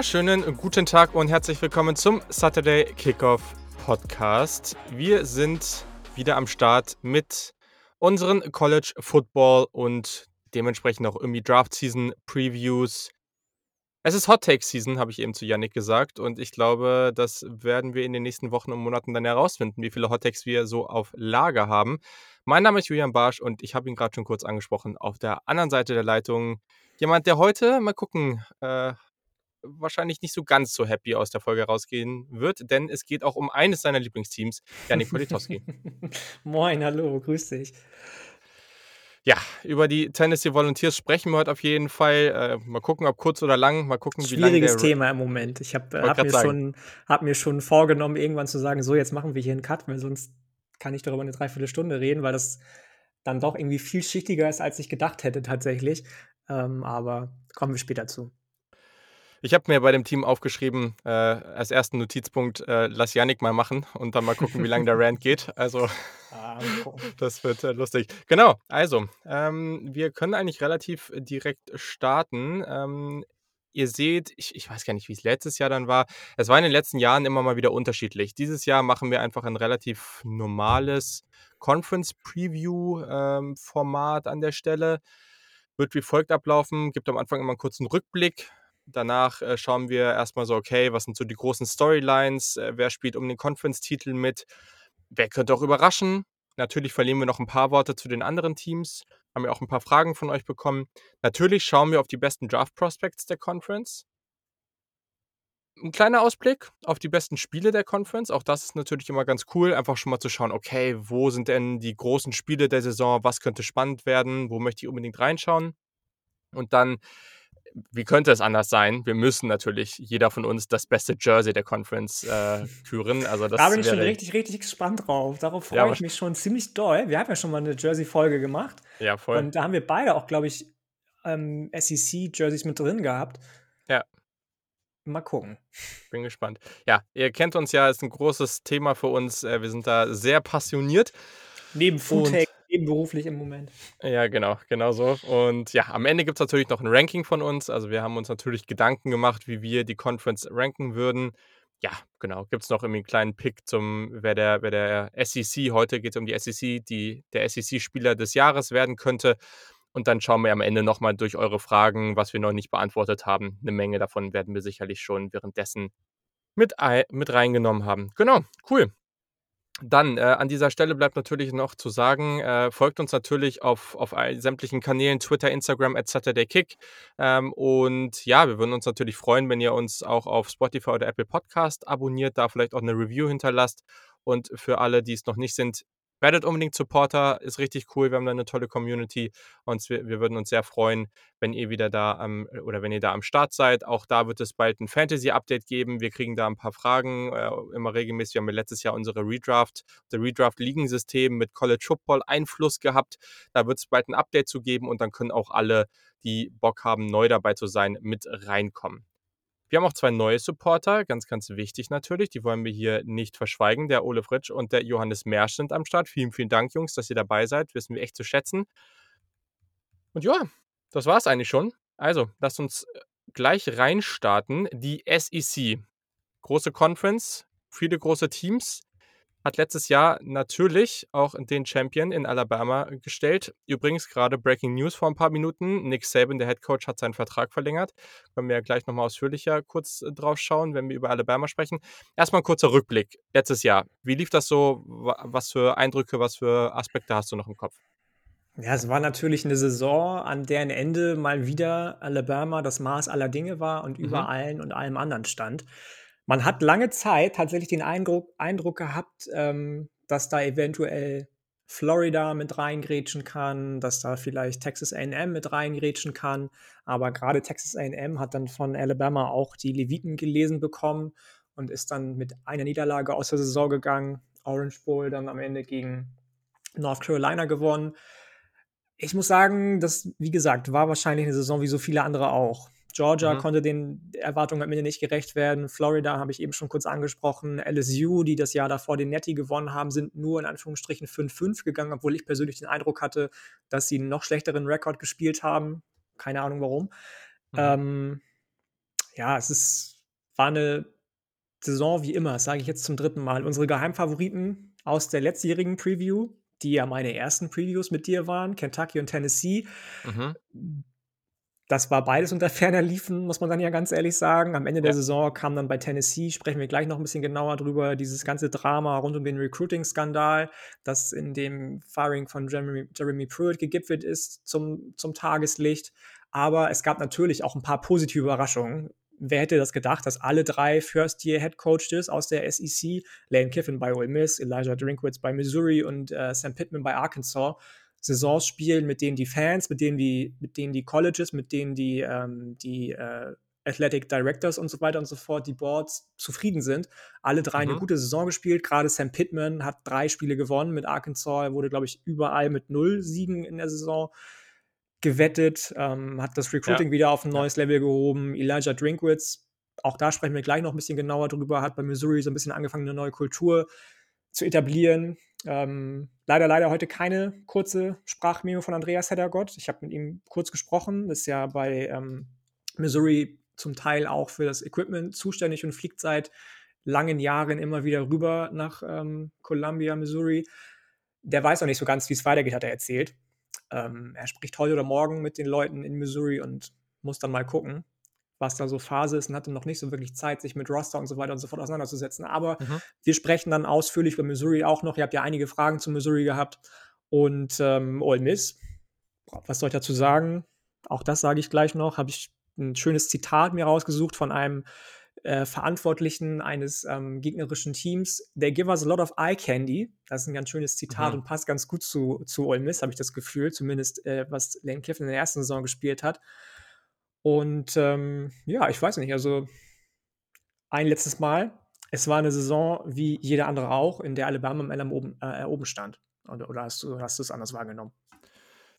Wunderschönen guten Tag und herzlich willkommen zum Saturday Kickoff Podcast. Wir sind wieder am Start mit unseren College Football und dementsprechend auch irgendwie Draft Season Previews. Es ist Hot Take Season, habe ich eben zu Yannick gesagt. Und ich glaube, das werden wir in den nächsten Wochen und Monaten dann herausfinden, wie viele Hot Takes wir so auf Lager haben. Mein Name ist Julian Barsch und ich habe ihn gerade schon kurz angesprochen. Auf der anderen Seite der Leitung jemand, der heute, mal gucken, äh, wahrscheinlich nicht so ganz so happy aus der Folge rausgehen wird, denn es geht auch um eines seiner Lieblingsteams, Janik Politowski. Moin, hallo, grüß dich. Ja, über die Tennessee Volunteers sprechen wir heute auf jeden Fall. Äh, mal gucken, ob kurz oder lang. Mal gucken, wie lange Schwieriges Thema im Moment. Ich habe hab mir, schon, hab mir schon vorgenommen, irgendwann zu sagen, so, jetzt machen wir hier einen Cut, weil sonst kann ich darüber eine Dreiviertelstunde reden, weil das dann doch irgendwie vielschichtiger ist, als ich gedacht hätte tatsächlich. Ähm, aber kommen wir später zu. Ich habe mir bei dem Team aufgeschrieben, äh, als ersten Notizpunkt, äh, lass Yannick mal machen und dann mal gucken, wie lange der Rand geht. Also, ah, das wird äh, lustig. Genau, also, ähm, wir können eigentlich relativ direkt starten. Ähm, ihr seht, ich, ich weiß gar nicht, wie es letztes Jahr dann war. Es war in den letzten Jahren immer mal wieder unterschiedlich. Dieses Jahr machen wir einfach ein relativ normales Conference-Preview-Format ähm, an der Stelle. Wird wie folgt ablaufen, gibt am Anfang immer einen kurzen Rückblick Danach äh, schauen wir erstmal so, okay, was sind so die großen Storylines? Äh, wer spielt um den Conference-Titel mit? Wer könnte auch überraschen? Natürlich verlieren wir noch ein paar Worte zu den anderen Teams. Haben wir auch ein paar Fragen von euch bekommen. Natürlich schauen wir auf die besten Draft-Prospects der Conference. Ein kleiner Ausblick auf die besten Spiele der Conference. Auch das ist natürlich immer ganz cool, einfach schon mal zu schauen, okay, wo sind denn die großen Spiele der Saison? Was könnte spannend werden? Wo möchte ich unbedingt reinschauen? Und dann wie könnte es anders sein? Wir müssen natürlich jeder von uns das beste Jersey der Conference äh, küren. Also das da bin ich schon richtig, richtig gespannt drauf. Darauf freue ja, ich mich schon ziemlich doll. Wir haben ja schon mal eine Jersey-Folge gemacht. Ja, voll. Und da haben wir beide auch, glaube ich, ähm, SEC-Jerseys mit drin gehabt. Ja. Mal gucken. Bin gespannt. Ja, ihr kennt uns ja, ist ein großes Thema für uns. Äh, wir sind da sehr passioniert. Neben Foodtech nebenberuflich im Moment. Ja, genau, genau so. Und ja, am Ende gibt es natürlich noch ein Ranking von uns. Also wir haben uns natürlich Gedanken gemacht, wie wir die Conference ranken würden. Ja, genau. Gibt es noch irgendwie einen kleinen Pick zum, wer der, wer der SEC, heute geht es um die SEC, die der SEC-Spieler des Jahres werden könnte. Und dann schauen wir am Ende nochmal durch eure Fragen, was wir noch nicht beantwortet haben. Eine Menge davon werden wir sicherlich schon währenddessen mit, mit reingenommen haben. Genau, cool. Dann äh, an dieser Stelle bleibt natürlich noch zu sagen, äh, folgt uns natürlich auf, auf sämtlichen Kanälen, Twitter, Instagram, at SaturdayKick. Ähm, und ja, wir würden uns natürlich freuen, wenn ihr uns auch auf Spotify oder Apple Podcast abonniert, da vielleicht auch eine Review hinterlasst. Und für alle, die es noch nicht sind, Werdet unbedingt Supporter, ist richtig cool. Wir haben da eine tolle Community und wir, wir würden uns sehr freuen, wenn ihr wieder da am oder wenn ihr da am Start seid. Auch da wird es bald ein Fantasy-Update geben. Wir kriegen da ein paar Fragen äh, immer regelmäßig. Wir haben ja letztes Jahr unsere Redraft, der Redraft-Ligensystem mit College Football Einfluss gehabt. Da wird es bald ein Update zu geben und dann können auch alle, die Bock haben, neu dabei zu sein, mit reinkommen. Wir haben auch zwei neue Supporter, ganz, ganz wichtig natürlich. Die wollen wir hier nicht verschweigen. Der Ole Fritsch und der Johannes Mersch sind am Start. Vielen, vielen Dank, Jungs, dass ihr dabei seid. Wissen wir echt zu schätzen. Und ja, das war es eigentlich schon. Also, lasst uns äh, gleich reinstarten. Die SEC. Große Conference, viele große Teams hat letztes Jahr natürlich auch den Champion in Alabama gestellt. Übrigens gerade Breaking News vor ein paar Minuten. Nick Saban, der Head Coach, hat seinen Vertrag verlängert. Können wir ja gleich nochmal ausführlicher kurz äh, drauf schauen, wenn wir über Alabama sprechen. Erstmal ein kurzer Rückblick. Letztes Jahr. Wie lief das so? Was für Eindrücke, was für Aspekte hast du noch im Kopf? Ja, es war natürlich eine Saison, an deren Ende mal wieder Alabama das Maß aller Dinge war und mhm. über allen und allem anderen stand. Man hat lange Zeit tatsächlich den Eindruck, Eindruck gehabt, ähm, dass da eventuell Florida mit reingrätschen kann, dass da vielleicht Texas AM mit reingrätschen kann. Aber gerade Texas AM hat dann von Alabama auch die Leviten gelesen bekommen und ist dann mit einer Niederlage aus der Saison gegangen. Orange Bowl dann am Ende gegen North Carolina gewonnen. Ich muss sagen, das, wie gesagt, war wahrscheinlich eine Saison wie so viele andere auch. Georgia mhm. konnte den Erwartungen am Ende nicht gerecht werden. Florida habe ich eben schon kurz angesprochen. LSU, die das Jahr davor den Netty gewonnen haben, sind nur in Anführungsstrichen 5-5 gegangen, obwohl ich persönlich den Eindruck hatte, dass sie einen noch schlechteren Rekord gespielt haben. Keine Ahnung warum. Mhm. Ähm, Ja, es ist war 'ne Saison wie immer, das sage ich jetzt zum 3. Mal. Unsere Geheimfavoriten aus der letztjährigen Preview, die ja meine ersten Previews mit dir waren, Kentucky und Tennessee. Mhm. Das war beides unter ferner Liefen, muss man dann ja ganz ehrlich sagen. Am Ende der. Saison kam dann bei Tennessee sprechen wir gleich noch 'n bisschen genauer drüber, dieses ganze Drama rund um den Recruiting-Skandal, das in dem Firing von Jeremy Jeremy Pruitt gegipfelt ist zum zum Tageslicht. Aber es gab natürlich auch 'n paar positive Überraschungen. Wer hätte das gedacht, dass alle 3 First-Year-Head-Coaches aus der SEC, Lane Kiffin bei Ole Miss, Elijah Drinkwitz bei Missouri und, äh, Sam Pittman bei Arkansas Saisons spielen, mit denen die Fans, mit denen die mit denen die Colleges, mit denen die, ähm die, äh, Athletic Directors und so weiter und so fort, die Boards zufrieden sind. Alle 3 'ne Mhm. gute Saison gespielt. Grade Sam Pittman hat 3 Spiele gewonnen mit Arkansas. Er wurde, glaube ich, überall mit 0 Siegen in der Saison gewettet, ähm, hat das Ja. Recruiting wieder auf 'n Ja. neues Level gehoben. Elijah Drinkwitz, auch da sprechen wir gleich noch 'n bisschen genauer drüber, hat bei Missouri so 'n bisschen angefangen, 'ne neue Kultur zu etablieren. Ähm, leider, leider heute keine kurze Sprachmemo von Andreas Heddergott. Ich habe mit ihm kurz gesprochen, ist ja bei, ähm, Missouri zum Teil auch für das Equipment zuständig und fliegt seit langen Jahren immer wieder rüber nach, ähm, Columbia, Missouri. Der weiß noch nicht so ganz, wie's weitergeht, hat er erzählt. Ähm, er spricht heute oder morgen mit den Leuten in Missouri und muss dann mal gucken, was da so Phase ist und hatte noch nicht so wirklich Zeit, sich mit Roster und so weiter und so fort auseinanderzusetzen. Aber Mhm. wir sprechen dann ausführlich über Missouri auch noch. Ihr habt ja einige Fragen zu Missouri gehabt und, ähm, Ole Miss, was soll ich dazu sagen? Auch das sage ich gleich noch. Habe ich 'n schönes Zitat mir rausgesucht von einem, äh, Verantwortlichen eines, ähm, gegnerischen Teams: „They give us a lot of eye candy.“ Das ist 'n ganz schönes Zitat Mhm. und passt ganz gut zu zu Ole Miss, habe ich das Gefühl, zumindest, äh, was Lane Kiffin in der ersten Saison gespielt hat. Und, ähm, ja, ich weiß nicht, also ein letztes Mal. Es war 'ne Saison wie jede andere auch, in der Alabama am Ende am oben äh, oben stand. Oder oder hast du hast du's anders wahrgenommen?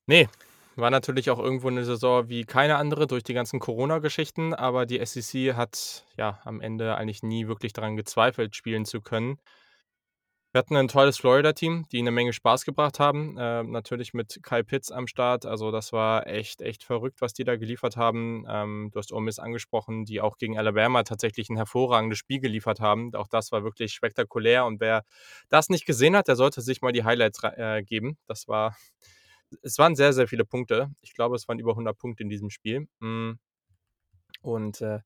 Ne, war natürlich auch irgendwo 'ne Saison wie keine andere durch die ganzen Corona-Geschichten, aber die SEC hat, ja, am Ende eigentlich nie wirklich daran gezweifelt, spielen zu können. Wir hatten 'nen tolles Florida-Team, die 'ne Menge Spaß gebracht haben, äh, natürlich mit Kyle Pitts am Start. Also, das war echt, echt verrückt, was die da geliefert haben. Ähm, du hast Ole Miss angesprochen, die auch gegen Alabama tatsächlich 'n hervorragendes Spiel geliefert haben. Auch das war wirklich spektakulär und wer das nicht gesehen hat, der sollte sich mal die Highlights äh, geben. Das war es waren sehr, sehr viele Punkte. Ich glaube, es waren über 100 Punkte in diesem Spiel. Hm und, äh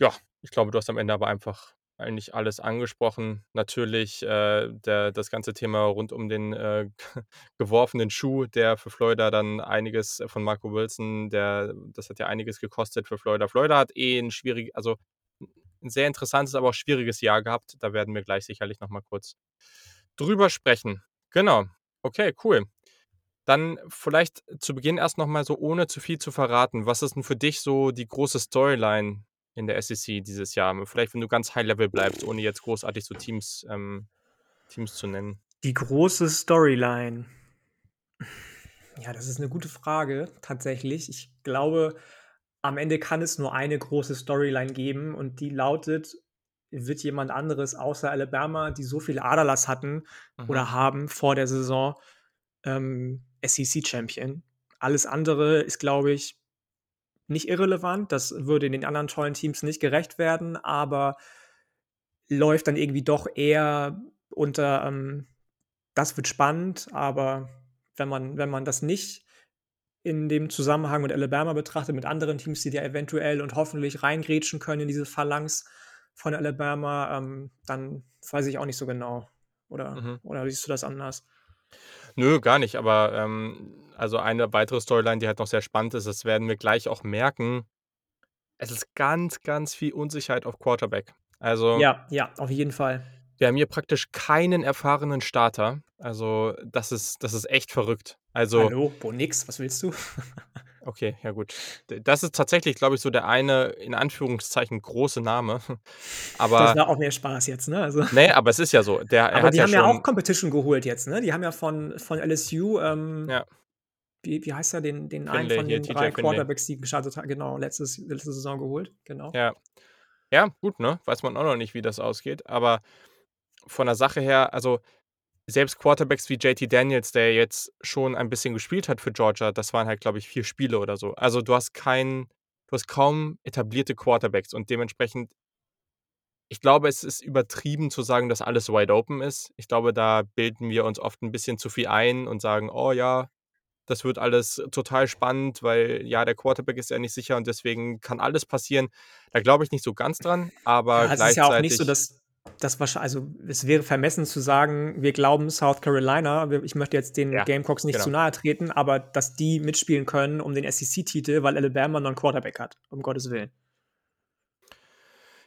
ja, ich glaube, du hast am Ende aber einfach eigentlich alles angesprochen. Natürlich, äh, der das ganze Thema rund um den, äh, geworfenen Schuh, der für Florida dann einiges von Marco Wilson, der das hat ja einiges gekostet für Florida. Florida hat eh 'n schwierig also 'n sehr interessantes, aber auch schwieriges Jahr gehabt. Da werden wir gleich sicherlich noch mal kurz drüber sprechen. Genau. Okay, cool. Dann vielleicht zu Beginn erst noch mal so, ohne zu viel zu verraten. Was ist 'n für dich so die große Storyline in der SEC dieses Jahr? Vielleicht, wenn du ganz High Level bleibst, ohne jetzt großartig so Teams ähm, Teams zu nennen. Die große Storyline. Ja, das ist 'ne gute Frage tatsächlich. Ich glaube, am Ende kann es nur eine große Storyline geben und die lautet: Wird jemand anderes außer Alabama, die so viel Aderlass hatten Mhm. oder haben vor der Saison, ähm, SEC-Champion? Alles andere ist, glaube ich, nicht irrelevant. Das würde den anderen tollen Teams nicht gerecht werden, aber läuft dann irgendwie doch eher unter, ähm: „Das wird spannend“, aber wenn man wenn man das nicht in dem Zusammenhang mit Alabama betrachtet, mit anderen Teams, die da eventuell und hoffentlich reingrätschen können in diese Phalanx von Alabama, ähm, dann weiß ich auch nicht so genau. Oder Mhm. oder siehst du das anders? Nö, gar nicht, aber, ähm, also eine weitere Storyline, die halt noch sehr spannend ist, das werden wir gleich auch merken. Es ist ganz, ganz viel Unsicherheit auf Quarterback. Also Ja, ja, auf jeden Fall. wir haben hier praktisch keinen erfahrenen Starter. Also, das ist das ist echt verrückt. Also Hallo, Bo Nix, was willst du? Okay, ja gut. D das ist tatsächlich, glaube ich, so der eine in Anführungszeichen große Name. Das Aber war auch mehr Spaß jetzt, ne? Also Ne, aber es ist ja so. Der er Aber hat die ja haben ja auch schon Competition geholt jetzt, ne? Die haben ja von von LSU, ähm Ja. wie wie heißt er, den den einen von hier den TJ 3 Finley. Quarterbacks, die gestartet ha genau, letztes letzte Saison geholt, genau. Ja. Ja, gut, ne? Weiß man auch noch nicht, wie das ausgeht. Aber von der Sache her also, selbst Quarterbacks wie JT Daniels, der jetzt schon ein bisschen gespielt hat für Georgia, das waren halt, glaube ich, 4 Spiele oder so. Also, du hast keinen du hast kaum etablierte Quarterbacks und dementsprechend ich glaube, es ist übertrieben zu sagen, dass alles wide open ist. Ich glaube, da bilden wir uns oft ein bisschen zu viel ein und sagen: „Oh ja, das wird alles total spannend, weil, ja, der Quarterback ist ja nicht sicher und deswegen kann alles passieren.“ Da glaube ich nicht so ganz dran, aber Ja, es ist ja auch nicht so, dass das wahrsch also, es wäre vermessen zu sagen, wir glauben South Carolina ich möchte jetzt den Ja, Gamecocks nicht genau. zu nahe treten, aber dass die mitspielen können um den SEC-Titel, weil Alabama noch 'n Quarterback hat, um Gottes Willen.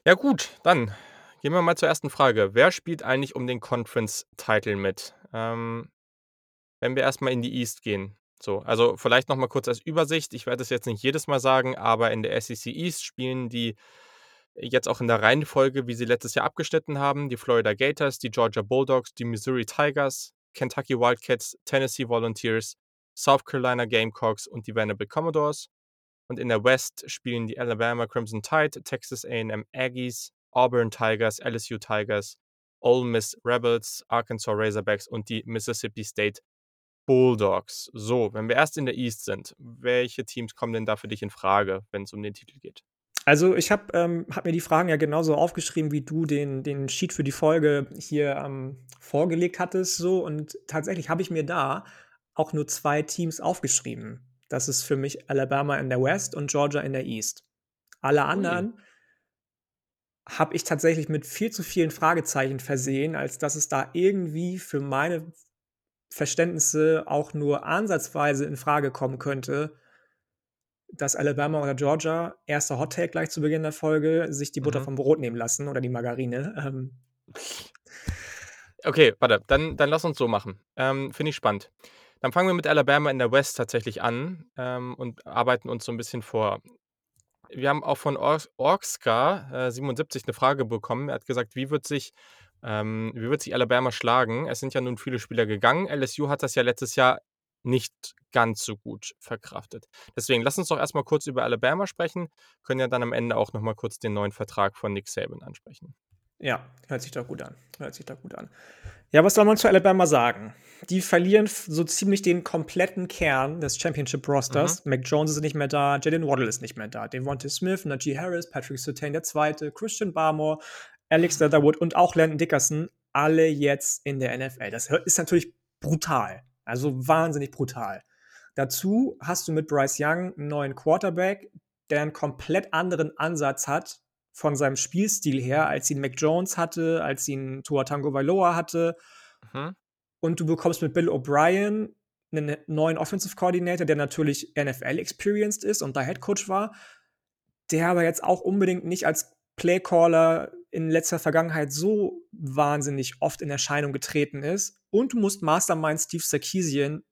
Ja gut, dann gehen wir mal zur ersten Frage. Wer spielt eigentlich um den Conference-Title mit? Ähm, wenn wir erst mal in die East gehen. So, also vielleicht noch mal kurz als Übersicht. Ich werde das jetzt nicht jedes Mal sagen, aber in der SEC East spielen die jetzt auch in der Reihenfolge, wie sie letztes Jahr abgeschnitten haben, die Florida Gators, die Georgia Bulldogs, die Missouri Tigers, Kentucky Wildcats, Tennessee Volunteers, South Carolina Gamecocks und die Vanderbilt Commodores. Und in der West spielen die Alabama Crimson Tide, Texas A&M Aggies, Auburn Tigers, LSU Tigers, Ole Miss Rebels, Arkansas Razorbacks und die Mississippi State Bulldogs. So, wenn wir erst in der East sind, welche Teams kommen denn da für dich in Frage, wenn es um den Titel geht? Also, ich habe ähm, habe mir die Fragen ja genauso aufgeschrieben, wie du den den Sheet für die Folge hier, ähm, vorgelegt hattest so und tatsächlich habe ich mir da auch nur 2 Teams aufgeschrieben. Das ist für mich Alabama in der West und Georgia in der East. Alle anderen habe ich tatsächlich mit viel zu vielen Fragezeichen versehen, als dass es da irgendwie für meine Verständnisse auch nur ansatzweise in Frage kommen könnte, dass Alabama oder Georgia, erster Hot Take gleich zu Beginn der Folge, sich die Butter Mhm. vom Brot nehmen lassen oder die Margarine. Ähm, Okay, warte, dann dann lass uns so machen. Ähm, finde ich spannend. Dann fangen wir mit Alabama in der West tatsächlich an, ähm, und arbeiten uns so 'n bisschen vor. Wir haben auch von Orgs Orgska, äh, 77 'ne Frage bekommen. Er hat gesagt: „Wie wird sich ähm, wie wird sich Alabama schlagen?“ Es sind ja nun viele Spieler gegangen. LSU hat das ja letztes Jahr nicht ganz so gut verkraftet. Deswegen lass uns doch erst mal kurz über Alabama sprechen, können ja dann am Ende auch noch mal kurz den neuen Vertrag von Nick Saban ansprechen. ja, hört sich doch gut an. Hört sich doch gut an. Ja, was soll man zu Alabama sagen? Die verlieren so ziemlich den kompletten Kern des Mhm. Championship-Rosters. Mac Jones ist nicht mehr da, Jalen Waddle ist nicht mehr da, Devonta Smith, Najee Harris, Patrick Surtain II., Christian Barmore, Alex Leatherwood und auch Landon Dickerson, alle jetzt in der NFL. Das ist natürlich brutal, also wahnsinnig brutal. Dazu hast du mit Bryce Young 'n neuen Quarterback, der 'n komplett anderen Ansatz hat von seinem Spielstil her, als ihn Mac Jones hatte, als ihn Tua Tagovailoa hatte. Mhm. Und du bekommst mit Bill O'Brien 'nen neuen Offensive Coordinator, der natürlich NFL experienced ist und da Head Coach war, der aber jetzt auch unbedingt nicht als Playcaller in letzter Vergangenheit so wahnsinnig oft in Erscheinung getreten ist. Und du musst Mastermind Steve Sarkisian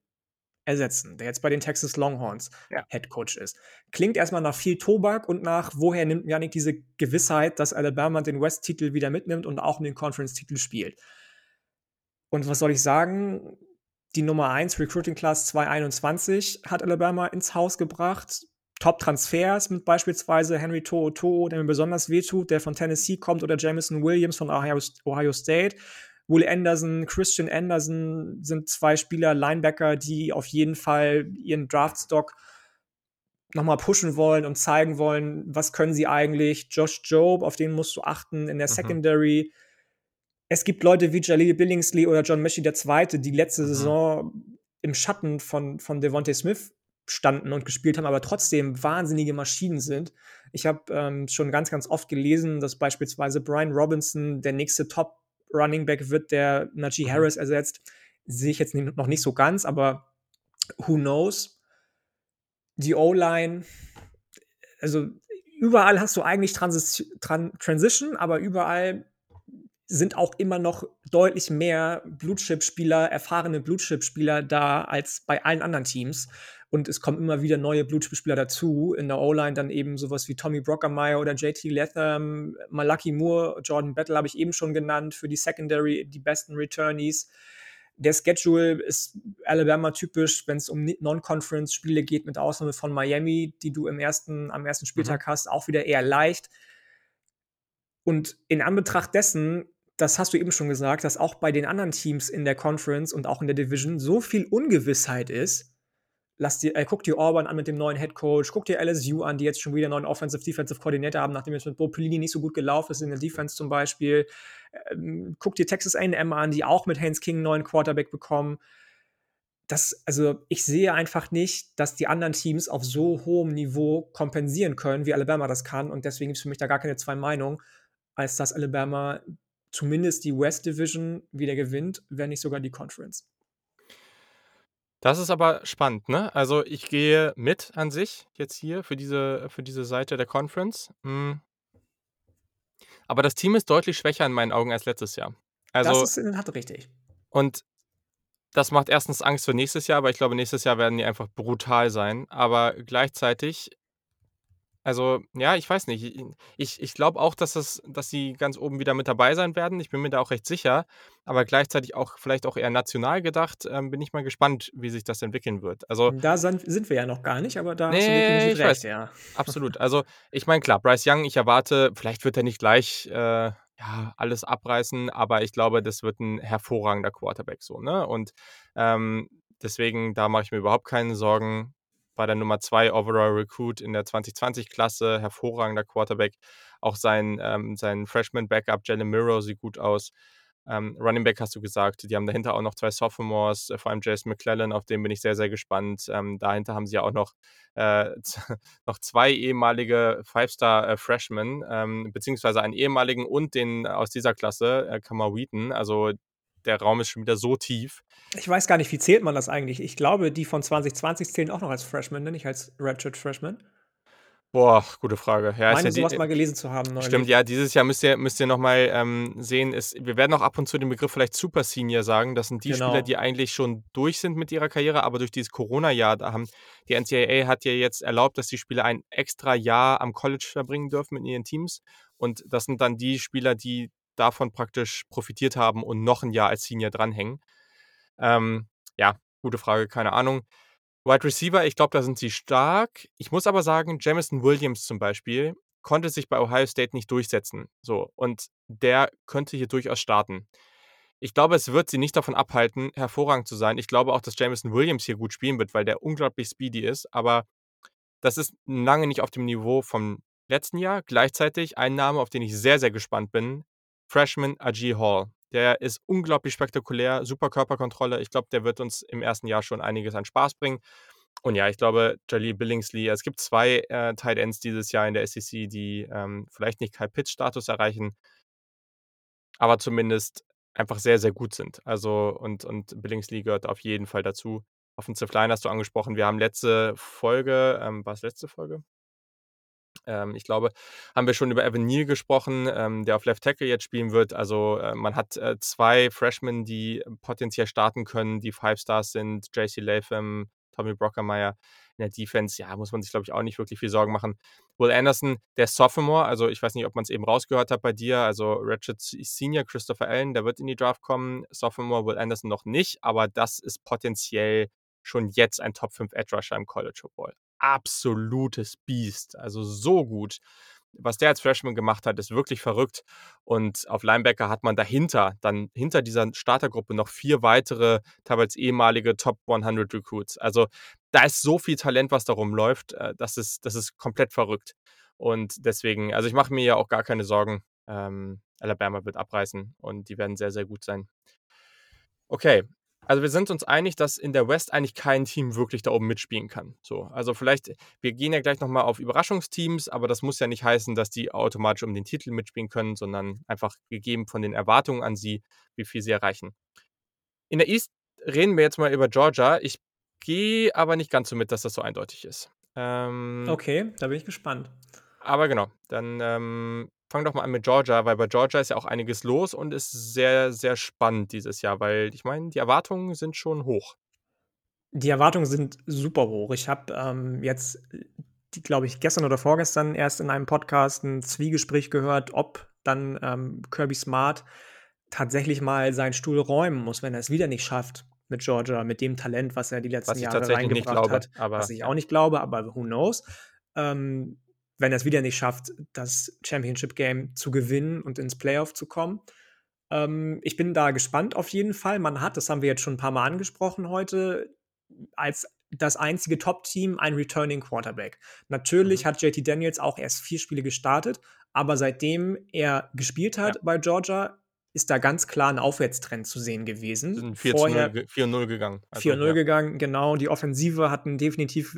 ersetzen, der jetzt bei den Texas Longhorns Ja. Head Coach ist. Klingt erst mal nach viel Tobak und nach woher nimmt Yannick diese Gewissheit, dass Alabama den West-Titel wieder mitnimmt und auch um den Conference-Titel spielt. Und was soll ich sagen? Die Nummer 1 Recruiting Class 2021 hat Alabama ins Haus gebracht. Top-Transfers mit beispielsweise Henry To'o To'o, der mir besonders wehtut, der von Tennessee kommt, oder Jameson Williams von Ohio, Ohio State. Will Anderson, Christian Anderson sind zwei Spieler, Linebacker, die auf jeden Fall ihren Draftstock nochmal pushen wollen und zeigen wollen, was können sie eigentlich. Josh Job, auf den musst du achten in der Mhm. Secondary. Es gibt Leute wie Jaleel Billingsley oder John Mechie II., die letzte Mhm. Saison im Schatten von, von Devontae Smith standen und gespielt haben, aber trotzdem wahnsinnige Maschinen sind. Ich habe ähm, schon ganz, ganz oft gelesen, dass beispielsweise Brian Robinson der nächste Top Running Back wird, der Najee Mhm. Harris ersetzt. Sehe ich jetzt noch nicht so ganz, aber who knows? Die O-Line, also überall hast du eigentlich Transis Tran Transition, aber überall sind auch immer noch deutlich mehr Blue-Chip-Spieler, erfahrene Blue-Chip-Spieler da als bei allen anderen Teams. Und es kommen immer wieder neue Blue-Chip-Spieler dazu. In der O-Line dann eben sowas wie Tommy Brockermeyer oder JT Latham, Malaki Moore, Jordan Battle habe ich eben schon genannt, für die Secondary die besten Returnees. Der Schedule ist Alabama typisch, wenn es um Non-Conference-Spiele geht, mit Ausnahme von Miami, die du im ersten, am ersten Spieltag Mhm. hast, auch wieder eher leicht. Und in Anbetracht dessen, das hast du eben schon gesagt, dass auch bei den anderen Teams in der Conference und auch in der Division so viel Ungewissheit ist, lass dir, äh, guck dir Auburn an mit dem neuen Head Coach, guck dir LSU an, die jetzt schon wieder einen neuen Offensive Defensive Coordinator haben, nachdem es mit Bo Pelini nicht so gut gelaufen ist in der Defense zum Beispiel. Ähm, guck dir Texas A&M an, die auch mit Haynes King einen neuen Quarterback bekommen. Das, also ich sehe einfach nicht, dass die anderen Teams auf so hohem Niveau kompensieren können, wie Alabama das kann. Und deswegen gibt es für mich da gar keine zwei Meinungen, als dass Alabama zumindest die West Division wieder gewinnt, wenn nicht sogar die Conference. Das ist aber spannend, ne? Also, ich gehe mit an sich jetzt hier für diese für diese Seite der Conference. Hm. Aber das Team ist deutlich schwächer in meinen Augen als letztes Jahr. Das Also ist in der Tat richtig. und das macht erstens Angst für nächstes Jahr, weil ich glaube, nächstes Jahr werden die einfach brutal sein. Aber gleichzeitig also, ja, ich weiß nicht. ich ich glaube auch, dass das dass sie ganz oben wieder mit dabei sein werden. Ich bin mir da auch recht sicher, aber gleichzeitig auch vielleicht auch eher national gedacht, ähm, bin ich mal gespannt, wie sich das entwickeln wird. Also Da san sind wir ja noch gar nicht, aber da hast du definitiv recht, weiß. ja. Absolut. Also, ich meine, klar, Bryce Young, ich erwarte vielleicht wird er nicht gleich, äh, ja, alles abreißen, aber ich glaube, das wird 'n hervorragender Quarterback so, ne? Und, ähm, deswegen, da mache ich mir überhaupt keine Sorgen. War der Nummer 2 Overall Recruit in der 2020-Klasse, hervorragender Quarterback. Auch sein ähm, sein Freshman-Backup Jalen Milroe sieht gut aus. Ähm, Running Back hast du gesagt, die haben dahinter auch noch 2 Sophomores, äh, vor allem Jason McClellan, auf den bin ich sehr, sehr gespannt. Ähm, dahinter haben sie ja auch noch, äh, noch 2 ehemalige Five-Star, äh, ähm, beziehungsweise einen ehemaligen und den aus dieser Klasse, äh, Kamar Wheaton. Also, der Raum ist schon wieder so tief. Ich weiß gar nicht, wie zählt man das eigentlich? Ich glaube, die von 2020 zählen auch noch als Freshmen, ne, nicht als Redshirt Freshmen? Boah, gute Frage. Ja, ist Meine ja so was die mal gelesen zu haben stimmt, neulich. ja, dieses Jahr müsst ihr müsst ihr noch mal, ähm, sehen, ist wir werden auch ab und zu den Begriff vielleicht Super Senior sagen. Das sind die Spieler, Genau. die eigentlich schon durch sind mit ihrer Karriere, aber durch dieses Corona-Jahr, da haben die NCAA hat ja jetzt erlaubt, dass die Spieler ein extra Jahr am College verbringen dürfen in ihren Teams. Und das sind dann die Spieler, die davon praktisch profitiert haben und noch 'n Jahr als Senior dranhängen. Ähm, ja, gute Frage, keine Ahnung. Wide Receiver, ich glaube, da sind sie stark. Ich muss aber sagen, Jameson Williams zum Beispiel konnte sich bei Ohio State nicht durchsetzen. So, und der könnte hier durchaus starten. Ich glaube, es wird sie nicht davon abhalten, hervorragend zu sein. Ich glaube auch, dass Jameson Williams hier gut spielen wird, weil der unglaublich speedy ist, aber das ist lange nicht auf dem Niveau vom letzten Jahr. Gleichzeitig ein Name, auf den ich sehr, sehr gespannt bin, Freshman Ajee Hall. Der ist unglaublich spektakulär, super Körperkontrolle. Ich glaube, der wird uns im ersten Jahr schon einiges an Spaß bringen. Und ja, ich glaube, Jaleel Billingsley es gibt 2, äh, Tight Ends dieses Jahr in der SEC, die, ähm, vielleicht nicht Kyle Pitts-Status erreichen aber zumindest einfach sehr, sehr gut sind. Also und und Billingsley gehört auf jeden Fall dazu. Offensive Line hast du angesprochen. Wir haben letzte Folge ähm, war's letzte Folge? Ähm, ich glaube, haben wir schon über Evan Neal gesprochen, ähm, der auf Left Tackle jetzt spielen wird. Also, äh, man hat, äh, 2 Freshmen, die potenziell starten können, die Five Stars sind, J.C. Latham, Tommy Brockermeyer. In der Defense, ja, muss man sich, glaube ich, auch nicht wirklich viel Sorgen machen. Will Anderson, der Sophomore, also ich weiß nicht, ob man's eben rausgehört hat bei dir, also Se Senior Christopher Allen, der wird in die Draft kommen. Sophomore Will Anderson noch nicht, aber das ist potenziell schon jetzt ein Top 5 Edge Rusher im College Football. Absolutes Biest, also so gut. Was der als Freshman gemacht hat, ist wirklich verrückt. Und auf Linebacker hat man dahinter dann hinter dieser Startergruppe noch 4 weitere, teilweise ehemalige Top 100 Recruits. Also, da ist so viel Talent, was da rumläuft, äh, das ist das ist komplett verrückt. Und deswegen also, ich mache mir ja auch gar keine Sorgen. Ähm, Alabama wird abreißen und die werden sehr, sehr gut sein. Okay, also wir sind uns einig, dass in der West eigentlich kein Team wirklich da oben mitspielen kann. So, also vielleicht wir gehen ja gleich noch mal auf Überraschungsteams, aber das muss ja nicht heißen, dass die automatisch um den Titel mitspielen können, sondern einfach gegeben von den Erwartungen an sie, wie viel sie erreichen. In der East reden wir jetzt mal über Georgia. Ich gehe aber nicht ganz so mit, dass das so eindeutig ist. Ähm Okay, da bin ich gespannt. aber genau, dann, ähm, fang doch mal an mit Georgia, weil bei Georgia ist ja auch einiges los und ist sehr, sehr spannend dieses Jahr, weil ich meine, die Erwartungen sind schon hoch. Die Erwartungen sind super hoch. Ich habe, ähm, jetzt, glaube ich, gestern oder vorgestern erst in einem Podcast 'n Zwiegespräch gehört, ob dann, ähm, Kirby Smart tatsächlich mal seinen Stuhl räumen muss, wenn er's wieder nicht schafft mit Georgia, mit dem Talent, was er die letzten Was ich Jahre tatsächlich nicht reingebracht glaube, hat. aber Was ich auch nicht glaube, aber who knows? Ähm, wenn er's wieder nicht schafft, das Championship Game zu gewinnen und ins Playoff zu kommen. Ähm, ich bin da gespannt auf jeden Fall. Man hat, das haben wir jetzt schon 'n paar Mal angesprochen heute, als das einzige Top-Team ein Returning Quarterback. Natürlich Mhm. hat JT Daniels auch erst vier Spiele gestartet, aber seitdem er gespielt hat Ja. bei Georgia, ist da ganz klar 'n Aufwärtstrend zu sehen gewesen. Sind 4 zu 0 Vorher ge 4:0 gegangen. Also, 4:0 ja. gegangen, genau. Die Offensive hat 'n definitiv,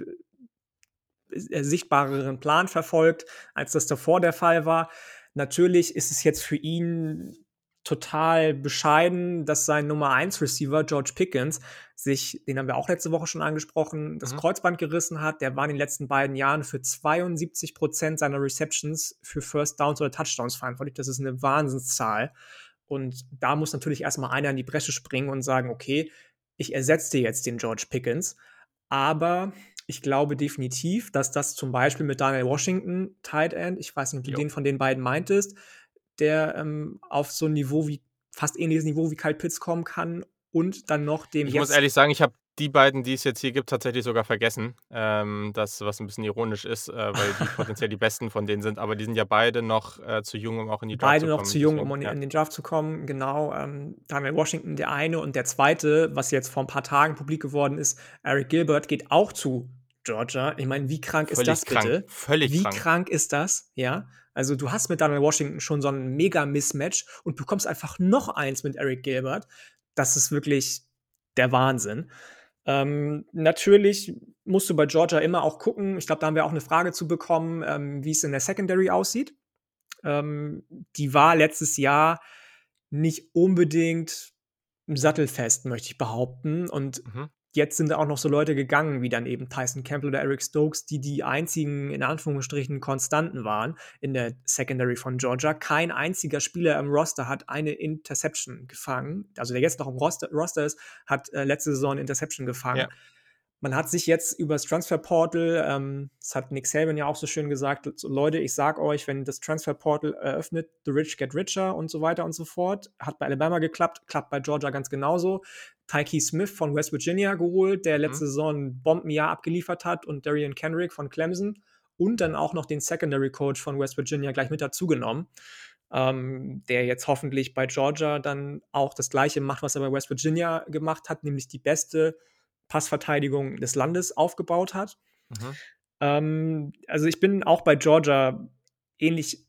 sichtbareren Plan verfolgt, als das davor der Fall war. Natürlich ist es jetzt für ihn total bescheiden, dass sein Nummer 1 Receiver George Pickens sich den haben wir auch letzte Woche schon angesprochen, das Mhm. Kreuzband gerissen hat. Der war in den letzten beiden Jahren für 72% seiner Receptions für First Downs oder Touchdowns verantwortlich. Das ist 'ne Wahnsinnszahl. Und da muss natürlich erst mal einer in die Bresche springen und sagen: „Okay, ich ersetze jetzt den George Pickens.“ Aber ich glaube definitiv, dass das zum Beispiel mit Daniel Washington, Tight End ich weiß nicht, ob du Jo. den von den beiden meintest, der, ähm, auf so 'n Niveau wie fast ähnliches Niveau wie Kyle Pitts kommen kann und dann noch dem Ich muss ehrlich sagen, ich habe die beiden, die es jetzt hier gibt, tatsächlich sogar vergessen. Ähm, das, was 'n bisschen ironisch ist, äh, weil die potenziell die Besten von denen sind, aber die sind ja beide noch, äh, zu jung, um auch in die Draft Beide zu noch kommen, zu jung, um in ja. in den Draft zu kommen, genau. Ähm, Daniel Washington der eine und der zweite, was jetzt vor 'n paar Tagen publik geworden ist, Eric Gilbert geht auch zu Georgia. Ich meine, wie krank ist Völlig das krank, bitte? völlig Wie krank. krank ist das, ja? Also, du hast mit Daniel Washington schon so 'n Mega-Mismatch und bekommst einfach noch eins mit Eric Gilbert. Das ist wirklich der Wahnsinn. Ähm, natürlich musst du bei Georgia immer auch gucken ich glaube, da haben wir auch 'ne Frage zu bekommen, ähm, wie's in der Secondary aussieht. Ähm, die war letztes Jahr nicht unbedingt sattelfest, möchte ich behaupten. Und Mhm. Jetzt sind da auch noch so Leute gegangen, wie dann eben Tyson Campbell oder Eric Stokes, die die einzigen, in Anführungsstrichen, Konstanten waren in der Secondary von Georgia. Kein einziger Spieler im Roster hat eine Interception gefangen. Also, der jetzt noch im Roster Roster ist, hat, äh, letzte Saison Interception gefangen. Ja. Man hat sich jetzt übers Transferportal ähm, das hat Nick Saban ja auch so schön gesagt: „So Leute, ich sage euch, wenn das Transferportal eröffnet, the rich get richer“ und so weiter und so fort. Hat bei Alabama geklappt, klappt bei Georgia ganz genauso. Tyke Smith von West Virginia geholt, der letzte Mhm. Saison 'n Bombenjahr abgeliefert hat und Darian Kenrick von Clemson und dann auch noch den Secondary Coach von West Virginia gleich mit dazugenommen, ähm, der jetzt hoffentlich bei Georgia dann auch das Gleiche macht, was er bei West Virginia gemacht hat, nämlich die beste Passverteidigung des Landes aufgebaut hat. Mhm. Ähm, also, ich bin auch bei Georgia ähnlich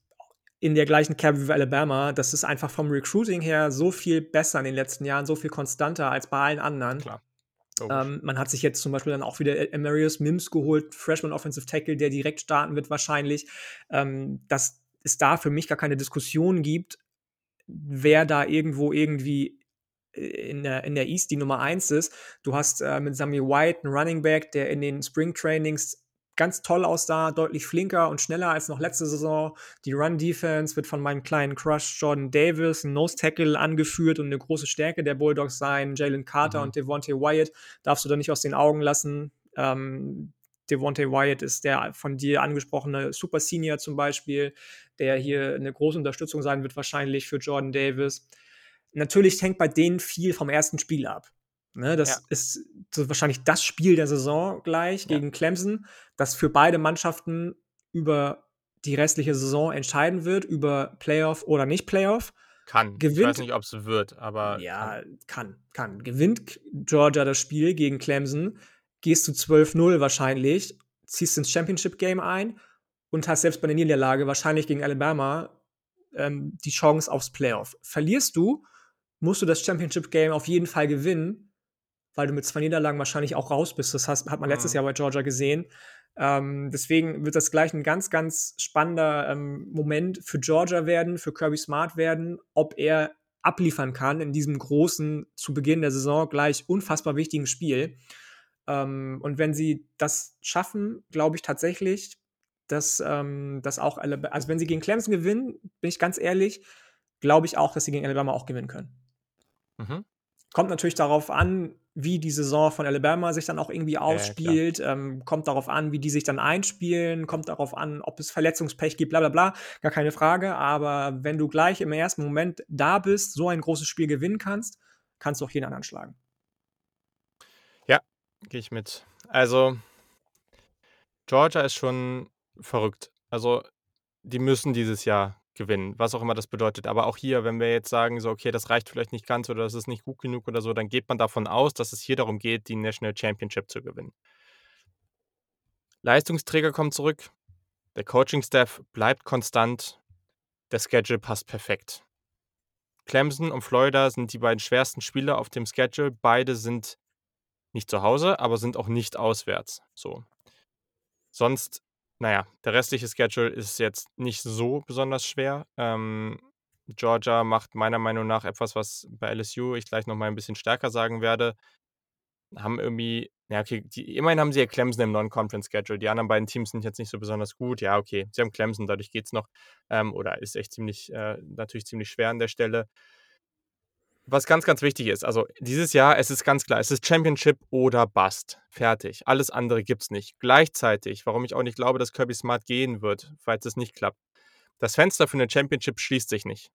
in der gleichen Kerbe wie Alabama. Das ist einfach vom Recruiting her so viel besser in den letzten Jahren, so viel konstanter als bei allen anderen. Klar. Ähm, man hat sich jetzt zum Beispiel dann auch wieder Amarius Mims geholt, Freshman Offensive Tackle, der direkt starten wird wahrscheinlich. Ähm, dass es da für mich gar keine Diskussion gibt, wer da irgendwo irgendwie in der in der East die Nummer 1 ist. Du hast, äh, mit Sammy White 'n Running Back, der in den Spring Trainings ganz toll aussah, deutlich flinker und schneller als noch letzte Saison. Die Run Defense wird von meinem kleinen Crush Jordan Davis, 'n Nose Tackle, angeführt und 'ne große Stärke der Bulldogs sein. Jalen Carter Mhm. und Devonte Wyatt darfst du da nicht aus den Augen lassen. Ähm, Devonte Wyatt ist der von dir angesprochene Super Senior zum Beispiel, der hier 'ne große Unterstützung sein wird wahrscheinlich für Jordan Davis. Natürlich hängt bei denen viel vom ersten Spiel ab, ne? Das Ja. ist so wahrscheinlich das Spiel der Saison gleich Ja. gegen Clemson, das für beide Mannschaften über die restliche Saison entscheiden wird, über Playoff oder nicht Playoff. Kann. Ich weiß Gewinnt nicht, ob's wird, aber ja, kann. kann, kann. Gewinnt Georgia das Spiel gegen Clemson, gehst du 12:0 wahrscheinlich, ziehst ins Championship Game ein und hast selbst bei der Niederlage wahrscheinlich gegen Alabama, ähm, die Chance aufs Playoff. Verlierst du, musst du das Championship Game auf jeden Fall gewinnen, weil du mit 2 Niederlagen wahrscheinlich auch raus bist. Das hast hat man letztes Mhm. Jahr bei Georgia gesehen. Ähm, deswegen wird das gleich 'n ganz, ganz spannender, ähm, Moment für Georgia werden, für Kirby Smart werden, ob er abliefern kann in diesem großen, zu Beginn der Saison gleich unfassbar wichtigen Spiel. Ähm, und wenn sie das schaffen, glaube ich tatsächlich, dass, ähm, dass auch Alaba also, wenn sie gegen Clemson gewinnen, bin ich ganz ehrlich, glaube ich auch, dass sie gegen Alabama auch gewinnen können. Mhm. Kommt natürlich darauf an, wie die Saison von Alabama sich dann auch irgendwie Ja, ja, ausspielt, ähm, kommt darauf an, wie die sich dann einspielen, kommt darauf an, ob es Verletzungspech gibt, bla bla bla, gar keine Frage. Aber wenn du gleich im ersten Moment da bist, so ein großes Spiel gewinnen kannst, kannst du auch jeden anderen schlagen. Ja, gehe ich mit. Also Georgia ist schon verrückt. Also, die müssen dieses Jahr gewinnen, was auch immer das bedeutet. Aber auch hier, wenn wir jetzt sagen, so: „Okay, das reicht vielleicht nicht ganz oder das ist nicht gut genug oder so“, dann geht man davon aus, dass es hier darum geht, die National Championship zu gewinnen. Leistungsträger kommen zurück, der Coaching-Staff bleibt konstant, der Schedule passt perfekt. Clemson und Florida sind die beiden schwersten Spiele auf dem Schedule. Beide sind nicht zu Hause, aber sind auch nicht auswärts. So. Sonst, naja, der restliche Schedule ist jetzt nicht so besonders schwer. Ähm, Georgia macht meiner Meinung nach etwas, was bei LSU ich gleich nochmal ein bisschen stärker sagen werde. Haben irgendwie, ja, okay, die, immerhin haben sie ja Clemson im Non-Conference-Schedule. Die anderen beiden Teams sind jetzt nicht so besonders gut. Ja, okay, sie haben Clemson, dadurch geht es noch. Ähm, oder ist echt ziemlich, äh, natürlich ziemlich schwer an der Stelle. Was ganz, ganz wichtig ist, also dieses Jahr, es ist ganz klar, es ist Championship oder Bust. Fertig. Alles andere gibt es nicht. Gleichzeitig, warum ich auch nicht glaube, dass Kirby Smart gehen wird, falls es nicht klappt. Das Fenster für eine Championship schließt sich nicht.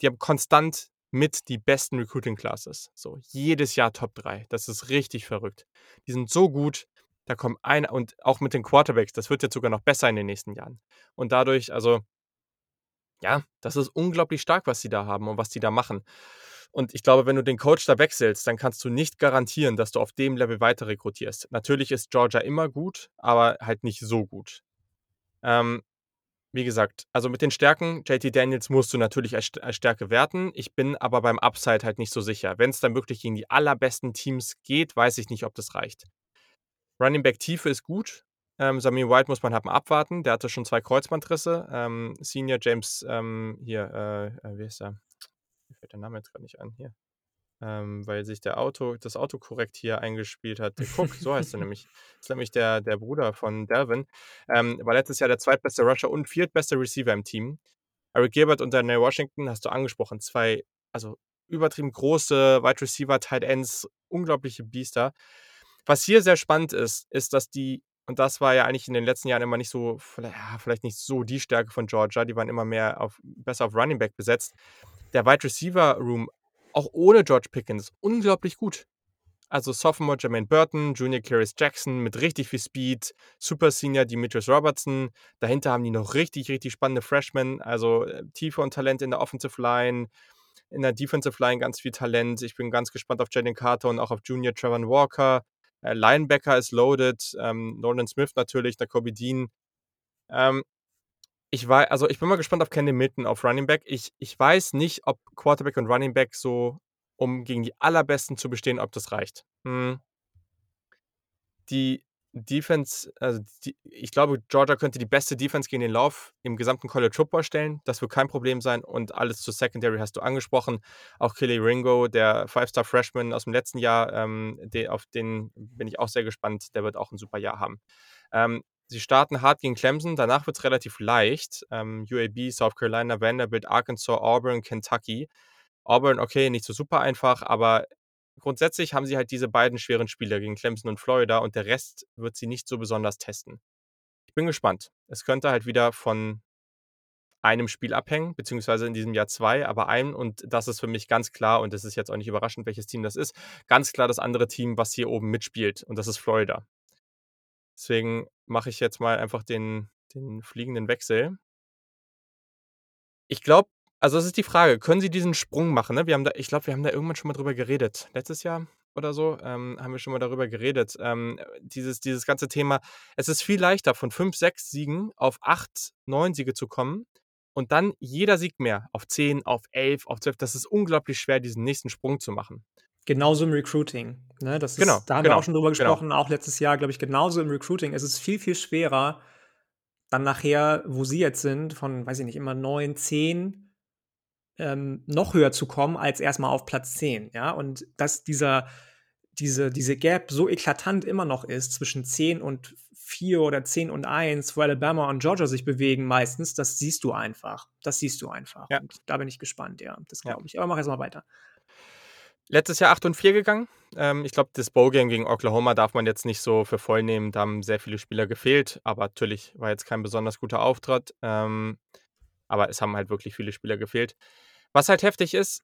Die haben konstant mit die besten Recruiting Classes. So, jedes Jahr Top 3. Das ist richtig verrückt. Die sind so gut, da kommen ein und auch mit den Quarterbacks, das wird jetzt sogar noch besser in den nächsten Jahren. Und dadurch, also, ja, das ist unglaublich stark, was sie da haben und was sie da machen. Und ich glaube, wenn du den Coach da wechselst, dann kannst du nicht garantieren, dass du auf dem Level weiter rekrutierst. Natürlich ist Georgia immer gut, aber halt nicht so gut. Ähm, wie gesagt, also mit den Stärken, JT Daniels musst du natürlich als, als Stärke werten. Ich bin aber beim Upside halt nicht so sicher. Wenn es dann wirklich gegen die allerbesten Teams geht, weiß ich nicht, ob das reicht. Running Back Tiefe ist gut. Ähm, Samir White muss man haben abwarten. Der hatte schon zwei Kreuzbandrisse. Ähm, Senior James, ähm, hier, äh, äh wie ist er? Mir fällt der Name jetzt gerade nicht an. Hier ähm, weil sich der Auto, das Autokorrekt hier eingespielt hat. Cook, so heißt er nämlich. Das ist nämlich der, der Bruder von Delvin. Ähm, war letztes Jahr der zweitbeste Rusher und viertbeste Receiver im Team. Eric Gilbert und Daniel Washington hast du angesprochen. Zwei, also übertrieben große Wide Receiver, Tight Ends, unglaubliche Biester. Was hier sehr spannend ist, ist, dass die, und das war ja eigentlich in den letzten Jahren immer nicht so, vielleicht nicht so die Stärke von Georgia, die waren immer mehr auf, besser auf Running Back besetzt. Der Wide Receiver Room auch ohne George Pickens unglaublich gut. Also Sophomore Jermaine Burton, Junior Carius Jackson mit richtig viel Speed, Super Senior Demetrius Robertson. Dahinter haben die noch richtig, richtig spannende Freshmen, also äh, Tiefe und Talent in der Offensive Line, in der Defensive Line ganz viel Talent. Ich bin ganz gespannt auf Jalen Carter und auch auf Junior Trevor Walker. Äh, Linebacker ist loaded, ähm, Nolan Smith natürlich, der Kobe Dean. Ähm, ich weiß, also ich bin mal gespannt auf Kenny Milton auf Running Back. Ich, ich weiß nicht, ob Quarterback und Running Back so, um gegen die allerbesten zu bestehen, ob das reicht. Hm. Die Defense, also die, ich glaube, Georgia könnte die beste Defense gegen den Lauf im gesamten College Football stellen. Das wird kein Problem sein. Und alles zur Secondary hast du angesprochen. Auch Kelly Ringo, der Five-Star Freshman aus dem letzten Jahr, ähm, den, auf den bin ich auch sehr gespannt. Der wird auch ein super Jahr haben. Ähm, Sie starten hart gegen Clemson, danach wird es relativ leicht. Ähm, UAB, South Carolina, Vanderbilt, Arkansas, Auburn, Kentucky. Auburn, okay, nicht so super einfach, aber grundsätzlich haben sie halt diese beiden schweren Spiele gegen Clemson und Florida und der Rest wird sie nicht so besonders testen. Ich bin gespannt. Es könnte halt wieder von einem Spiel abhängen, beziehungsweise in diesem Jahr zwei, aber ein, und das ist für mich ganz klar, und es ist jetzt auch nicht überraschend, welches Team das ist, ganz klar das andere Team, was hier oben mitspielt, und das ist Florida. Deswegen mache ich jetzt mal einfach den, den fliegenden Wechsel. Ich glaube, also das ist die Frage, können Sie diesen Sprung machen? Ne? Wir haben da, ich glaube, wir haben da irgendwann schon mal drüber geredet. Letztes Jahr oder so ähm, haben wir schon mal darüber geredet. Ähm, dieses, dieses ganze Thema, es ist viel leichter, von 5, 6 Siegen auf 8, 9 Siege zu kommen. Und dann jeder Sieg mehr, auf 10, auf 11, auf 12. Das ist unglaublich schwer, diesen nächsten Sprung zu machen. Genauso im Recruiting. Ne? Das ist, Genau, da haben wir genau, auch schon drüber genau. gesprochen, auch letztes Jahr, glaube ich, genauso im Recruiting. Es ist viel, viel schwerer, dann nachher, wo sie jetzt sind, von, weiß ich nicht, immer 9, 10, ähm, noch höher zu kommen, als erstmal auf Platz 10. Ja? Und dass dieser, diese, diese Gap so eklatant immer noch ist zwischen 10 und 4 oder 10 und 1, wo Alabama und Georgia sich bewegen meistens, das siehst du einfach. Das siehst du einfach. Ja. Da bin ich gespannt, ja. Das Ja. glaube ich. Aber mach erst mal weiter. Letztes Jahr 8 und 4 gegangen. Ähm, ich glaube, das Bowl-Game gegen Oklahoma darf man jetzt nicht so für voll nehmen. Da haben sehr viele Spieler gefehlt, aber natürlich war jetzt kein besonders guter Auftritt. Ähm, aber es haben halt wirklich viele Spieler gefehlt. Was halt heftig ist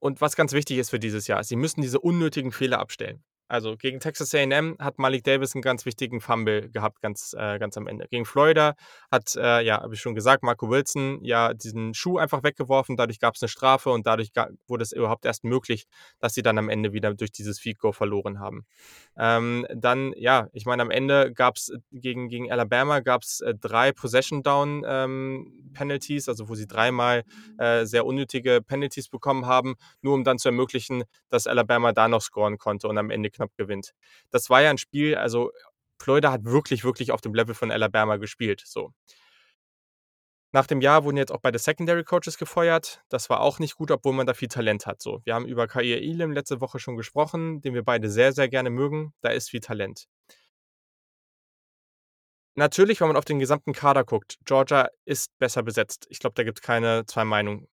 und was ganz wichtig ist für dieses Jahr, sie müssen diese unnötigen Fehler abstellen. Also gegen Texas A&M hat Malik Davis einen ganz wichtigen Fumble gehabt, ganz, äh, ganz am Ende. Gegen Florida hat, äh, ja, habe ich schon gesagt, Marco Wilson ja diesen Schuh einfach weggeworfen. Dadurch gab es eine Strafe und dadurch wurde es überhaupt erst möglich, dass sie dann am Ende wieder durch dieses Field Goal verloren haben. Ähm, dann, ja, ich meine, am Ende gab es gegen, gegen Alabama gab es äh, drei Possession Down ähm, Penalties, also wo sie dreimal äh, sehr unnötige Penalties bekommen haben, nur um dann zu ermöglichen, dass Alabama da noch scoren konnte und am Ende knapp gewinnt. Das war ja ein Spiel, also Florida hat wirklich, wirklich auf dem Level von Alabama gespielt. So. Nach dem Jahr wurden jetzt auch beide Secondary Coaches gefeuert. Das war auch nicht gut, obwohl man da viel Talent hat. So, wir haben über Kair Elam letzte Woche schon gesprochen, den wir beide sehr, sehr gerne mögen. Da ist viel Talent. Natürlich, wenn man auf den gesamten Kader guckt, Georgia ist besser besetzt. Ich glaube, da gibt es keine zwei Meinungen.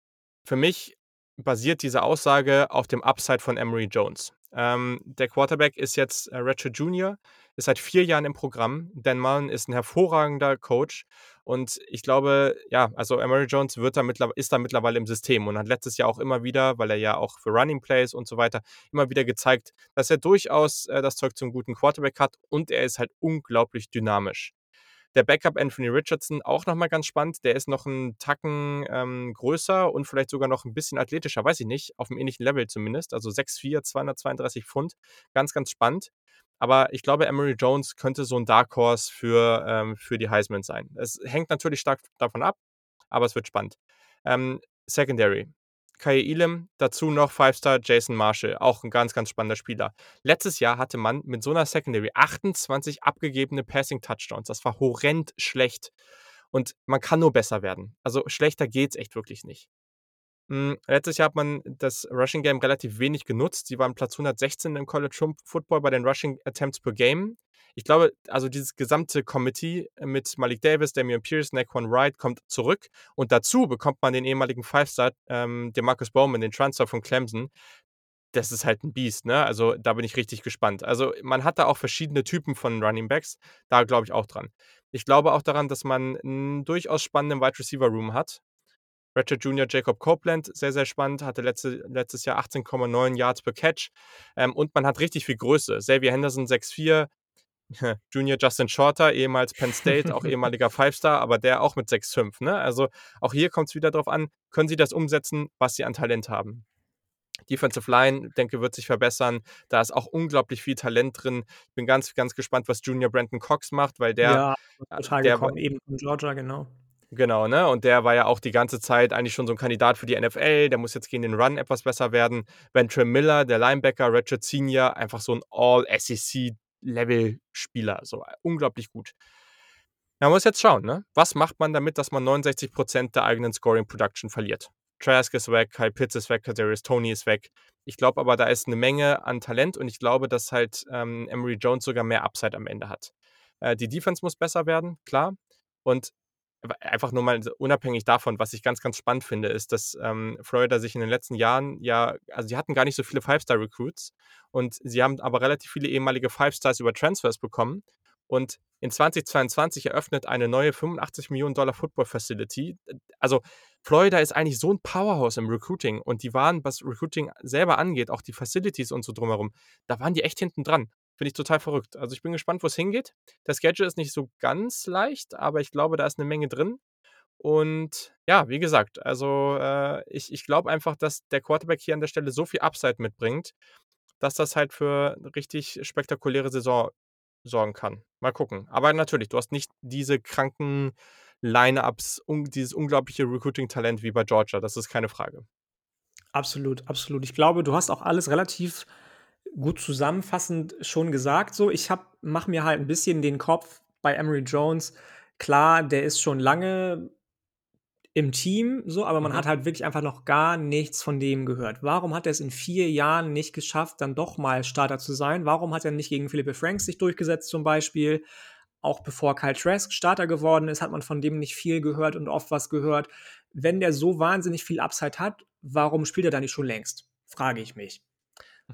Für mich basiert diese Aussage auf dem Upside von Emery Jones. Ähm, der Quarterback ist jetzt äh, Ratchet Jr., ist seit vier Jahren im Programm. Dan Mullen ist ein hervorragender Coach. Und ich glaube, ja, also Emery Jones wird da ist da mittlerweile im System und hat letztes Jahr auch immer wieder, weil er ja auch für Running Plays und so weiter immer wieder gezeigt, dass er durchaus äh, das Zeug zum guten Quarterback hat und er ist halt unglaublich dynamisch. Der Backup Anthony Richardson auch nochmal ganz spannend. Der ist noch einen Tacken ähm, größer und vielleicht sogar noch ein bisschen athletischer, weiß ich nicht, auf einem ähnlichen Level zumindest. Also 6'4, 232 Pfund. Ganz, ganz spannend. Aber ich glaube, Emery Jones könnte so ein Dark Horse für, ähm, für die Heisman sein. Es hängt natürlich stark davon ab, aber es wird spannend. Ähm, Secondary. Kai Elam, dazu noch Five-Star Jason Marshall, auch ein ganz, ganz spannender Spieler. Letztes Jahr hatte man mit so einer Secondary 28 abgegebene Passing-Touchdowns. Das war horrend schlecht. Und man kann nur besser werden. Also schlechter geht es echt wirklich nicht. Hm, letztes Jahr hat man das Rushing Game relativ wenig genutzt. Sie waren Platz 116 im College Football bei den Rushing Attempts per Game ich glaube, also dieses gesamte Committee mit Malik Davis, Damian Pierce, Naquan Wright kommt zurück und dazu bekommt man den ehemaligen Five-Star, ähm, den Marcus Bowman, den Transfer von Clemson. Das ist halt ein Biest, ne? Also da bin ich richtig gespannt. Also man hat da auch verschiedene Typen von Running Backs. Da glaube ich auch dran. Ich glaube auch daran, dass man einen durchaus spannenden Wide Receiver Room hat. Ratchet Jr. Jacob Copeland, sehr, sehr spannend, hatte letzte, letztes Jahr 18,9 Yards per Catch. Ähm, und man hat richtig viel Größe. Xavier Henderson 6'4, Junior Justin Shorter, ehemals Penn State, auch ehemaliger Five-Star, aber der auch mit 6'5. Ne? Also auch hier kommt es wieder darauf an, können sie das umsetzen, was sie an Talent haben. Defensive Line, denke, wird sich verbessern. Da ist auch unglaublich viel Talent drin. Ich bin ganz, ganz gespannt, was Junior Brandon Cox macht, weil der. Ja, total der, gekommen, eben von Georgia, genau. Genau, ne? Und der war ja auch die ganze Zeit eigentlich schon so ein Kandidat für die NFL. Der muss jetzt gegen den Run etwas besser werden. Ventre Miller, der Linebacker, Richard Senior, einfach so ein All-SEC Level-Spieler. So äh, unglaublich gut. Man muss jetzt schauen, ne? Was macht man damit, dass man 69% der eigenen Scoring Production verliert? Trask ist weg, Kyle Pitts ist weg, Kadarius Tony ist weg. Ich glaube aber, da ist eine Menge an Talent und ich glaube, dass halt ähm, Emery Jones sogar mehr Upside am Ende hat. Äh, die Defense muss besser werden, klar. Und einfach nur mal unabhängig davon, was ich ganz, ganz spannend finde, ist, dass ähm, Florida sich in den letzten Jahren ja, also sie hatten gar nicht so viele Five-Star-Recruits und sie haben aber relativ viele ehemalige Five-Stars über Transfers bekommen. Und in 2022 eröffnet eine neue 85 Millionen Dollar Football Facility. Also Florida ist eigentlich so ein Powerhouse im Recruiting und die waren, was Recruiting selber angeht, auch die Facilities und so drumherum, da waren die echt hinten dran. Finde ich total verrückt. Also ich bin gespannt, wo es hingeht. Das Schedule ist nicht so ganz leicht, aber ich glaube, da ist eine Menge drin. Und ja, wie gesagt, also äh, ich, ich glaube einfach, dass der Quarterback hier an der Stelle so viel Upside mitbringt, dass das halt für eine richtig spektakuläre Saison sorgen kann. Mal gucken. Aber natürlich, du hast nicht diese kranken Line-Ups, un dieses unglaubliche Recruiting-Talent wie bei Georgia. Das ist keine Frage. Absolut, absolut. Ich glaube, du hast auch alles relativ gut zusammenfassend schon gesagt so. Ich mache mir halt ein bisschen den Kopf bei Emery Jones. Klar, der ist schon lange im Team so, aber man mhm. hat halt wirklich einfach noch gar nichts von dem gehört. Warum hat er es in vier Jahren nicht geschafft, dann doch mal Starter zu sein? Warum hat er nicht gegen Philippe Franks sich durchgesetzt zum Beispiel? Auch bevor Kyle Trask Starter geworden ist, hat man von dem nicht viel gehört und oft was gehört. Wenn der so wahnsinnig viel Upside hat, warum spielt er da nicht schon längst? Frage ich mich.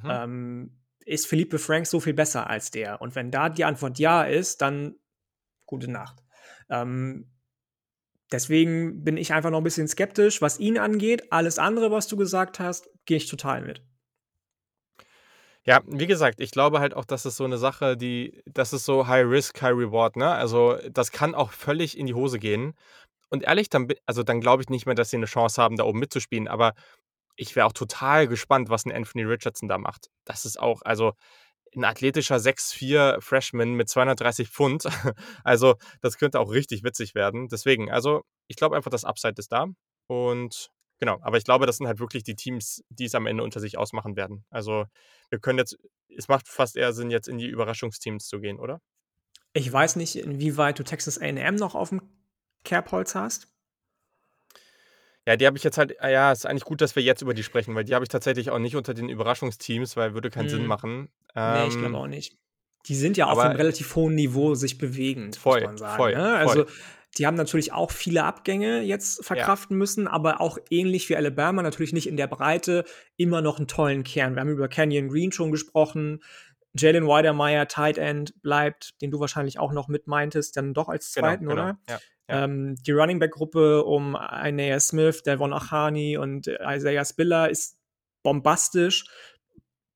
Mhm. Ähm, ist Philippe Frank so viel besser als der? Und wenn da die Antwort ja ist, dann gute Nacht. Ähm, deswegen bin ich einfach noch ein bisschen skeptisch, was ihn angeht. Alles andere, was du gesagt hast, gehe ich total mit. Ja, wie gesagt, ich glaube halt auch, das ist so 'ne Sache, die das ist so High Risk, High Reward, ne? Also, das kann auch völlig in die Hose gehen. Und ehrlich, dann also, dann glaube ich nicht mehr, dass sie 'ne Chance haben, da oben mitzuspielen, aber ich wäre auch total gespannt, was 'n Anthony Richardson da macht. Das ist auch also, 'n athletischer 6'4 Freshman mit 230 Pfund. Also, das könnte auch richtig witzig werden. Deswegen, also, ich glaube einfach, das Upside ist da und genau. Aber ich glaube, das sind halt wirklich die Teams, die's am Ende unter sich ausmachen werden. Also, wir können jetzt es macht fast eher Sinn, jetzt in die Überraschungsteams zu gehen, oder? Ich weiß nicht, inwieweit du Texas A&M noch aufm Kerbholz hast. Ja, die habe ich jetzt halt ah ja, ist eigentlich gut, dass wir jetzt über die sprechen, weil die habe ich tatsächlich auch nicht unter den Überraschungsteams, weil würde keinen Sinn Mhm. machen. Ne, ich glaube Ähm auch nicht. Die sind ja auf 'nem aber relativ hohen Niveau sich bewegend, muss Voll, man sagen, voll, ne? voll. Also, die haben natürlich auch viele Abgänge jetzt Ja. verkraften müssen, aber auch ähnlich wie Alabama natürlich nicht in der Breite, immer noch 'n tollen Kern. Wir haben über Kenyon Green schon gesprochen. Jalen Wydermyer, Tight End, bleibt, den du wahrscheinlich auch noch mit meintest, dann doch als Genau, 2., genau. oder? Ja, Ähm, die Running-Back-Gruppe um Isaiah Smith, Devon Achane und Isaiah Spiller ist bombastisch.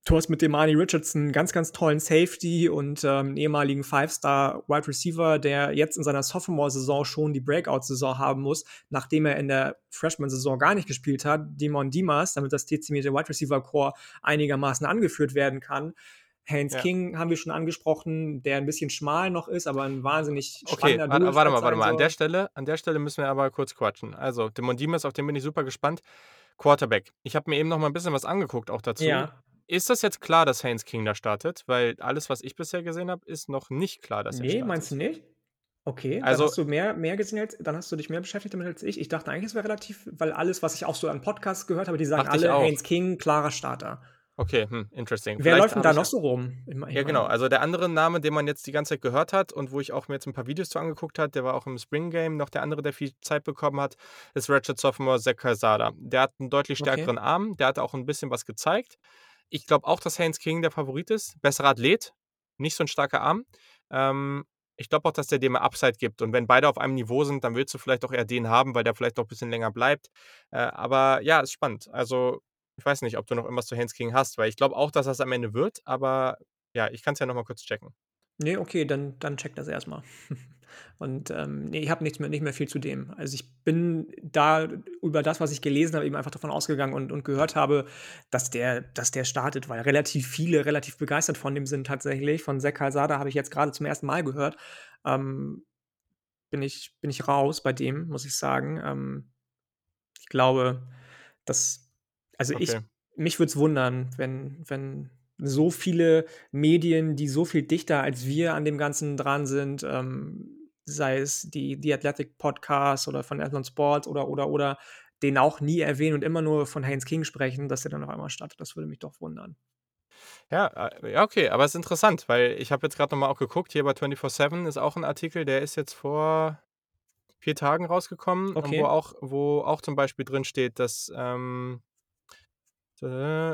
Du hast mit Demani Richardson 'n ganz, ganz tollen Safety und, ähm, 'n ehemaligen Five-Star-Wide Receiver, der jetzt in seiner Sophomore-Saison schon die Breakout-Saison haben muss, nachdem er in der Freshman-Saison gar nicht gespielt hat. Demond Demas, damit das dezimierte Wide-Receiver-Corps einigermaßen angeführt werden kann. Haynes Ja. King haben wir schon angesprochen, der 'n bisschen schmal noch ist, aber 'n wahnsinnig Okay, spannender warte warte Dual-Threat mal, warte mal. An der. Stelle an der Stelle müssen wir aber kurz quatschen. Also, Demond Demas, auf den bin ich super gespannt. Quarterback. Ich habe mir eben noch mal 'n bisschen was angeguckt auch dazu. Ja. Ist das jetzt klar, dass Haynes King da startet? Weil alles, was ich bisher gesehen habe, ist noch nicht klar, dass er Ne, meinst du startet. nicht? Okay, dann Also hast du mehr mehr gesehen als dann hast du dich mehr beschäftigt damit als ich. Ich dachte eigentlich, es wäre relativ weil alles, was ich auch so an Podcasts gehört habe, die sagen alle. „Haynes King, klarer Starter.“ Okay, hm, interesting. Wer Vielleicht läuft denn habe da noch so rum? Ich mei ich Ja, genau. Also, der andere Name, den man jetzt die ganze Zeit gehört hat und wo ich auch mir jetzt 'n paar Videos zu angeguckt hat, der war auch im Spring Game noch der andere, der viel Zeit bekommen hat, ist Redshirt Sophomore Zach Calzada. Der hat 'n deutlich Okay. stärkeren Arm, der hat auch 'n bisschen was gezeigt. Ich glaube auch, dass Haynes King der Favorit ist. Besserer Athlet, nicht so 'n starker Arm. Ähm, ich glaube auch, dass der dem mehr Upside gibt und wenn beide auf einem Niveau sind, dann willst du vielleicht auch eher den haben, weil der vielleicht noch bisschen länger bleibt. Äh, aber ja, ist spannend. Also, ich weiß nicht, ob du noch irgendwas zu Haynes King hast, weil ich glaube auch, dass er's am Ende wird, aber ja, ich kann's ja noch mal kurz checken. Ne, okay, dann dann check das erst mal. Und, ähm, ne, ich habe nichts mehr nicht mehr viel zu dem. Also, ich bin da über das, was ich gelesen habe, eben einfach davon ausgegangen und und gehört habe, dass der dass der startet, weil relativ viele relativ begeistert von dem sind tatsächlich. Von Zach Calzada habe ich jetzt grade zum 1. Mal gehört. Ähm, bin ich bin ich raus bei dem, muss ich sagen. Ähm, ich glaube, dass also, Okay. ich mich würde es wundern, wenn wenn so viele Medien, die so viel dichter als wir an dem Ganzen dran sind, ähm, sei es die The Athletic Podcast oder von Athlon Sports oder, oder, oder, den auch nie erwähnen und immer nur von Haynes King sprechen, dass der dann auf einmal startet. Das würde mich doch wundern. Ja, äh, ja, okay, aber ist interessant, weil ich habe jetzt grad noch mal auch geguckt, hier bei 24/7 ist auch 'n Artikel, der ist jetzt vor 4 Tagen rausgekommen und wo Okay. auch wo auch zum Beispiel drinsteht, dass, ähm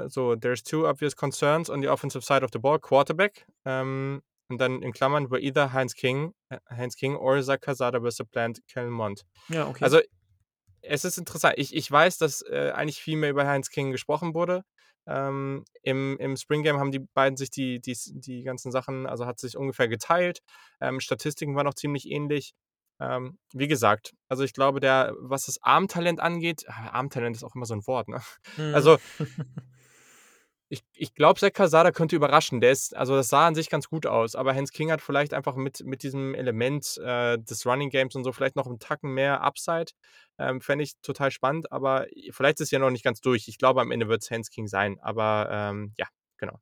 so: „There's two obvious concerns on the offensive side of the ball, Quarterback“, ähm, und dann in Klammern: „Were either Haynes King äh, Haynes King or Zach Calzada were supplant Kellen Mond.“ Ja, okay. Also, es ist interessant. Ich ich weiß, dass, äh, eigentlich viel mehr über Haynes King gesprochen wurde. Ähm, im im Spring Game haben die beiden sich die dies die ganzen Sachen also, hat sich ungefähr geteilt. Ähm, Statistiken waren auch ziemlich ähnlich. Ähm, wie gesagt, also, ich glaube, der was das Armtalent angeht ah, Armtalent ist auch immer so 'n Wort, ne? Mhm. Also ich ich glaube, Zach Calzada könnte überraschen. Der ist also, das sah an sich ganz gut aus, aber Haynes King hat vielleicht einfach mit mit diesem Element, äh, des Running Games und so vielleicht noch 'n Tacken mehr Upside. Ähm, fände ich total spannend, aber vielleicht ist es ja noch nicht ganz durch. Ich glaube, am Ende wird's Haynes King sein, aber, ähm, ja, genau.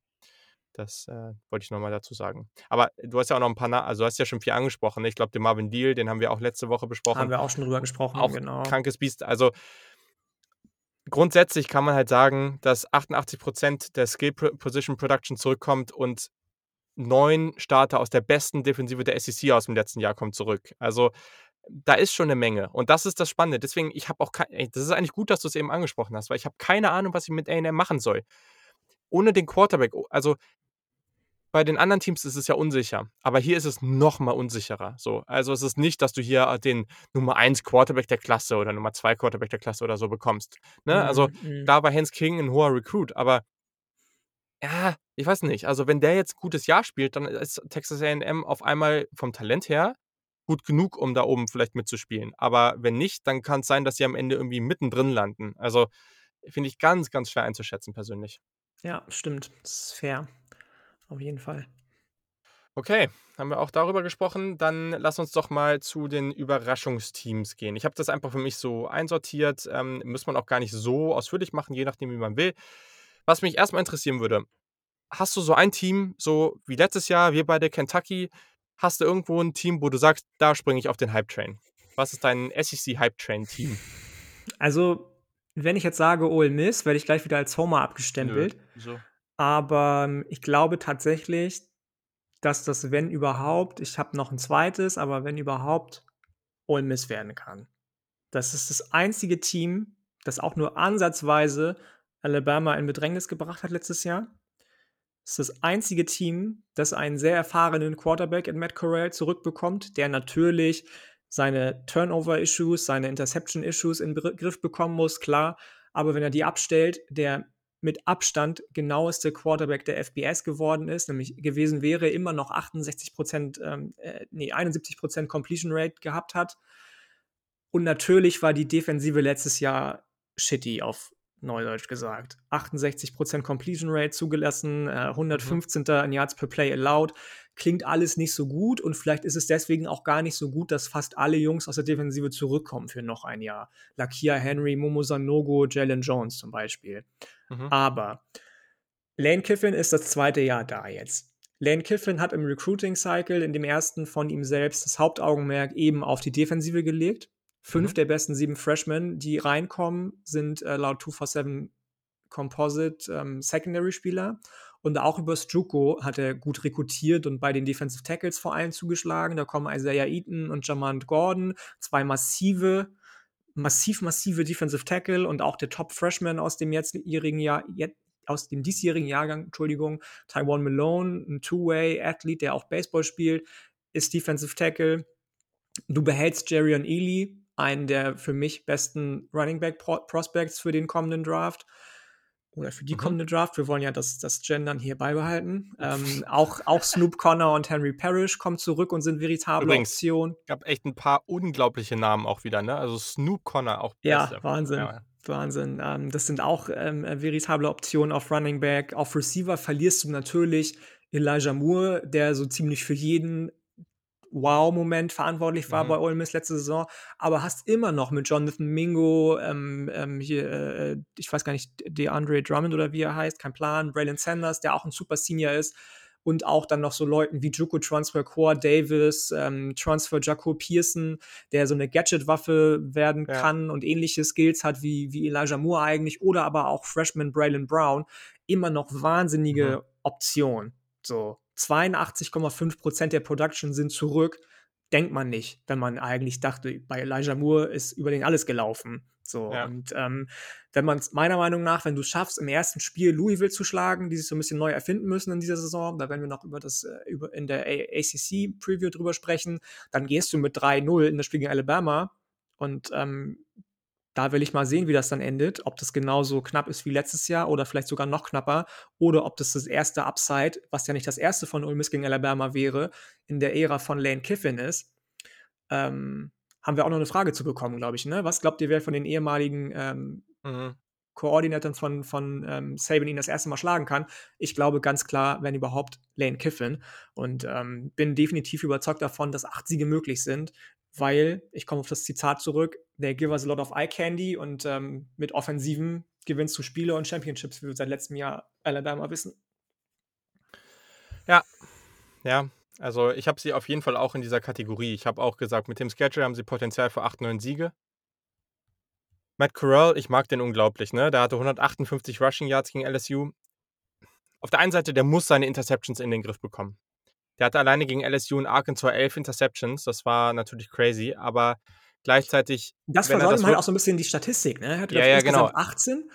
Das, äh, wollte ich noch mal dazu sagen. Aber du hast ja auch noch 'n paar Na also, du hast ja schon viel angesprochen, ne? Ich glaube, den Marvin Leal, den haben wir auch letzte Woche Haben besprochen. wir auch schon drüber gesprochen, Auch genau. krankes Biest. Also grundsätzlich kann man halt sagen, dass 88 % der Skill Position Production zurückkommt und 9 Starter aus der besten Defensive der SEC aus dem letzten Jahr kommen zurück. Also, da ist schon 'ne Menge und das ist das Spannende. Deswegen, ich habe auch kei ey, das ist eigentlich gut, dass du's eben angesprochen hast, weil ich habe keine Ahnung, was ich mit A&M machen soll. Ohne den Quarterback also bei den anderen Teams ist es ja unsicher, aber hier ist es noch mal unsicherer, so. Also, es ist nicht, dass du hier den Nummer 1 Quarterback der Klasse oder Nummer 2 Quarterback der Klasse oder so bekommst, ne? Also, Mhm, mhm. klar war Haynes King 'n hoher Recruit, aber Ja, ich weiß nicht. Also, wenn der jetzt 'n gutes Jahr spielt, dann ist Texas A&M auf einmal vom Talent her gut genug, um da oben vielleicht mitzuspielen. Aber wenn nicht, dann kann's sein, dass sie am Ende irgendwie mittendrin landen. Also, finde ich ganz, ganz schwer einzuschätzen persönlich. Ja, stimmt. Das ist fair. Auf jeden Fall. Okay, haben wir auch darüber gesprochen. Dann lass uns doch mal zu den Überraschungsteams gehen. Ich habe das einfach für mich so einsortiert. Ähm, muss man auch gar nicht so ausführlich machen, je nachdem, wie man will. Was mich erst mal interessieren würde: Hast du so ein Team, so wie letztes Jahr, wir beide Kentucky hast du irgendwo 'n Team, wo du sagst: „Da springe ich auf den Hype Train?“ Was ist dein SEC Hype Train Team? Also, wenn ich jetzt sage Ole Miss, werde ich gleich wieder als Homer Nö, abgestempelt. Aber, hm, ich glaube tatsächlich, dass das, wenn überhaupt ich habe noch 'n 2., aber wenn überhaupt, Ole Miss werden kann. Das ist das einzige Team, das auch nur ansatzweise Alabama in Bedrängnis gebracht hat letztes Jahr. Ist das einzige Team, das einen sehr erfahrenen Quarterback in Matt Corral zurückbekommt, der natürlich seine Turnover-Issues, seine Interception-Issues in Griff bekommen muss, klar. Aber wenn er die abstellt, der mit Abstand genaueste Quarterback der FBS geworden ist, nämlich gewesen wäre, immer noch 68 %, ähm, äh, ne, 71 % Completion Rate gehabt hat. Und natürlich war die Defensive letztes Jahr shitty, auf Neudeutsch gesagt. 68 % Completion Rate zugelassen, äh, Mhm. 115. in Yards per Play allowed. Klingt alles nicht so gut und vielleicht ist es deswegen auch gar nicht so gut, dass fast alle Jungs aus der Defensive zurückkommen für noch ein Jahr. Lakia Henry, Momo Sanogo, Jalen Jones zum Beispiel. Mhm. Aber Lane Kiffin ist das 2. Jahr da jetzt. Lane Kiffin hat im Recruiting Cycle in dem 1. von ihm selbst das Hauptaugenmerk eben auf die Defensive gelegt. 5 Mhm. der besten 7 Freshmen, die reinkommen, sind, äh, laut 247 Composite, ähm, Secondary-Spieler. Und auch übers JUCO hat er gut rekrutiert und bei den Defensive Tackles vor allem zugeschlagen. Da kommen Isaiah Eaton und Jamont Gordon, 2 massive massiv massive Defensive Tackle und auch der Top-Freshman aus dem jetzigen Jahr jet aus dem diesjährigen Jahrgang, Entschuldigung, Taiwan Malone, 'n Two-Way-Athlete, der auch Baseball spielt, ist Defensive Tackle. Du behältst Jerrion Ealy, einen der für mich besten Running-Back-Pro Prospects für den kommenden Draft oder für die Mhm. kommende Draft. Wir wollen ja das das Gendern hier beibehalten. Ähm, auch auch Snoop Conner und Henry Parrish kommen zurück und sind veritable Übrigens, Optionen. gab echt 'n paar unglaubliche Namen auch wieder, ne? Also, Snoop Conner, auch Ja, Beste. Wahnsinn, Ja. Wahnsinn. Ähm, das sind auch, ähm, äh, veritable Optionen auf Running Back. Auf Receiver verlierst du natürlich Elijah Moore, der so ziemlich für jeden Wow-Moment verantwortlich war Mhm. bei Ole Miss letzte Saison, aber hast immer noch mit Jonathan Mingo, ähm, ähm, hier, äh, ich weiß gar nicht, DeAndre Drummond oder wie er heißt, kein Plan, Braylon Sanders, der auch 'n Super Senior ist und auch dann noch so Leuten wie JUCO-Transfer Core Davis, ähm, Transfer Jaco Pearson, der so 'ne Gadget-Waffe werden Ja. kann und ähnliche Skills hat wie wie Elijah Moore eigentlich oder aber auch Freshman Braylon Brown. Immer noch Mhm. wahnsinnige Option. So 82,5 % der Production sind zurück. Denkt man nicht, wenn man eigentlich dachte, bei Elijah Moore ist über den alles gelaufen. So, Ja. und, ähm, wenn man's meiner Meinung nach wenn du's schaffst, im 1. Spiel Louisville zu schlagen, die sich so 'n bisschen neu erfinden müssen in dieser Saison, da werden wir noch über das, äh, über in der A ACC Preview drüber sprechen, dann gehst du mit 3:0 in das Spiel gegen Alabama und, ähm, da will ich mal sehen, wie das dann endet, ob das genauso knapp ist wie letztes Jahr oder vielleicht sogar noch knapper oder ob das das 1. Upside, was ja nicht das 1. von Ole Miss gegen Alabama wäre, in der Ära von Lane Kiffin ist. Ähm, haben wir auch noch 'ne Frage zu bekommen, glaube ich, ne? Was glaubt ihr, wer von den ehemaligen, ähm, Mhm. Koordinatoren von von, ähm, Saban ihn das 1. Mal schlagen kann? Ich glaube ganz klar, wenn überhaupt, Lane Kiffin und, ähm, bin definitiv überzeugt davon, dass 8 Siege möglich sind, weil ich komme auf das Zitat zurück: „They give us a lot of eye candy“ und, ähm, mit Offensiven gewinnst du Spiele und Championships, wie wir seit letztem Jahr Alabama wissen. Ja. Ja, also, ich habe sie auf jeden Fall auch in dieser Kategorie. Ich habe auch gesagt, mit dem Schedule haben sie Potenzial für 8, 9 Siege. Matt Corral, ich mag den unglaublich, ne? Der hatte 158 Rushing Yards gegen LSU. Auf der einen Seite, der muss seine Interceptions in den Griff bekommen. Der hatte alleine gegen LSU und Arkansas 11 Interceptions. Das war natürlich crazy, aber gleichzeitig, Das wenn er das ihm halt auch so 'n bisschen die Statistik, ne? Er hatte Ja, ja, genau. insgesamt 18,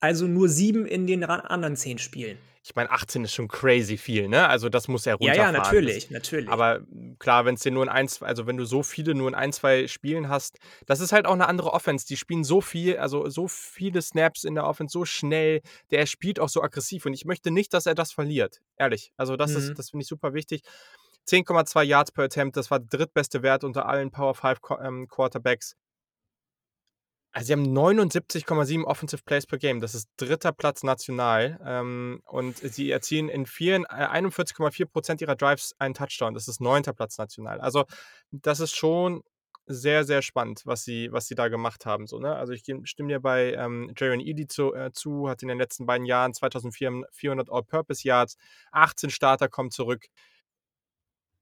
also nur 7 in den anderen 10 Spielen. ich meine, 18 ist schon crazy viel, ne? Also, das muss er Ja, ja, runterfahren. Das natürlich, natürlich. aber klar, wenn's den nur in 1, 2 also, wenn du so viele nur in 1, 2 Spielen hast das ist halt auch 'ne andere Offense. Die spielen so viel also, so viele Snaps in der Offense, so schnell. Der spielt auch so aggressiv und ich möchte nicht, dass er das verliert, ehrlich. Also, das ist Mhm. das finde ich super wichtig. 10,2 Yards per Attempt, das war der drittbeste Wert unter allen Power 5 Qua ähm, Quarterbacks. Also, sie haben 79,7 Offensive Plays per Game. Das ist 3. Platz national. Ähm, und sie erzielen in äh, 41,4 % ihrer Drives einen Touchdown. Das ist 9. Platz national. Also, das ist schon sehr, sehr spannend, was sie was sie da gemacht haben, so, ne? Also, ich stimme dir bei, ähm, Jeremy Ealy zu äh, zu, hat in den letzten beiden Jahren 2.400 All-Purpose Yards, 18 Starter kommen zurück.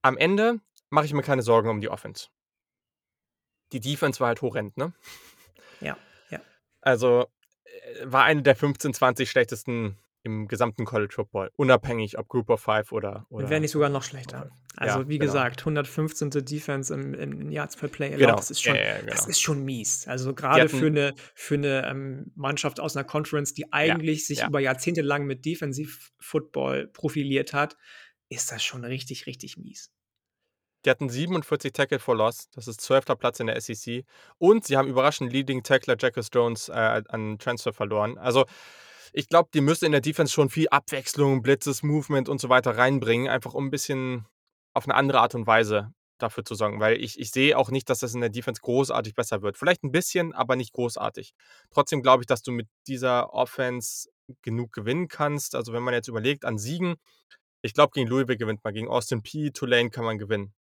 Am Ende mache ich mir keine Sorgen um die Offense. Die Defense war halt horrend, ne? Ja, ja. Also, äh, war eine der 15, 20 schlechtesten im gesamten College Football, unabhängig ob Group of Five oder oder Wenn nicht sogar noch schlechter. Also, Ja, wie genau. gesagt, 115. Defense im im Yards per Play Genau. das ist schon ja, ja, das genau. ist schon mies. Also, hatten für 'ne für 'ne, ähm, Mannschaft aus 'ner Conference, die eigentlich sich über Jahrzehnte lang mit Defensiv-Football profiliert hat, ist das schon richtig, richtig mies. Die hatten 47 Tackle for Loss, das ist 12. Platz in der SEC. Und sie haben überraschend Leading Tackler Jacquez Jones, äh, an Transfer verloren. Also, ich glaube, die müssen in der Defense schon viel Abwechslung, Blitzes, Movement und so weiter reinbringen, einfach um 'n bisschen auf 'ne andere Art und Weise dafür zu sorgen, weil ich ich sehe auch nicht, dass das in der Defense großartig besser wird. Vielleicht 'n bisschen, aber nicht großartig. Trotzdem glaube ich, dass du mit dieser Offense genug gewinnen kannst. Also, wenn man jetzt überlegt an Siegen ich glaube, gegen Louisville gewinnt man, gegen Austin Peay, Tulane kann man gewinnen.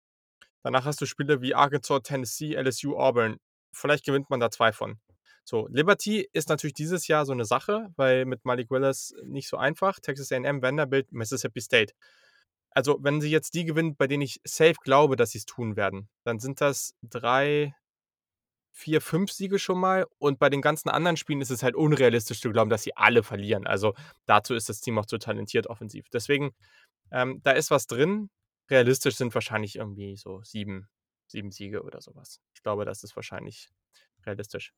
Danach hast du Spiele wie Arkansas, Tennessee, LSU, Auburn. Vielleicht gewinnt man da 2 von. So, Liberty ist natürlich dieses Jahr so 'ne Sache, weil mit Malik Willis nicht so einfach. Texas A&M, Vanderbilt, Mississippi State. Also, wenn sie jetzt die gewinnen, bei denen ich safe glaube, dass sie's tun werden, dann sind das 3, 4, 5 Siege schon mal und bei den ganzen anderen Spielen ist es halt unrealistisch zu glauben, dass sie alle verlieren. Also, dazu ist das Team auch zu talentiert offensiv. Deswegen, ähm, da ist was drin. Realistisch sind wahrscheinlich irgendwie so 7 7 Siege oder so was. Ich glaube, das ist wahrscheinlich realistisch.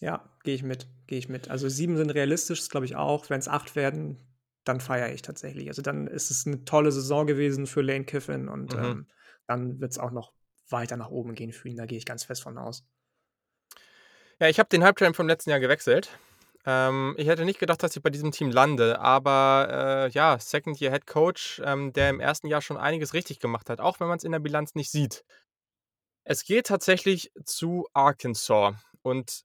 Ja, gehe ich mit, gehe ich mit. Also, 7 sind realistisch, das glaube ich auch. Wenn's 8 werden, dann feiere ich tatsächlich. Also, dann ist es 'ne tolle Saison gewesen für Lane Kiffin und, Mhm. ähm, dann wird's auch noch weiter nach oben gehen für ihn. Da gehe ich ganz fest von aus. Ja, ich habe den Hype-Train vom letzten Jahr gewechselt. Ähm, ich hätte nicht gedacht, dass ich bei diesem Team lande, aber, äh, ja, Second-Year-Head-Coach, ähm, der im 1. Jahr schon einiges richtig gemacht hat, auch wenn man's in der Bilanz nicht sieht. Es geht tatsächlich zu Arkansas und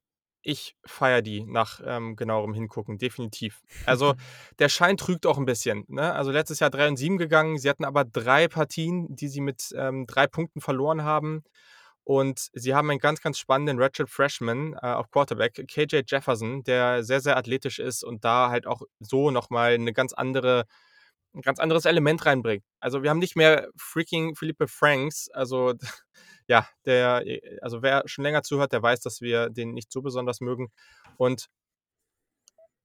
ich feiere die nach, ähm, genauerem Hingucken, definitiv. Also, der Schein trügt auch 'n bisschen, ne? Also, letztes Jahr 3 und 7 gegangen. Sie hatten aber 3 Partien, die sie mit, ähm, 3 Punkten verloren haben. Und sie haben einen ganz, ganz spannenden Redshirt Freshman, äh, auf Quarterback, KJ Jefferson, der sehr, sehr athletisch ist und da halt auch so noch mal 'ne ganz andere 'n ganz anderes Element reinbringt. Also, wir haben nicht mehr freaking Felipe Franks. Also, ja, der äh, also, wer schon länger zuhört, der weiß, dass wir den nicht so besonders mögen. Und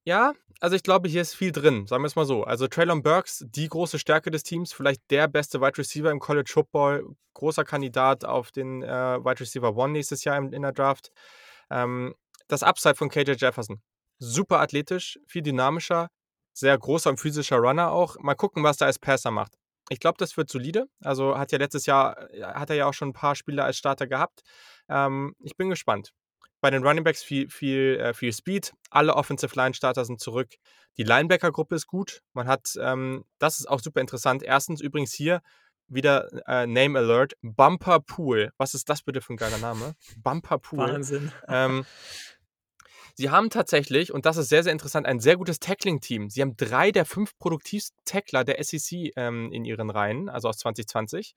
ja, also, ich glaube, hier ist viel drin, sagen wir's mal so. Also, Treylon Burks, die große Stärke des Teams, vielleicht der beste Wide Receiver im College Football, großer Kandidat auf den, äh, Wide Receiver One nächstes Jahr in in der Draft. Ähm, das Upside von KJ Jefferson, super athletisch, viel dynamischer, sehr großer und physischer Runner auch. Mal gucken, was der als Passer macht. Ich glaube, das wird solide. Also, hat ja letztes Jahr äh, hat er ja auch schon 'n paar Spiele als Starter gehabt. Ähm, ich bin gespannt. Bei den Running Backs viel viel äh, viel Speed. Alle Offensive-Line-Starter sind zurück. Die Linebacker-Gruppe ist gut. Man hat, ähm das ist auch super interessant. 1. übrigens hier wieder, äh, Name Alert, Bumper Pool. Was ist das bitte für 'n geiler Name? Bumper Pool. Wahnsinn. Ähm, sie haben tatsächlich, und das ist sehr, sehr interessant, ein sehr gutes Tackling-Team. Sie haben 3 der 5 produktivsten Tackler der SEC, ähm, in ihren Reihen, also aus 2020.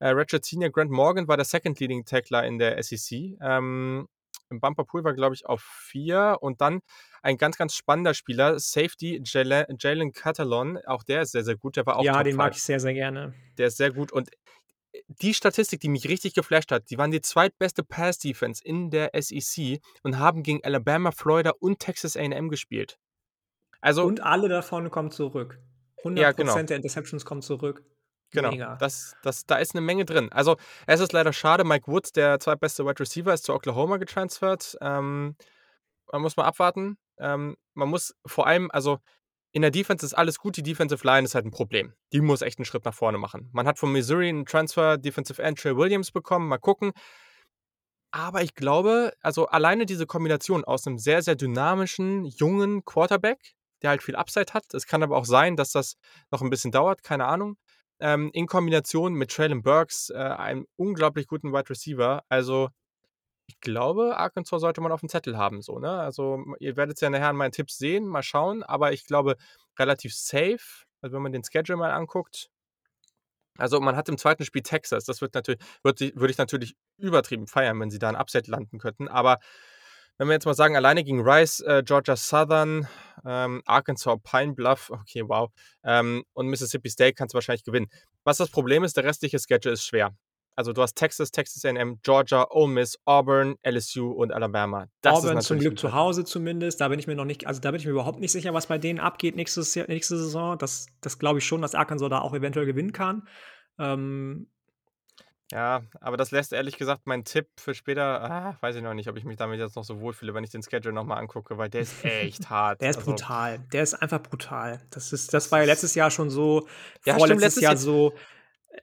Äh, Redshirt Senior Grant Morgan war der Second Leading Tackler in der SEC. Ähm, Bumper Pool war, glaube ich, auf 4 und dann ein ganz, ganz spannender Spieler, Safety Jala Jalen Catalon. Auch der ist sehr, sehr gut. Der war auch Ja, Top den mag 5. ich sehr, sehr gerne. Der ist sehr gut und, äh, die Statistik, die mich richtig geflasht hat, die waren die zweitbeste Pass-Defense in der SEC und haben gegen Alabama, Florida und Texas A&M gespielt. Also Und alle davon kommen zurück. 100 Ja, genau. der Interceptions kommen zurück. Genau, Mega. das das da ist 'ne Menge drin. Also, es ist leider schade, Mike Woods, der zweitbeste Wide Receiver, ist zu Oklahoma getransfert. Ähm, man muss mal abwarten. Ähm, man muss vor allem also, in der Defense ist alles gut, die Defensive Line ist halt ein Problem. Die muss echt einen Schritt nach vorne machen. Man hat von Missouri einen Transfer Defensive End Trey Williams bekommen, mal gucken. Aber ich glaube, also alleine diese Kombination aus einem sehr, sehr dynamischen, jungen Quarterback, der halt viel Upside hat. Es kann aber auch sein, dass das noch ein bisschen dauert, keine Ahnung. Ähm, in Kombination mit Traylon Burks, äh, einem unglaublich guten Wide Receiver. Also ich glaube, Arkansas sollte man auf dem Zettel haben, so, ne? Also, ihr werdet es ja nachher an meinen Tipps sehen, mal schauen, aber ich glaube, relativ safe, also wenn man den Schedule mal anguckt. Also, man hat im zweiten Spiel Texas, das wird natürlich, würde würd ich natürlich übertrieben feiern, wenn sie da ein Upset landen könnten, aber wenn wir jetzt mal sagen, alleine gegen Rice, äh, Georgia Southern, ähm, Arkansas, Pine Bluff, okay, wow, ähm, und Mississippi State kannst du wahrscheinlich gewinnen. Was das Problem ist, der restliche Schedule ist schwer. Also du hast Texas, Texas A&M, Georgia, Ole Miss, Auburn, LSU und Alabama. Das Auburn zum Glück zu Hause zumindest. Da bin ich mir noch nicht, also da bin ich mir überhaupt nicht sicher, was bei denen abgeht nächstes, nächste Saison. Das, das glaube ich schon, dass Arkansas da auch eventuell gewinnen kann. Ähm, ja, aber das lässt ehrlich gesagt meinen Tipp für später, ah, weiß ich noch nicht, ob ich mich damit jetzt noch so wohlfühle, wenn ich den Schedule nochmal angucke, weil der ist echt hart. der ist also, brutal. Der ist einfach brutal. Das, ist, das war ja letztes Jahr schon so, ja, vorletztes stimmt, Jahr so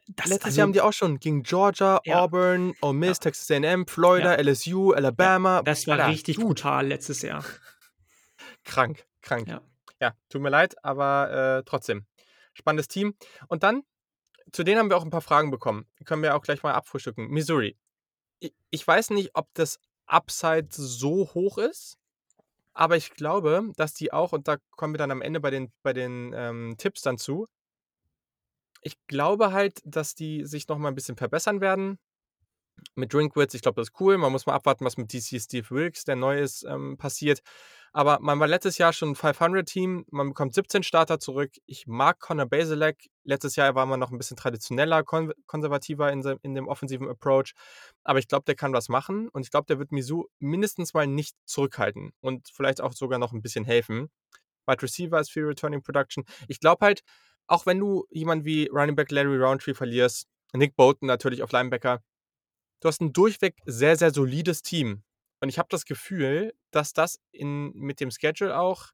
das, Letztes also, Jahr haben die auch schon gegen Georgia, ja. Auburn, Ole Miss, ja. Texas A&M, Florida, ja. LSU, Alabama. das war Alter, richtig brutal letztes Jahr. krank, krank. Ja. tut mir leid, aber äh, trotzdem. Spannendes Team. Und dann, zu denen haben wir auch ein paar Fragen bekommen. Die können wir auch gleich mal abfrühstücken. Missouri. Ich, weiß nicht, ob das Upside so hoch ist, aber ich glaube, dass die auch, und da kommen wir dann am Ende bei den, bei den ähm, Tipps dann zu, ich glaube halt, dass die sich noch mal ein bisschen verbessern werden. Mit Drinkwitz, ich glaube, das ist cool. Man muss mal abwarten, was mit DC Steve Wilkes, der neu ist, ähm, passiert. Aber man war letztes Jahr schon ein 500-Team. Man bekommt 17 Starter zurück. Ich mag Connor Baselak. Letztes Jahr war man noch ein bisschen traditioneller, kon konservativer in, in, dem offensiven Approach. Aber ich glaube, der kann was machen. Und ich glaube, der wird Misu mindestens mal nicht zurückhalten und vielleicht auch sogar noch ein bisschen helfen. Wide Receiver ist viel Returning Production. Ich glaube halt, auch wenn du jemanden wie Running Back Larry Roundtree verlierst, Nick Bolton natürlich auf Linebacker, du hast ein durchweg sehr, sehr solides Team. Und ich habe das Gefühl, dass das in, mit dem Schedule auch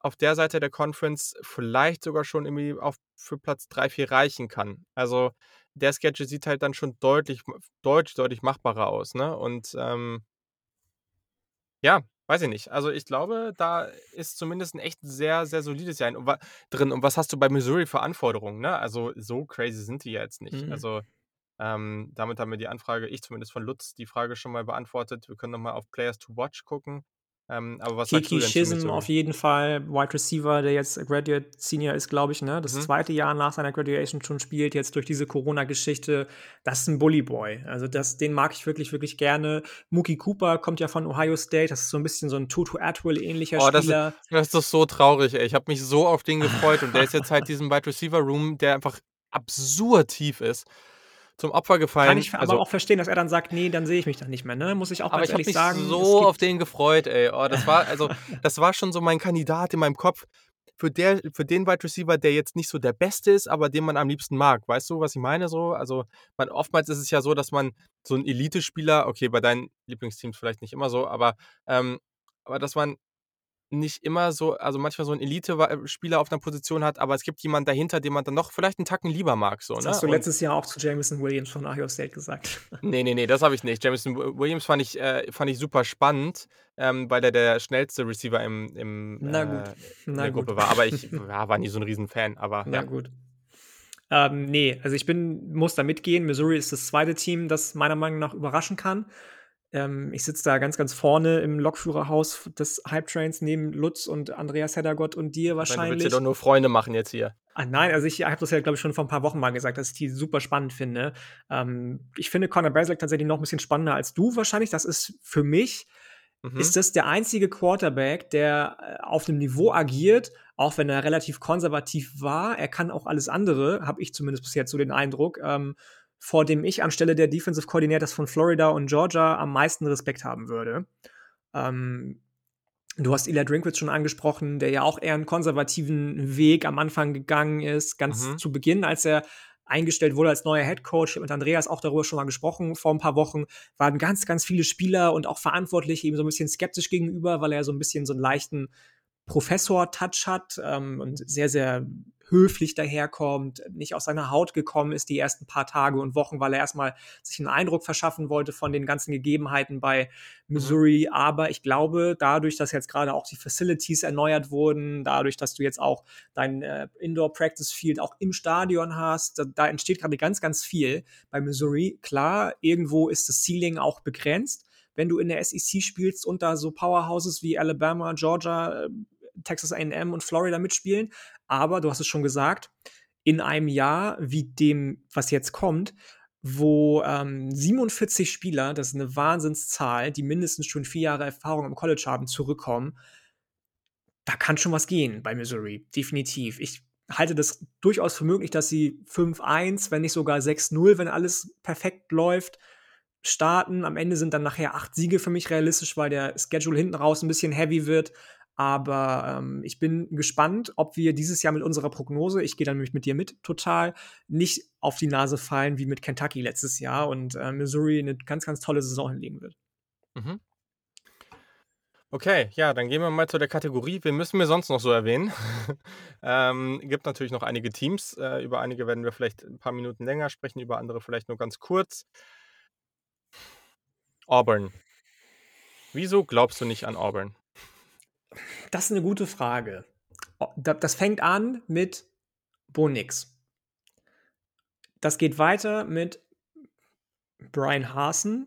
auf der Seite der Conference vielleicht sogar schon irgendwie auf, für Platz 3, 4 reichen kann. Also der Schedule sieht halt dann schon deutlich, deutlich, deutlich machbarer aus. Ne? Und ähm, ja, Weiß ich nicht. Also ich glaube, da ist zumindest ein echt sehr, sehr solides Jahr drin. Und was hast du bei Missouri für Anforderungen? Ne? Also so crazy sind die ja jetzt nicht. Mhm. Also ähm, damit haben wir die Anfrage, ich zumindest von Lutz, die Frage schon mal beantwortet. Wir können nochmal auf Players to Watch gucken. Ähm, aber was Kiki Schism auf jeden Fall, Wide Receiver, der jetzt Graduate Senior ist, glaube ich, ne? Das mhm. zweite Jahr nach seiner Graduation schon spielt, jetzt durch diese Corona-Geschichte. Das ist ein Bully Boy. Also das, den mag ich wirklich, wirklich gerne. Mookie Cooper kommt ja von Ohio State. Das ist so ein bisschen so ein Tutu Atwell-ähnlicher oh, Spieler. Das ist, das ist so traurig, ey. Ich habe mich so auf den gefreut und der ist jetzt halt diesen Wide Receiver Room, der einfach absurd tief ist zum Opfer gefallen. Kann ich also, aber auch verstehen, dass er dann sagt, nee, dann sehe ich mich da nicht mehr, ne? Muss ich auch aber ich ehrlich sagen. Ich habe mich so auf den gefreut, ey. Oh, das war also, das war schon so mein Kandidat in meinem Kopf für, der, für den Wide Receiver, der jetzt nicht so der Beste ist, aber den man am liebsten mag. Weißt du, was ich meine? So, also man, oftmals ist es ja so, dass man so einen Elite-Spieler, okay, bei deinen Lieblingsteams vielleicht nicht immer so, aber, ähm, aber dass man nicht immer so, also manchmal so ein Elite-Spieler auf einer Position hat, aber es gibt jemanden dahinter, den man dann noch vielleicht einen Tacken lieber mag. So, das ne? hast du letztes Jahr auch zu Jameson Williams von Ohio State gesagt. Nee, nee, nee, das habe ich nicht. Jameson Williams fand ich, äh, fand ich super spannend, ähm, weil er der schnellste Receiver im, im, Na gut. Äh, in Na der gut. Gruppe war. Aber ich ja, war nie so ein Riesenfan. Aber, Na ja. gut. Ähm, nee, also ich bin, muss da mitgehen. Missouri ist das zweite Team, das meiner Meinung nach überraschen kann. Ähm, ich sitze da ganz, ganz vorne im Lokführerhaus des Hype Trains neben Lutz und Andreas Heddergott und dir wahrscheinlich. Du willst dir doch nur Freunde machen jetzt hier. Ah, nein, also ich habe das ja, glaube ich, schon vor ein paar Wochen mal gesagt, dass ich die super spannend finde. Ähm, ich finde Conor Braslak tatsächlich noch ein bisschen spannender als du wahrscheinlich. Das ist für mich, mhm. ist das der einzige Quarterback, der äh, auf dem Niveau agiert, auch wenn er relativ konservativ war. Er kann auch alles andere, habe ich zumindest bisher so den Eindruck. Ähm, vor dem ich anstelle der Defensive Coordinators von Florida und Georgia am meisten Respekt haben würde. Ähm, du hast Ila Drinkwitz schon angesprochen, der ja auch eher einen konservativen Weg am Anfang gegangen ist, ganz mhm. zu Beginn, als er eingestellt wurde als neuer Head Coach. Ich habe mit Andreas auch darüber schon mal gesprochen vor ein paar Wochen. Waren ganz, ganz viele Spieler und auch Verantwortliche ihm so ein bisschen skeptisch gegenüber, weil er so ein bisschen so einen leichten Professor-Touch hat ähm, und sehr, sehr höflich daherkommt, nicht aus seiner Haut gekommen ist die ersten paar Tage und Wochen, weil er erstmal sich einen Eindruck verschaffen wollte von den ganzen Gegebenheiten bei Mhm. Missouri. Aber ich glaube, dadurch, dass jetzt gerade auch die Facilities erneuert wurden, dadurch, dass du jetzt auch dein äh, Indoor Practice Field auch im Stadion hast, da, da entsteht gerade ganz, ganz viel bei Missouri. Klar, irgendwo ist das Ceiling auch begrenzt. Wenn du in der SEC spielst und da so Powerhouses wie Alabama, Georgia, äh, Texas AM und Florida mitspielen. Aber du hast es schon gesagt, in einem Jahr wie dem, was jetzt kommt, wo ähm, 47 Spieler, das ist eine Wahnsinnszahl, die mindestens schon vier Jahre Erfahrung im College haben, zurückkommen, da kann schon was gehen bei Missouri, definitiv. Ich halte das durchaus für möglich, dass sie 5-1, wenn nicht sogar 6-0, wenn alles perfekt läuft, starten. Am Ende sind dann nachher acht Siege für mich realistisch, weil der Schedule hinten raus ein bisschen heavy wird. Aber ähm, ich bin gespannt, ob wir dieses Jahr mit unserer Prognose, ich gehe dann nämlich mit dir mit, total nicht auf die Nase fallen wie mit Kentucky letztes Jahr und äh, Missouri eine ganz, ganz tolle Saison hinlegen wird. Mhm. Okay, ja, dann gehen wir mal zu der Kategorie. Wen müssen wir sonst noch so erwähnen? ähm, gibt natürlich noch einige Teams. Äh, über einige werden wir vielleicht ein paar Minuten länger sprechen, über andere vielleicht nur ganz kurz. Auburn. Wieso glaubst du nicht an Auburn? Das ist eine gute Frage. Das fängt an mit Bo Nix. Das geht weiter mit Brian Hasen,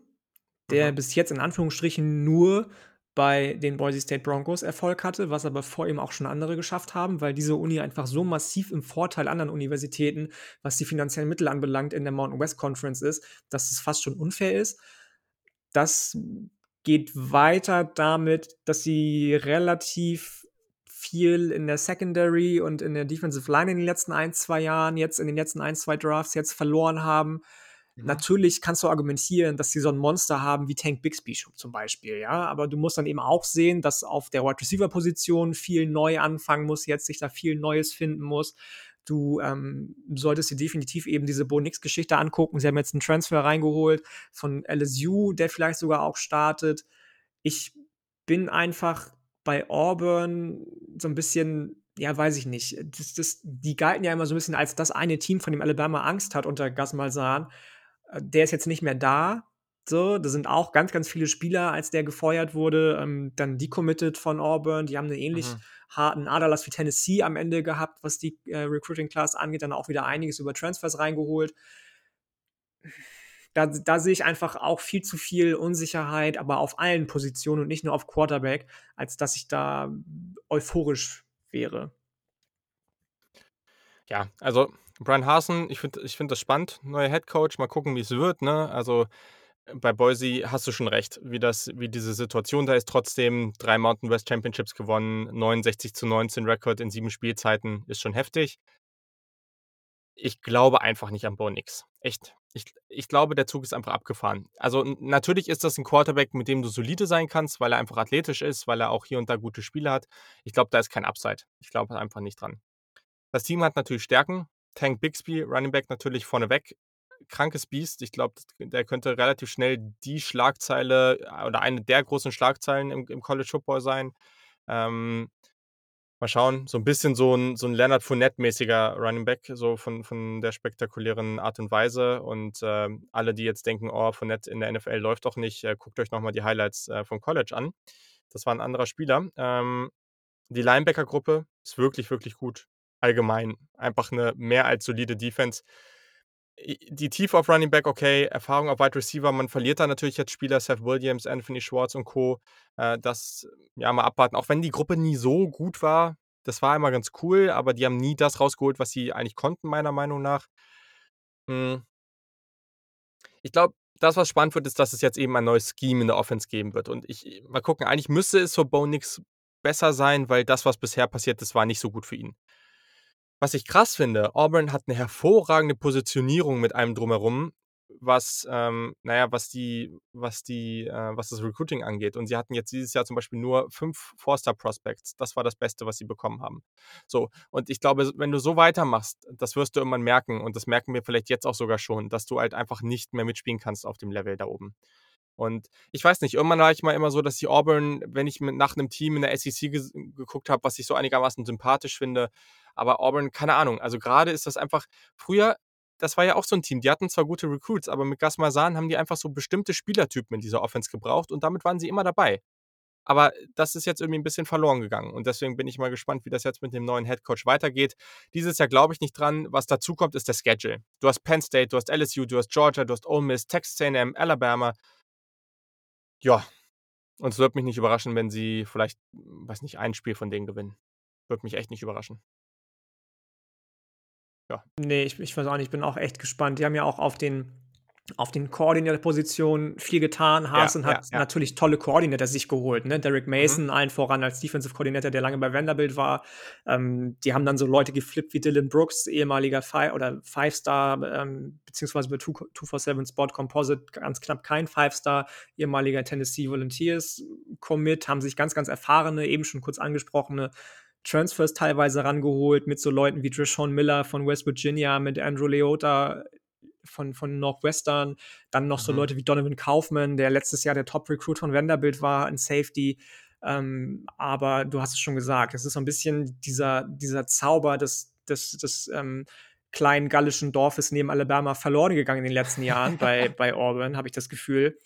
der Mhm. bis jetzt in Anführungsstrichen nur bei den Boise State Broncos Erfolg hatte, was aber vor ihm auch schon andere geschafft haben, weil diese Uni einfach so massiv im Vorteil anderen Universitäten, was die finanziellen Mittel anbelangt, in der Mountain West Conference ist, dass es fast schon unfair ist. Das geht weiter damit, dass sie relativ viel in der Secondary und in der Defensive Line in den letzten ein, zwei Jahren, jetzt in den letzten ein, zwei Drafts jetzt verloren haben. Mhm. Natürlich kannst du argumentieren, dass sie so ein Monster haben wie Tank Bixby zum Beispiel, ja. Aber du musst dann eben auch sehen, dass auf der Wide Receiver Position viel neu anfangen muss, jetzt sich da viel Neues finden muss. Du ähm, solltest dir definitiv eben diese Bo Nix Geschichte angucken. Sie haben jetzt einen Transfer reingeholt von LSU, der vielleicht sogar auch startet. Ich bin einfach bei Auburn so ein bisschen, ja, weiß ich nicht. Das, das, die galten ja immer so ein bisschen als das eine Team, von dem Alabama Angst hat unter Gus Malzahn. Der ist jetzt nicht mehr da. So, da sind auch ganz, ganz viele Spieler, als der gefeuert wurde, ähm, dann decommitted von Auburn. Die haben einen ähnlich Mhm. Harten Aderlass wie Tennessee am Ende gehabt, was die äh, Recruiting Class angeht, dann auch wieder einiges über Transfers reingeholt. Da, da sehe ich einfach auch viel zu viel Unsicherheit, aber auf allen Positionen und nicht nur auf Quarterback, als dass ich da euphorisch wäre. Ja, also Brian Hasen, ich finde ich find das spannend. Neuer Head Coach, mal gucken, wie es wird. Ne? Also bei Boise hast du schon recht, wie, das, wie diese Situation da ist. Trotzdem drei Mountain West Championships gewonnen, 69 zu 19 Rekord in sieben Spielzeiten, ist schon heftig. Ich glaube einfach nicht an Bo Nix. Echt. Ich, ich glaube, der Zug ist einfach abgefahren. Also natürlich ist das ein Quarterback, mit dem du solide sein kannst, weil er einfach athletisch ist, weil er auch hier und da gute Spiele hat. Ich glaube, da ist kein Upside. Ich glaube einfach nicht dran. Das Team hat natürlich Stärken. Tank Bixby, Running Back natürlich vorneweg. Krankes Biest. Ich glaube, der könnte relativ schnell die Schlagzeile oder eine der großen Schlagzeilen im, im College Football sein. Ähm, mal schauen. So ein bisschen so ein, so ein Leonard Fournette-mäßiger Running Back, so von, von der spektakulären Art und Weise. Und äh, alle, die jetzt denken, oh, Fournette in der NFL läuft doch nicht, äh, guckt euch nochmal die Highlights äh, vom College an. Das war ein anderer Spieler. Ähm, die Linebacker-Gruppe ist wirklich, wirklich gut allgemein einfach eine mehr als solide Defense. Die Tiefe auf Running Back, okay, Erfahrung auf Wide Receiver, man verliert da natürlich jetzt Spieler, Seth Williams, Anthony Schwartz und Co. Das, ja, mal abwarten. Auch wenn die Gruppe nie so gut war, das war immer ganz cool, aber die haben nie das rausgeholt, was sie eigentlich konnten, meiner Meinung nach. Hm. Ich glaube, das, was spannend wird, ist, dass es jetzt eben ein neues Scheme in der Offense geben wird. Und ich, mal gucken, eigentlich müsste es für Bo nix besser sein, weil das, was bisher passiert ist, war nicht so gut für ihn. Was ich krass finde, Auburn hat eine hervorragende Positionierung mit allem drumherum, was, ähm, naja, was die, was die, äh, was das Recruiting angeht. Und sie hatten jetzt dieses Jahr zum Beispiel nur fünf Four-Star-Prospects. Das war das Beste, was sie bekommen haben. So, und ich glaube, wenn du so weitermachst, das wirst du irgendwann merken, und das merken wir vielleicht jetzt auch sogar schon, dass du halt einfach nicht mehr mitspielen kannst auf dem Level da oben. Und ich weiß nicht, irgendwann war ich mal immer so, dass die Auburn, wenn ich mit, nach einem Team in der SEC ge geguckt habe, was ich so einigermaßen sympathisch finde, aber Auburn, keine Ahnung. Also gerade ist das einfach, früher, das war ja auch so ein Team, die hatten zwar gute Recruits, aber mit Gas Malzahn haben die einfach so bestimmte Spielertypen in dieser Offense gebraucht und damit waren sie immer dabei. Aber das ist jetzt irgendwie ein bisschen verloren gegangen. Und deswegen bin ich mal gespannt, wie das jetzt mit dem neuen Headcoach weitergeht. Dieses Jahr glaube ich nicht dran. Was dazu kommt, ist der Schedule. Du hast Penn State, du hast LSU, du hast Georgia, du hast Ole Miss, Texas A&M, Alabama. Ja, und es wird mich nicht überraschen, wenn sie vielleicht, weiß nicht, ein Spiel von denen gewinnen. Wird mich echt nicht überraschen. Ja. Nee, ich, ich weiß auch nicht, ich bin auch echt gespannt. Die haben ja auch auf den auf den Koordinatorpositionen viel getan. Hasen ja, hat ja, natürlich tolle Koordinator sich geholt. Ne? Derek Mason, mhm. allen voran als Defensive Coordinator, der lange bei Vanderbilt war. Ähm, die haben dann so Leute geflippt wie Dylan Brooks, ehemaliger Five oder Five-Star, ähm, beziehungsweise bei 247 Sport Composite ganz knapp kein Five-Star, ehemaliger Tennessee Volunteers Commit, haben sich ganz, ganz erfahrene, eben schon kurz angesprochene Transfers teilweise rangeholt mit so Leuten wie Drishon Miller von West Virginia, mit Andrew Leota von, von Northwestern, dann noch mhm. so Leute wie Donovan Kaufman, der letztes Jahr der Top-Recruit von Vanderbilt war, in Safety. Ähm, aber du hast es schon gesagt, es ist so ein bisschen dieser, dieser Zauber des, des, des ähm, kleinen gallischen Dorfes neben Alabama verloren gegangen in den letzten Jahren bei, bei Auburn, habe ich das Gefühl.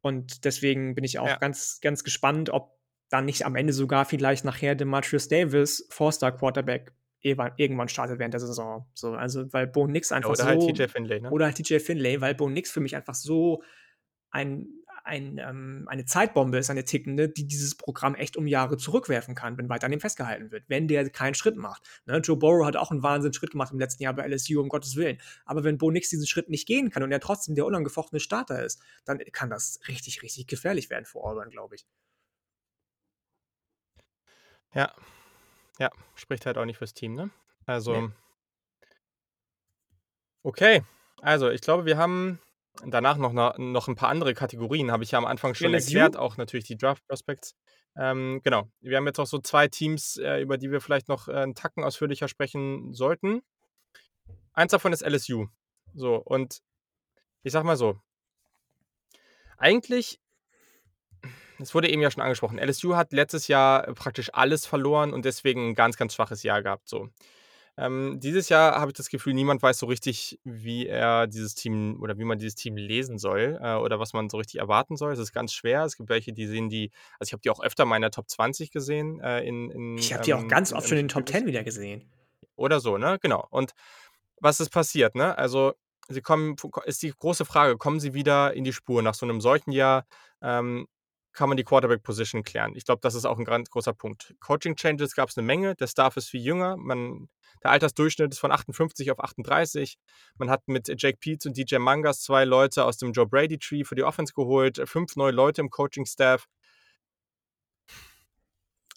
Und deswegen bin ich auch ja. ganz, ganz gespannt, ob dann nicht am Ende sogar vielleicht nachher Demetrius Davis, Four-Star Quarterback, irgendwann startet während der Saison. So, also, weil Bo Nix einfach oder so. Oder halt TJ Finlay, ne? Oder halt TJ Finlay, weil Bo Nix für mich einfach so ein, ein, ähm, eine Zeitbombe ist, eine tickende, die dieses Programm echt um Jahre zurückwerfen kann, wenn weiter an dem festgehalten wird, wenn der keinen Schritt macht. Ne? Joe Burrow hat auch einen Wahnsinnigen Schritt gemacht im letzten Jahr bei LSU, um Gottes Willen. Aber wenn Bo Nix diesen Schritt nicht gehen kann und er trotzdem der unangefochtene Starter ist, dann kann das richtig, richtig gefährlich werden für Auburn, glaube ich. Ja. Ja, spricht halt auch nicht fürs Team, ne? Also Ne. Okay, also ich glaube, wir haben danach noch 'ne noch 'n paar andere Kategorien, habe ich ja am Anfang schon erklärt, LSU? auch natürlich die Draft Prospects. Ähm, genau. Wir haben jetzt noch so 2 Teams, äh, über die wir vielleicht noch, äh, 'n Tacken ausführlicher sprechen sollten. Eins davon ist LSU. So, und ich sage mal so eigentlich es wurde eben ja schon angesprochen, LSU hat letztes Jahr praktisch alles verloren und deswegen 'n ganz, ganz schwaches Jahr gehabt, so. Ähm, dieses Jahr habe ich das Gefühl, niemand weiß so richtig, wie er dieses Team oder wie man dieses Team lesen soll, äh, oder was man so richtig erwarten soll. Es ist ganz schwer. Es gibt welche, die sehen die also, ich habe die auch öfter mal in der Top 20 gesehen, äh, in in, Ich habe die auch ähm, ganz in oft schon in den Top 10 Previews. wieder gesehen. Oder so, ne? Genau. Und was ist passiert, ne? Also, sie kommen ist die große Frage, kommen sie wieder in die Spur nach so 'nem solchen Jahr? Ähm, kann man die Quarterback-Position klären? Ich glaube, das ist auch 'n ganz großer Punkt. Coaching-Changes gab's 'ne Menge. Der Staff ist viel jünger. Man der Altersdurchschnitt ist von 58 auf 38. Man hat mit Jake Peetz und DJ Mangas 2 Leute aus dem Joe Brady Tree für die Offense geholt, 5 neue Leute im Coaching-Staff.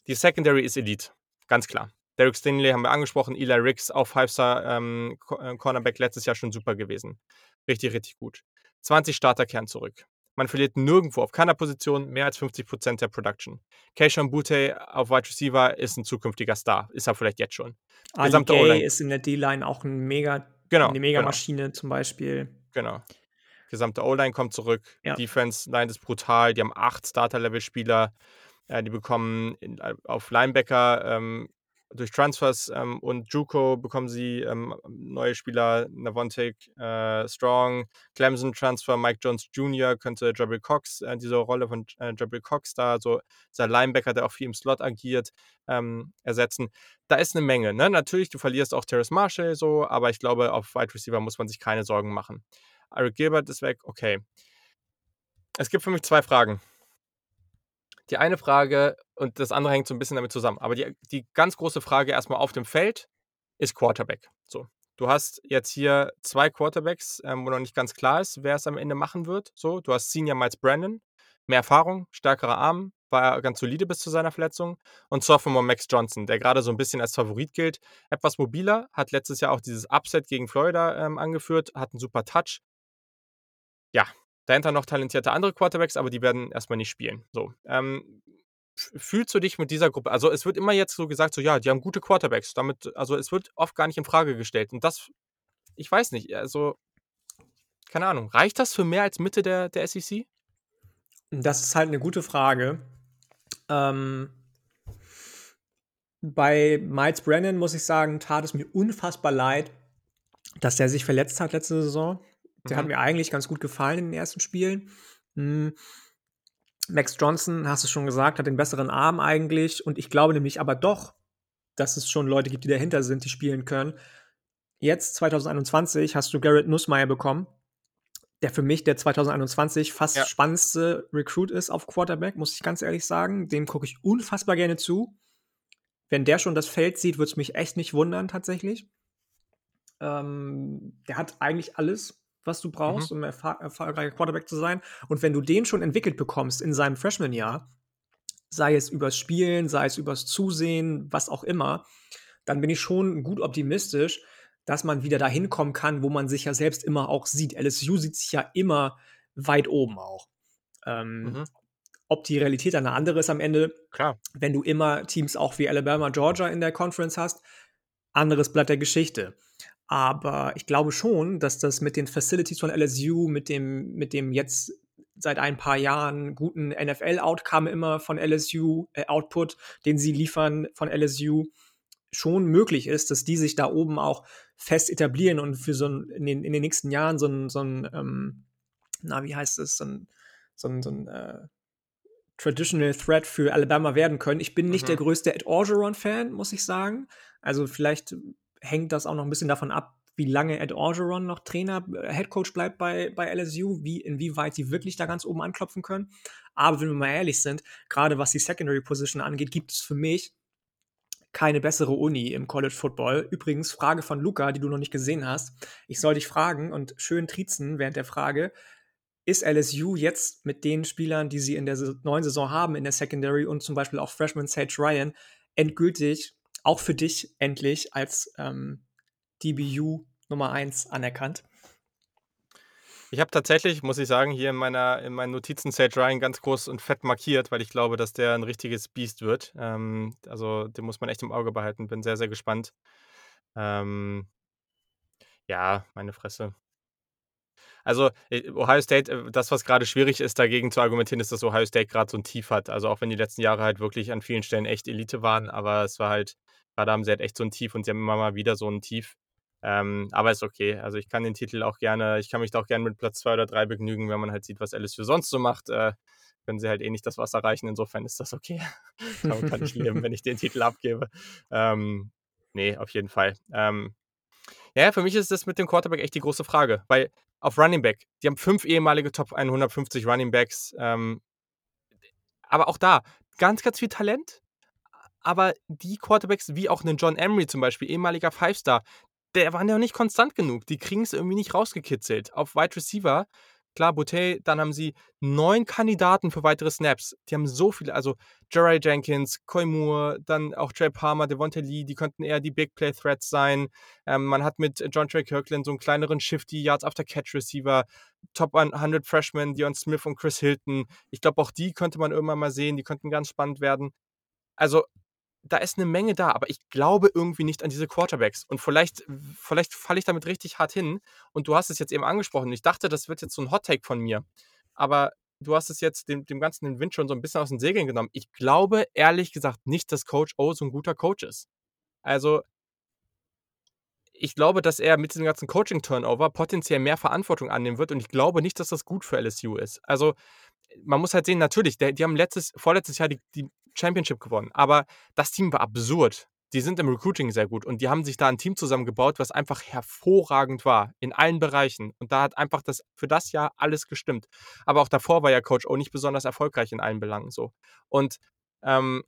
Die Secondary ist Elite, ganz klar. Derek Stingley haben wir angesprochen, Eli Ricks, auch Five-Star, ähm, äh, letztes Jahr schon super gewesen. Richtig, richtig gut. 20 Starter kehren zurück. Man verliert nirgendwo auf keiner Position mehr als 50% der Production. Kayshon Boutte auf Wide Receiver ist 'n zukünftiger Star, ist er vielleicht jetzt schon. Ali Gesamte Gay ist in der D-Line auch 'n mega Genau, 'ne genau. Megamaschine zum Beispiel. Genau. Gesamte O-Line kommt zurück. Ja. Defense-Line ist brutal. Die haben 8 Starter-Level-Spieler. Äh, die bekommen äh, auf Linebacker, ähm, durch Transfers, ähm, und JUCO bekommen sie, ähm, neue Spieler, Navonte, äh, Strong, Clemson-Transfer, Mike Jones Jr. könnte Jabril Cox äh, diese Rolle von äh, Jabril Cox da so dieser Linebacker, der auch viel im Slot agiert, ähm, ersetzen. Da ist 'ne Menge, ne? Natürlich, du verlierst auch Terrace Marshall so, aber ich glaube, auf Wide Receiver muss man sich keine Sorgen machen. Eric Gilbert ist weg, okay. Es gibt für mich 2 Fragen. Die eine Frage und das andere hängt so 'n bisschen damit zusammen, aber die die ganz große Frage erst mal auf dem Feld ist Quarterback. So, du hast jetzt hier 2 Quarterbacks, ähm, wo noch nicht ganz klar ist, wer es am Ende machen wird, so. Du hast Senior Miles Brennan, mehr Erfahrung, stärkerer Arm, war ganz solide bis zu seiner Verletzung und Sophomore Max Johnson, der grade so 'n bisschen als Favorit gilt. Etwas mobiler, hat letztes Jahr auch dieses Upset gegen Florida, ähm, angeführt, hat 'n super Touch. Ja, dahinter noch talentierte andere Quarterbacks, aber die werden erst mal nicht spielen, so. Ähm, fühlst du dich mit dieser Gruppe also, es wird immer jetzt so gesagt, so: „Ja, die haben gute Quarterbacks.“ Damit also, es wird oft gar nicht infrage gestellt und das ich weiß nicht, also keine Ahnung, reicht das für mehr als Mitte der der SEC? Das ist halt 'ne gute Frage. Ähm bei Miles Brennan muss ich sagen, tat es mir unfassbar leid, dass der sich verletzt hat letzte Saison. Der hat Mhm. mir eigentlich ganz gut gefallen in den ersten Spielen. Hm. Max Johnson, hast du schon gesagt, hat den besseren Arm eigentlich und ich glaube nämlich aber doch, dass es schon Leute gibt, die dahinter sind, die spielen können. Jetzt 2021 hast du Garrett Nussmeier bekommen, der für mich der 2021 fast Ja. spannendste Recruit ist auf Quarterback, muss ich ganz ehrlich sagen. Dem gucke ich unfassbar gerne zu. Wenn der schon das Feld sieht, würde es mich echt nicht wundern tatsächlich. Ähm, der hat eigentlich alles, was du Mhm. brauchst, um erfahr erfolgreicher Quarterback zu sein. Und wenn du den schon entwickelt bekommst in seinem Freshman-Jahr, sei es übers Spielen, sei es übers Zusehen, was auch immer, dann bin ich schon gut optimistisch, dass man wieder dahin kommen kann, wo man sich ja selbst immer auch sieht. LSU sieht sich ja immer weit oben auch. Ähm, Mhm. ob die Realität dann 'ne andere ist am Ende, Klar. wenn du immer Teams auch wie Alabama, Georgia in der Conference hast, anderes Blatt der Geschichte. Aber ich glaube schon, dass das mit den Facilities von LSU, mit dem mit dem jetzt seit ein paar Jahren guten NFL-Outcome immer von LSU äh, Output, den sie liefern von LSU, schon möglich ist, dass die sich da oben auch fest etablieren und für so 'n in den in den nächsten Jahren so 'n so 'n, ähm, na, wie heißt es, so 'n so 'n so 'n, äh, Traditional Threat für Alabama werden können. Ich bin nicht der Mhm. größte Ed Orgeron-Fan, muss ich sagen. Also, vielleicht hängt das auch noch 'n bisschen davon ab, wie lange Ed Orgeron noch Trainer äh, Head-Coach bleibt bei bei LSU, wie inwieweit die wirklich da ganz oben anklopfen können. Aber wenn wir mal ehrlich sind, grade was die Secondary Position angeht, gibt es für mich keine bessere Uni im College Football. Übrigens, Frage von Luca, die du noch nicht gesehen hast. Ich soll dich fragen und schön triezen während der Frage: Ist LSU jetzt mit den Spielern, die sie in der neuen Saison haben in der Secondary und zum Beispiel auch Freshman Sage Ryan, endgültig auch für dich endlich als, ähm, DBU Nummer 1 anerkannt? Ich habe tatsächlich, muss ich sagen, hier in meiner in meinen Notizen Sage Ryan ganz groß und fett markiert, weil ich glaube, dass der 'n richtiges Biest wird. Ähm, also, den muss man echt im Auge behalten. Bin sehr, sehr gespannt. Ähm ja, meine Fresse. Also, äh, Ohio State äh, das, was grade schwierig ist, dagegen zu argumentieren, ist, dass Ohio State grad so 'n Tief hat. Also, auch wenn die letzten Jahre halt wirklich an vielen Stellen echt Elite waren, aber es war halt grade haben sie halt echt so 'n Tief und sie haben immer mal wieder so 'n Tief. Ähm, aber ist okay. Also, ich kann den Titel auch gerne ich kann mich da auch gerne mit Platz 2 oder 3 begnügen, wenn man halt sieht, was LSU sonst so macht, äh, können sie halt eh nicht das Wasser reichen. Insofern ist das okay. Damit kann ich leben, wenn ich den Titel abgebe. Ähm, ne, auf jeden Fall. Ähm, ja, für mich ist das mit dem Quarterback echt die große Frage, weil auf Running Back, die haben 5 ehemalige Top 150 Running Backs, ähm aber auch da, ganz, ganz viel Talent, aber die Quarterbacks wie auch 'nen John Emery zum Beispiel, ehemaliger Five-Star, der waren ja nicht konstant genug. Die kriegen's irgendwie nicht rausgekitzelt. Auf Wide Receiver, klar, Boutte, dann haben sie 9 Kandidaten für weitere Snaps. Die haben so viele, also Jerial Jenkins, Koy Moore, dann auch Trey Palmer, Devonta Lee, die könnten eher die Big Play Threats sein. Ähm, man hat mit Jontre Kirkland so 'n kleineren Shifty Yards After Catch Receiver, Top 100 Freshman, Deion Smith und Chris Hilton. Ich glaube, auch die könnte man irgendwann mal sehen, die könnten ganz spannend werden. Also, da ist 'ne Menge da, aber ich glaube irgendwie nicht an diese Quarterbacks und vielleicht vielleicht falle ich damit richtig hart hin und du hast es jetzt eben angesprochen. Ich dachte, das wird jetzt so 'n Hot Take von mir, aber du hast es jetzt dem dem Ganzen den Wind schon so 'n bisschen aus den Segeln genommen. Ich glaube ehrlich gesagt nicht, dass Coach O so 'n guter Coach ist. Also ich glaube, dass er mit diesem ganzen Coaching-Turnover potenziell mehr Verantwortung annehmen wird und ich glaube nicht, dass das gut für LSU ist. Also, man muss halt sehen, natürlich, die haben letztes vorletztes Jahr die die Championship gewonnen, aber das Team war absurd. Die sind im Recruiting sehr gut und die haben sich da 'n Team zusammengebaut, was einfach hervorragend war in allen Bereichen und da hat einfach das für das Jahr alles gestimmt. Aber auch davor war ja Coach O nicht besonders erfolgreich in allen Belangen so. Und, ähm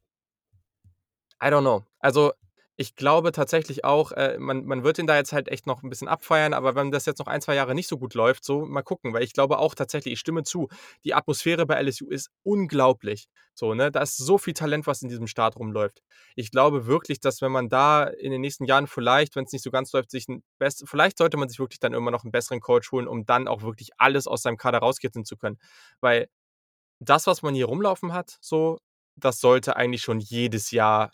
I don't know. Also, ich glaube tatsächlich auch, äh, man man wird ihn da jetzt halt echt noch 'n bisschen abfeiern, aber wenn das jetzt noch 1, 2 Jahre nicht so gut läuft, so, mal gucken, weil ich glaube auch tatsächlich ich stimme zu, die Atmosphäre bei LSU ist unglaublich. So, ne? Da ist so viel Talent, was in diesem Staat rumläuft. Ich glaube wirklich, dass wenn man da in den nächsten Jahren vielleicht, wenn's nicht so ganz läuft, sich 'n bess vielleicht sollte man sich wirklich dann irgendwann noch 'n besseren Coach holen, um dann auch wirklich alles aus seinem Kader rauskitzeln zu können. Weil das, was man hier rumlaufen hat, so, das sollte eigentlich schon jedes Jahr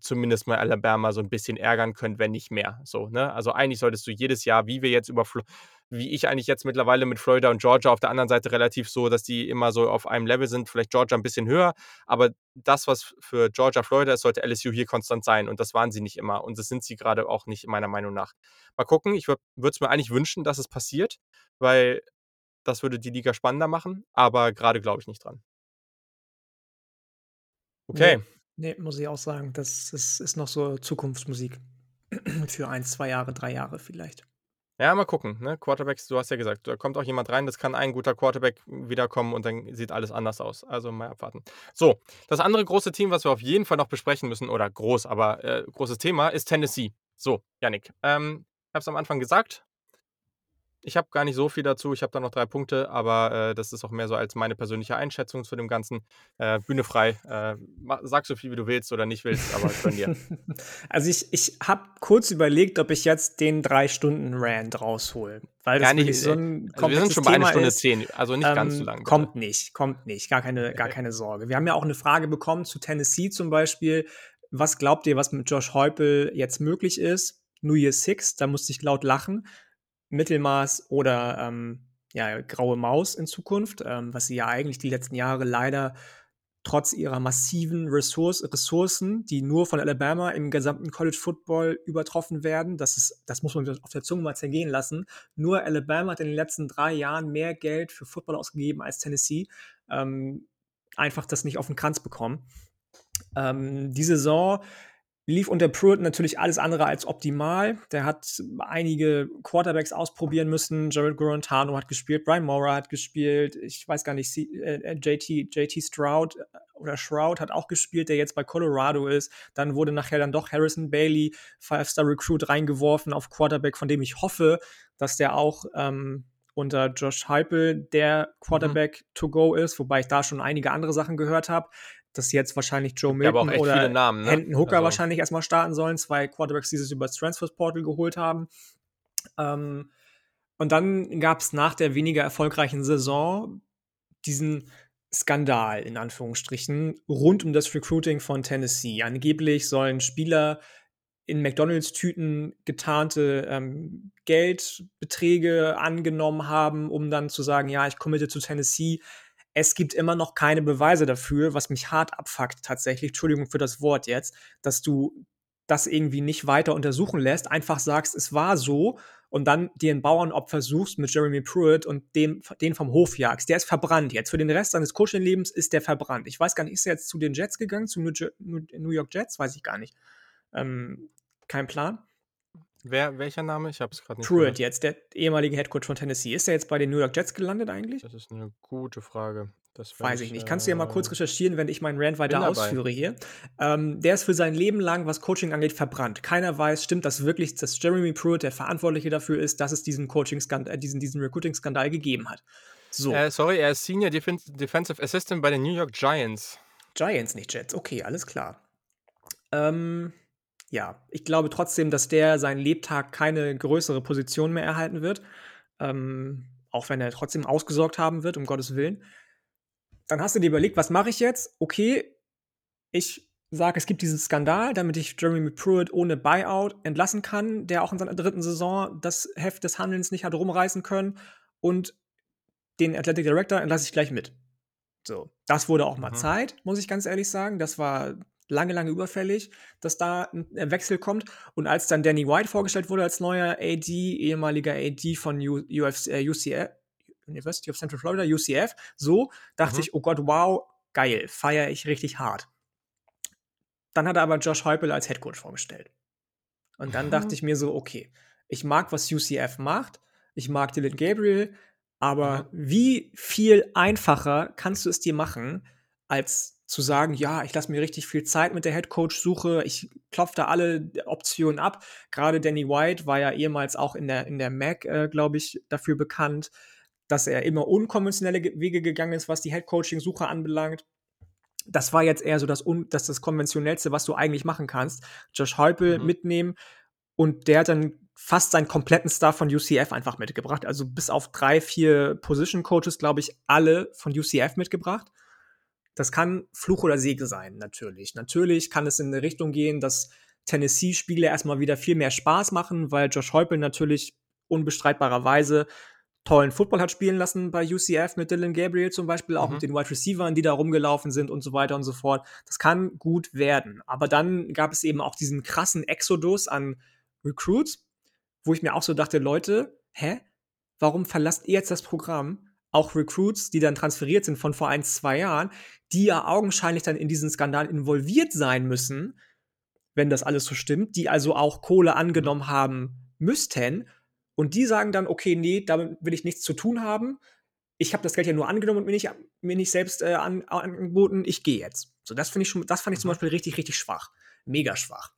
zumindest mal Alabama so 'n bisschen ärgern können, wenn nicht mehr, so, ne? Also, eigentlich solltest du jedes Jahr, wie wir jetzt über Flo wie ich eigentlich jetzt mittlerweile mit Florida und Georgia auf der anderen Seite relativ so, dass die immer so auf einem Level sind, vielleicht Georgia ein bisschen höher, aber das, was für Georgia, Florida ist, sollte LSU hier konstant sein und das waren sie nicht immer und das sind sie gerade auch nicht meiner Meinung nach. Mal gucken, ich würde es mir eigentlich wünschen, dass es passiert, weil das würde die Liga spannender machen, aber gerade glaube ich nicht dran. Okay. Nee, nee, muss ich auch sagen, das ist, ist noch so Zukunftsmusik. Für ein, zwei Jahre, drei Jahre vielleicht. Ja, mal gucken. Ne? Quarterbacks, du hast ja gesagt, da kommt auch jemand rein, das kann ein guter Quarterback wiederkommen und dann sieht alles anders aus. Also mal abwarten. So, das andere große Team, was wir auf jeden Fall noch besprechen müssen, oder groß, aber äh, großes Thema, ist Tennessee. So, Yannick, ähm, ich habe es am Anfang gesagt, ich habe gar nicht so viel dazu. Ich habe da noch drei Punkte, aber äh, das ist auch mehr so als meine persönliche Einschätzung zu dem Ganzen. Äh, Bühne frei. Äh, sag so viel, wie du willst oder nicht willst, aber gönn dir. also ich, ich habe kurz überlegt, ob ich jetzt den drei Stunden Rand raushole. Weil das ja, nicht, so ein also Wir sind schon bei einer Stunde ist. zehn, also nicht ähm, ganz so lang. Bitte. Kommt nicht, kommt nicht. Gar keine, gar keine Sorge. Wir haben ja auch eine Frage bekommen zu Tennessee zum Beispiel. Was glaubt ihr, was mit Josh Heupel jetzt möglich ist? New Year Six, da musste ich laut lachen. Mittelmaß oder ähm, ja, graue Maus in Zukunft, ähm, was sie ja eigentlich die letzten Jahre leider trotz ihrer massiven Ressource, Ressourcen, die nur von Alabama im gesamten College Football übertroffen werden, das, ist, das muss man auf der Zunge mal zergehen lassen. Nur Alabama hat in den letzten drei Jahren mehr Geld für Football ausgegeben als Tennessee. Ähm, einfach das nicht auf den Kranz bekommen. Ähm, die Saison lief unter Pruitt natürlich alles andere als optimal. Der hat einige Quarterbacks ausprobieren müssen. Jared Gorantano hat gespielt, Brian Mora hat gespielt, ich weiß gar nicht, äh, JT, JT Stroud äh, oder Shroud hat auch gespielt, der jetzt bei Colorado ist. Dann wurde nachher dann doch Harrison Bailey, Five-Star Recruit, reingeworfen auf Quarterback, von dem ich hoffe, dass der auch ähm, unter Josh Heupel der Quarterback mhm. to go ist, wobei ich da schon einige andere Sachen gehört habe dass jetzt wahrscheinlich Joe Milton oder Namen, ne? Hendon Hooker also. wahrscheinlich erstmal starten sollen. Zwei Quarterbacks, die sich über das Transfers Portal geholt haben. Ähm, und dann gab es nach der weniger erfolgreichen Saison diesen Skandal in Anführungsstrichen rund um das Recruiting von Tennessee. Angeblich sollen Spieler in McDonalds-Tüten getarnte ähm, Geldbeträge angenommen haben, um dann zu sagen, ja, ich committe zu Tennessee es gibt immer noch keine Beweise dafür, was mich hart abfuckt tatsächlich, Entschuldigung für das Wort jetzt, dass du das irgendwie nicht weiter untersuchen lässt, einfach sagst, es war so und dann dir ein Bauernopfer suchst mit Jeremy Pruitt und dem, den vom Hof jagst. Der ist verbrannt jetzt. Für den Rest seines Coaching-Lebens ist der verbrannt. Ich weiß gar nicht, ist er jetzt zu den Jets gegangen, zu New York Jets? Weiß ich gar nicht. Ähm, kein Plan. Wer, welcher Name? Ich habe es gerade nicht Pruitt gehört. jetzt, der ehemalige Headcoach von Tennessee. Ist er jetzt bei den New York Jets gelandet eigentlich? Das ist eine gute Frage. Das Weiß ich nicht. Kannst du ja mal kurz äh, recherchieren, wenn ich meinen Rant weiter ausführe hier. Ähm, der ist für sein Leben lang, was Coaching angeht, verbrannt. Keiner weiß, stimmt das wirklich, dass Jeremy Pruitt der Verantwortliche dafür ist, dass es diesen Coaching-Skandal, äh, diesen, diesen Recruiting-Skandal gegeben hat. So. Äh, sorry, er ist Senior Def Defensive Assistant bei den New York Giants. Giants, nicht Jets. Okay, alles klar. Ähm, ja, ich glaube trotzdem, dass der seinen Lebtag keine größere Position mehr erhalten wird. Ähm, auch wenn er trotzdem ausgesorgt haben wird, um Gottes Willen. Dann hast du dir überlegt, was mache ich jetzt? Okay, ich sage, es gibt diesen Skandal, damit ich Jeremy Pruitt ohne Buyout entlassen kann, der auch in seiner dritten Saison das Heft des Handelns nicht hat rumreißen können. Und den Athletic Director entlasse ich gleich mit. So, das wurde auch mal mhm. Zeit, muss ich ganz ehrlich sagen. Das war lange, lange überfällig, dass da ein Wechsel kommt. Und als dann Danny White vorgestellt wurde als neuer AD, ehemaliger AD von UFC, äh, UCF, University of Central Florida, UCF, so dachte mhm. ich, oh Gott, wow, geil, feiere ich richtig hart. Dann hat er aber Josh Heupel als Headcoach vorgestellt. Und dann mhm. dachte ich mir so, okay, ich mag, was UCF macht, ich mag Dylan Gabriel, aber mhm. wie viel einfacher kannst du es dir machen, als zu sagen, ja, ich lasse mir richtig viel Zeit mit der Headcoach-Suche, ich klopfe da alle Optionen ab. Gerade Danny White war ja ehemals auch in der, in der MAC, äh, glaube ich, dafür bekannt, dass er immer unkonventionelle Wege gegangen ist, was die Headcoaching-Suche anbelangt. Das war jetzt eher so das, das, das Konventionellste, was du eigentlich machen kannst. Josh Heupel mhm. mitnehmen und der hat dann fast seinen kompletten Staff von UCF einfach mitgebracht. Also bis auf drei, vier Position-Coaches, glaube ich, alle von UCF mitgebracht das kann Fluch oder Segen sein, natürlich. Natürlich kann es in eine Richtung gehen, dass Tennessee-Spiele erstmal wieder viel mehr Spaß machen, weil Josh Heupel natürlich unbestreitbarerweise tollen Football hat spielen lassen bei UCF mit Dylan Gabriel zum Beispiel, auch Mhm. mit den Wide Receivers, die da rumgelaufen sind und so weiter und so fort. Das kann gut werden. Aber dann gab es eben auch diesen krassen Exodus an Recruits, wo ich mir auch so dachte, Leute, hä? Warum verlasst ihr jetzt das Programm? Auch Recruits, die dann transferiert sind von vor ein, zwei Jahren, die ja augenscheinlich dann in diesen Skandal involviert sein müssen, wenn das alles so stimmt, die also auch Kohle angenommen haben müssten. Und die sagen dann, okay, nee, damit will ich nichts zu tun haben. Ich habe das Geld ja nur angenommen und mir nicht, mir nicht selbst äh, an, angeboten, ich gehe jetzt. So, das finde ich schon, das fand ich zum Mhm. Beispiel richtig, richtig schwach. Mega schwach.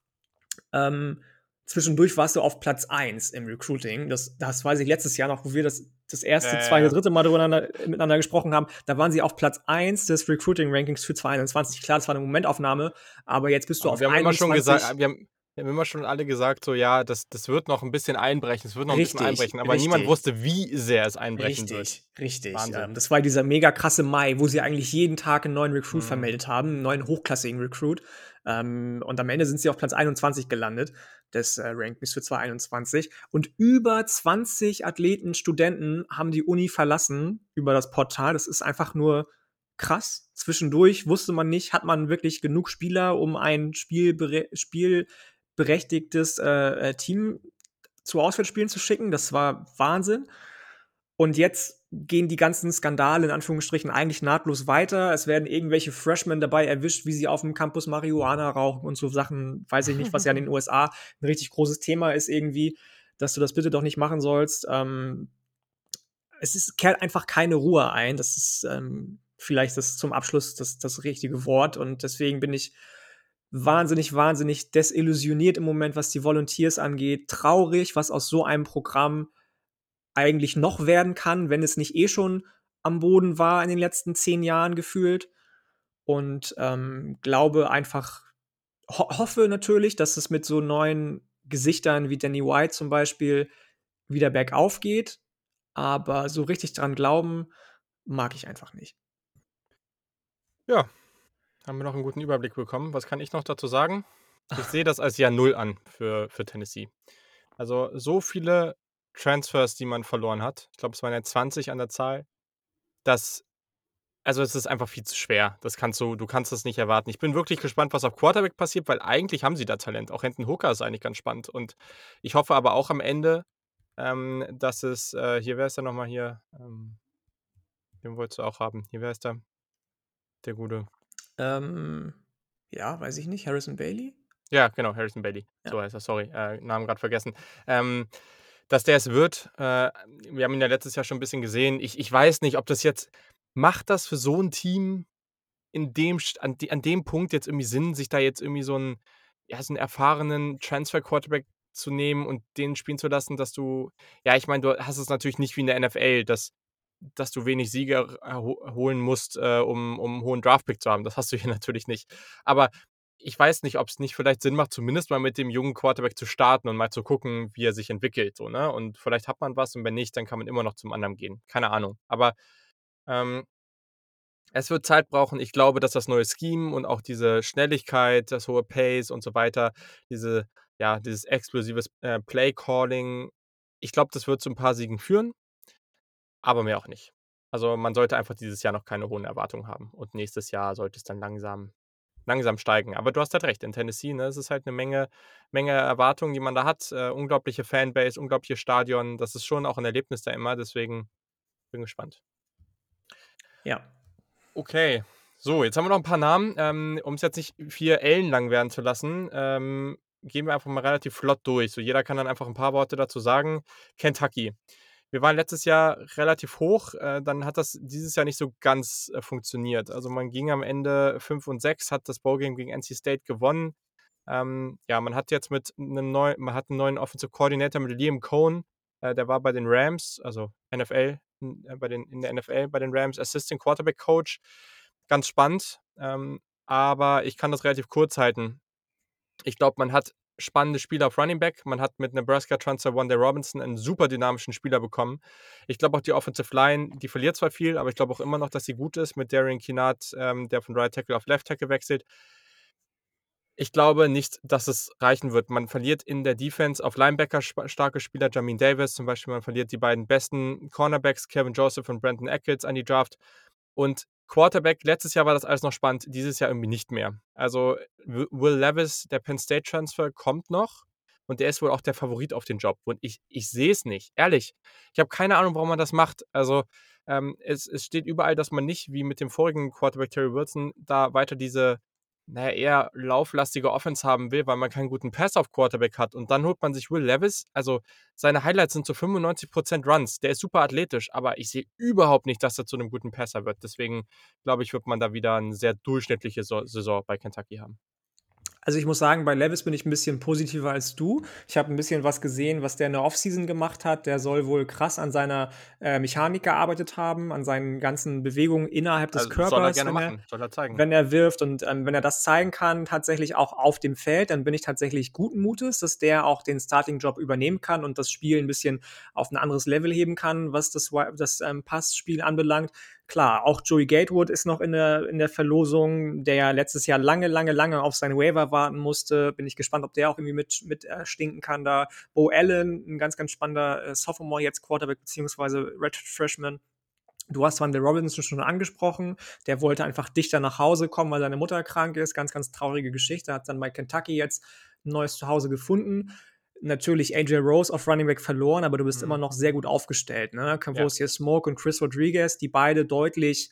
Ähm, zwischendurch warst du auf Platz 1 im Recruiting. Das, das weiß ich letztes Jahr noch, wo wir das, das erste, Ja, ja, zweite, ja. dritte Mal drüber miteinander gesprochen haben. Da waren sie auf Platz 1 des Recruiting-Rankings für 2021. Klar, das war eine Momentaufnahme, aber jetzt bist du auf wir haben immer schon 21. gesagt, wir haben, wir haben immer schon alle gesagt, so ja, das, das wird noch ein bisschen einbrechen, es wird noch ein bisschen Richtig, einbrechen, aber niemand richtig. wusste, wie sehr es einbrechen wird. Richtig, richtig. Ähm, das war dieser mega krasse Mai, wo sie eigentlich jeden Tag einen neuen Recruit Mhm. vermeldet haben, einen neuen hochklassigen Recruit. Ähm, und am Ende sind sie auf Platz 21 gelandet des äh, Rankings für 2021. Und über 20 Athleten, Studenten haben die Uni verlassen über das Portal. Das ist einfach nur krass. Zwischendurch wusste man nicht, hat man wirklich genug Spieler, um ein Spielbere spielberechtigtes äh, äh, Team zu Auswärtsspielen zu schicken. Das war Wahnsinn. Und jetzt gehen die ganzen Skandale in Anführungsstrichen eigentlich nahtlos weiter. Es werden irgendwelche Freshmen dabei erwischt, wie sie auf dem Campus Marihuana rauchen und so Sachen, weiß ich nicht, was ja in den USA ein richtig großes Thema ist irgendwie, dass du das bitte doch nicht machen sollst. Ähm, es ist, kehrt einfach keine Ruhe ein. Das ist ähm, vielleicht das zum Abschluss das, das richtige Wort. Und deswegen bin ich wahnsinnig, wahnsinnig desillusioniert im Moment, was die Volunteers angeht. Traurig, was aus so einem Programm eigentlich noch werden kann, wenn es nicht eh schon am Boden war in den letzten zehn Jahren gefühlt. Und ähm, glaube einfach, ho hoffe natürlich, dass es mit so neuen Gesichtern wie Danny White zum Beispiel wieder bergauf geht. Aber so richtig dran glauben, mag ich einfach nicht. Ja, haben wir noch einen guten Überblick bekommen. Was kann ich noch dazu sagen? Ich sehe das als Jahr Null an für, für Tennessee. Also so viele Transfers, die man verloren hat. Ich glaube, es waren ja 20 an der Zahl. Das, also es ist einfach viel zu schwer. Das kannst du, du kannst das nicht erwarten. Ich bin wirklich gespannt, was auf Quarterback passiert, weil eigentlich haben sie da Talent. Auch Hinton Hooker ist eigentlich ganz spannend. Und ich hoffe aber auch am Ende, ähm, dass es, äh, hier, wer ist der nochmal hier? Ähm, den wolltest du auch haben. Hier, wer ist der? Der gute. Ähm, ja, weiß ich nicht. Harrison Bailey? Ja, genau, Harrison Bailey. Ja. So heißt er, sorry, äh, Namen gerade vergessen. Ähm, dass der es wird, äh, wir haben ihn ja letztes Jahr schon ein bisschen gesehen. Ich, ich weiß nicht, ob das jetzt, macht das für so ein Team in dem, an, an dem Punkt jetzt irgendwie Sinn, sich da jetzt irgendwie so einen, ja, so einen erfahrenen Transfer-Quarterback zu nehmen und den spielen zu lassen, dass du, ja, ich meine, du hast es natürlich nicht wie in der NFL, dass, dass du wenig Siege erho- holen musst, äh, um, um einen hohen Draftpick zu haben. Das hast du hier natürlich nicht. Aber ich weiß nicht, ob es nicht vielleicht Sinn macht, zumindest mal mit dem jungen Quarterback zu starten und mal zu gucken, wie er sich entwickelt. So, ne? Und vielleicht hat man was und wenn nicht, dann kann man immer noch zum anderen gehen. Keine Ahnung. Aber ähm, es wird Zeit brauchen. Ich glaube, dass das neue Scheme und auch diese Schnelligkeit, das hohe Pace und so weiter, diese, ja, dieses explosives äh, Play-Calling, ich glaube, das wird zu ein paar Siegen führen, aber mehr auch nicht. Also man sollte einfach dieses Jahr noch keine hohen Erwartungen haben. Und nächstes Jahr sollte es dann langsam, langsam steigen. Aber du hast halt recht, in Tennessee, ne, es ist halt eine Menge, Menge Erwartungen, die man da hat. Äh, unglaubliche Fanbase, unglaubliches Stadion. Das ist schon auch ein Erlebnis da immer, deswegen bin gespannt. Ja. Okay, so, jetzt haben wir noch ein paar Namen. Ähm, um es jetzt nicht vier Ellen lang werden zu lassen, ähm, gehen wir einfach mal relativ flott durch. So, jeder kann dann einfach ein paar Worte dazu sagen. Kentucky. Wir waren letztes Jahr relativ hoch, äh, dann hat das dieses Jahr nicht so ganz äh, funktioniert. Also man ging am Ende 5 und 6, hat das Bowlgame gegen NC State gewonnen. Ähm, ja, man hat jetzt mit einem neuen, man hat einen neuen Offensive Coordinator mit Liam Cohn, äh, der war bei den Rams, also NFL, in, äh, bei den, in der NFL bei den Rams Assistant Quarterback Coach. Ganz spannend, ähm, aber ich kann das relativ kurz halten. Ich glaube, man hat spannende Spieler auf Running Back. Man hat mit Nebraska Transfer Wanda Robinson einen super dynamischen Spieler bekommen. Ich glaube auch die Offensive Line, die verliert zwar viel, aber ich glaube auch immer noch, dass sie gut ist mit Darian Kinat, ähm, der von Right Tackle auf Left Tackle wechselt. Ich glaube nicht, dass es reichen wird. Man verliert in der Defense auf Linebacker starke Spieler, Jamin Davis zum Beispiel. Man verliert die beiden besten Cornerbacks, Kevin Joseph und Brandon Eccles, an die Draft. Und Quarterback, letztes Jahr war das alles noch spannend, dieses Jahr irgendwie nicht mehr. Also Will Levis, der Penn State Transfer, kommt noch und der ist wohl auch der Favorit auf den Job. Und ich, ich sehe es nicht, ehrlich. Ich habe keine Ahnung, warum man das macht. Also ähm, es, es steht überall, dass man nicht, wie mit dem vorigen Quarterback Terry Wilson, da weiter diese naja, eher lauflastige Offense haben will, weil man keinen guten Pass auf Quarterback hat. Und dann holt man sich Will Levis. Also seine Highlights sind zu 95% Runs. Der ist super athletisch, aber ich sehe überhaupt nicht, dass er zu einem guten Passer wird. Deswegen glaube ich, wird man da wieder eine sehr durchschnittliche Saison bei Kentucky haben. Also ich muss sagen, bei Levis bin ich ein bisschen positiver als du. Ich habe ein bisschen was gesehen, was der in der Offseason gemacht hat. Der soll wohl krass an seiner äh, Mechanik gearbeitet haben, an seinen ganzen Bewegungen innerhalb des also, Körpers. Soll er gerne machen, soll er zeigen. Wenn er wirft und ähm, wenn er das zeigen kann, tatsächlich auch auf dem Feld, dann bin ich tatsächlich guten Mutes, dass der auch den Starting-Job übernehmen kann und das Spiel ein bisschen auf ein anderes Level heben kann, was das, das ähm, Passspiel anbelangt. Klar, auch Joey Gatewood ist noch in der, in der Verlosung, der ja letztes Jahr lange, lange, lange auf seinen Waiver warten musste. Bin ich gespannt, ob der auch irgendwie mit, mit äh, stinken kann da. Bo Allen, ein ganz, ganz spannender äh, Sophomore jetzt Quarterback beziehungsweise Red Freshman. Du hast Van der Robinson schon angesprochen. Der wollte einfach dichter nach Hause kommen, weil seine Mutter krank ist. Ganz, ganz traurige Geschichte. Hat dann bei Kentucky jetzt ein neues Zuhause gefunden natürlich AJ Rose auf Running Back verloren, aber du bist mhm. immer noch sehr gut aufgestellt. Ne? Cavosia ja. Smoke und Chris Rodriguez, die beide deutlich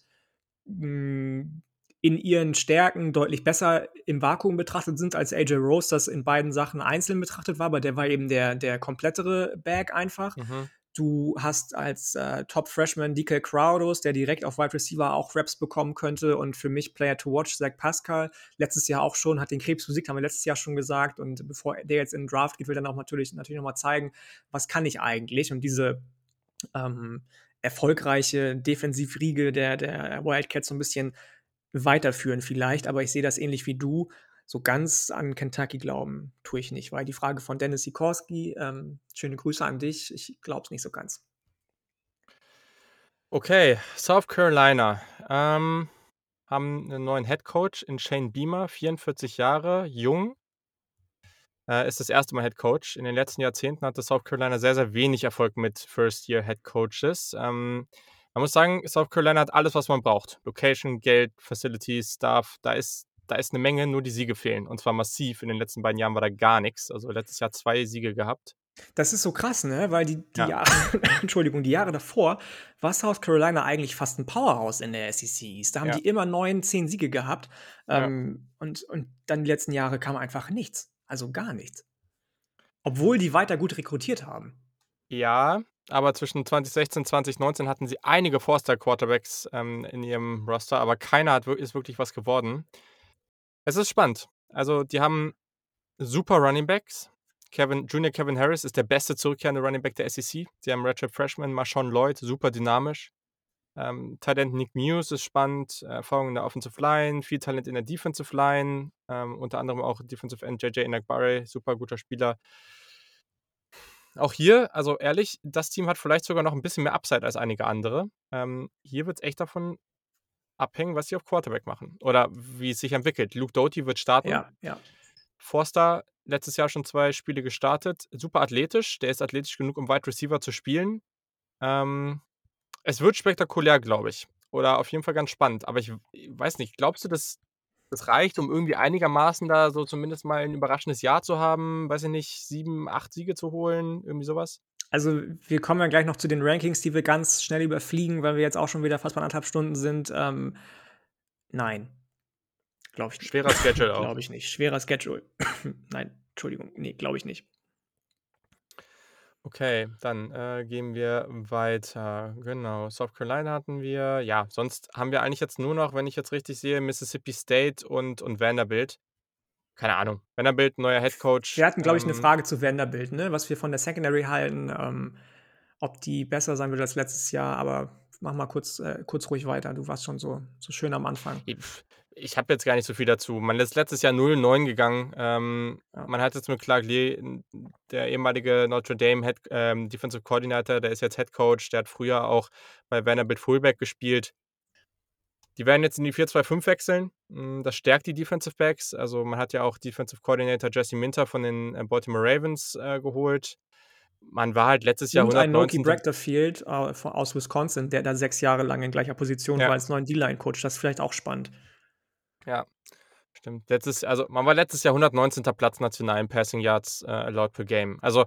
mh, hm, in ihren Stärken deutlich besser im Vakuum betrachtet sind, als AJ Rose das in beiden Sachen einzeln betrachtet war, aber der war eben der, der komplettere Bag einfach. Mhm. Du hast als äh, Top-Freshman DK Crowdos, der direkt auf Wide Receiver auch Raps bekommen könnte und für mich Player to Watch, Zach Pascal, letztes Jahr auch schon, hat den Krebs besiegt, haben wir letztes Jahr schon gesagt. Und bevor der jetzt in den Draft geht, will dann auch natürlich, natürlich nochmal zeigen, was kann ich eigentlich? Und diese ähm, erfolgreiche Defensivriege der, der Wildcats so ein bisschen weiterführen vielleicht, aber ich sehe das ähnlich wie du so ganz an Kentucky glauben tue ich nicht, weil die Frage von Dennis Sikorski, ähm, schöne Grüße an dich, ich glaube es nicht so ganz. Okay, South Carolina ähm, haben einen neuen Head Coach in Shane Beamer, 44 Jahre, jung, äh, ist das erste Mal Head Coach. In den letzten Jahrzehnten hatte South Carolina sehr, sehr wenig Erfolg mit First-Year Head Coaches. Ähm, man muss sagen, South Carolina hat alles, was man braucht. Location, Geld, Facilities, Staff. Da ist da ist eine Menge, nur die Siege fehlen. Und zwar massiv. In den letzten beiden Jahren war da gar nichts. Also letztes Jahr zwei Siege gehabt. Das ist so krass, ne? Weil die, die ja. Jahre, Entschuldigung, die Jahre davor war South Carolina eigentlich fast ein Powerhouse in der SEC. Da haben ja. die immer neun, zehn Siege gehabt. Ähm, ja. und, und dann die letzten Jahre kam einfach nichts. Also gar nichts. Obwohl die weiter gut rekrutiert haben. Ja, aber zwischen 2016 und 2019 hatten sie einige Forster-Quarterbacks ähm, in ihrem Roster, aber keiner hat, ist wirklich was geworden. Es ist spannend. Also, die haben super Running Backs. Kevin, Junior Kevin Harris ist der beste zurückkehrende Running Back der SEC. Sie haben Redshirt Freshman Marshawn Lloyd, super dynamisch. Ähm, Talent Nick Muse ist spannend, Erfahrung in der Offensive Line, viel Talent in der Defensive Line, ähm, unter anderem auch Defensive End JJ Inagbare, super guter Spieler. Auch hier, also ehrlich, das Team hat vielleicht sogar noch ein bisschen mehr Upside als einige andere. Ähm, hier wird es echt davon abhängen, was sie auf Quarterback machen oder wie es sich entwickelt. Luke Doty wird starten. Ja, ja. Forster letztes Jahr schon zwei Spiele gestartet. Super athletisch. Der ist athletisch genug, um Wide Receiver zu spielen. Ähm, es wird spektakulär, glaube ich. Oder auf jeden Fall ganz spannend. Aber ich, ich weiß nicht, glaubst du, dass das reicht, um irgendwie einigermaßen da so zumindest mal ein überraschendes Jahr zu haben? Weiß ich nicht, sieben, acht Siege zu holen? Irgendwie sowas? Also, wir kommen ja gleich noch zu den Rankings, die wir ganz schnell überfliegen, weil wir jetzt auch schon wieder fast bei anderthalb Stunden sind. Ähm, nein. Glaube ich nicht. Schwerer Schedule auch. glaube ich nicht. Schwerer Schedule. nein, Entschuldigung. Nee, glaube ich nicht. Okay, dann äh, gehen wir weiter. Genau, South Carolina hatten wir. Ja, sonst haben wir eigentlich jetzt nur noch, wenn ich jetzt richtig sehe, Mississippi State und, und Vanderbilt keine Ahnung, Vanderbilt, neuer Head Coach. Wir hatten, glaube ich, eine ähm Frage zu Vanderbilt, ne? was wir von der Secondary halten, ähm, ob die besser sein wird als letztes Jahr, aber mach mal kurz, äh, kurz ruhig weiter. Du warst schon so, so schön am Anfang. Ich, ich habe jetzt gar nicht so viel dazu. Man ist letztes Jahr 0-9 gegangen. Ähm, ja. Man hat jetzt mit Clark Lee, der ehemalige Notre Dame Head, ähm, Defensive Coordinator, der ist jetzt Head Coach, der hat früher auch bei Vanderbilt Fullback gespielt. Die werden jetzt in die 4-2-5 wechseln das stärkt die Defensive Backs. Also, man hat ja auch Defensive Coordinator Jesse Minter von den, äh, Baltimore Ravens, äh, geholt. Man war halt letztes Jahr Und ein Noki 119. Bracterfield, äh, v aus Wisconsin, der da 6 Jahre lang in gleicher Position Ja. war als neuen D-Line-Coach. Das ist vielleicht auch spannend. Ja, stimmt. Letztes also, man war letztes Jahr 119. Platz national in Passing Yards, äh, allowed per Game. Also,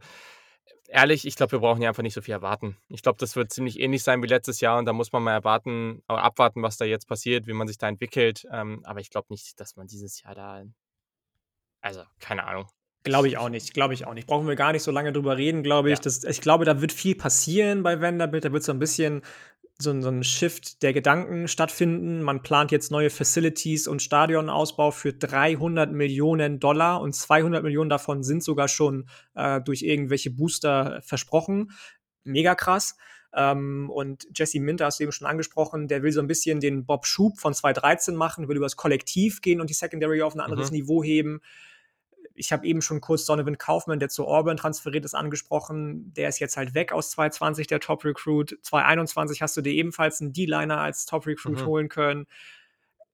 ehrlich, ich glaube, wir brauchen hier einfach nicht so viel erwarten. Ich glaube, das wird ziemlich ähnlich sein wie letztes Jahr und da muss man mal erwarten äh, abwarten, was da jetzt passiert, wie man sich da entwickelt. Ähm, aber ich glaube nicht, dass man dieses Jahr da also, keine Ahnung. Glaube ich auch nicht, glaube ich auch nicht. Brauchen wir gar nicht so lange drüber reden, glaube ich. Ja. Das ich glaube, da wird viel passieren bei Vanderbilt. Da wird so ein bisschen so 'n so 'n Shift der Gedanken stattfinden. Man plant jetzt neue Facilities und Stadionausbau für 300.000.000 und 200.000.000 davon sind sogar schon, äh, durch irgendwelche Booster versprochen. Mega krass. Ähm, und Jesse Minter hast du eben schon angesprochen, der will so ein bisschen den Bob Schub von 2013 machen, will übers Kollektiv gehen und die Secondary auf ein anderes Mhm. Niveau heben. Ich habe eben schon kurz Donovan Kaufman, der zu Auburn transferiert ist, angesprochen. Der ist jetzt halt weg aus 2020, der Top Recruit. 2021 hast du dir ebenfalls einen D-Liner als Top Recruit Mhm. holen können.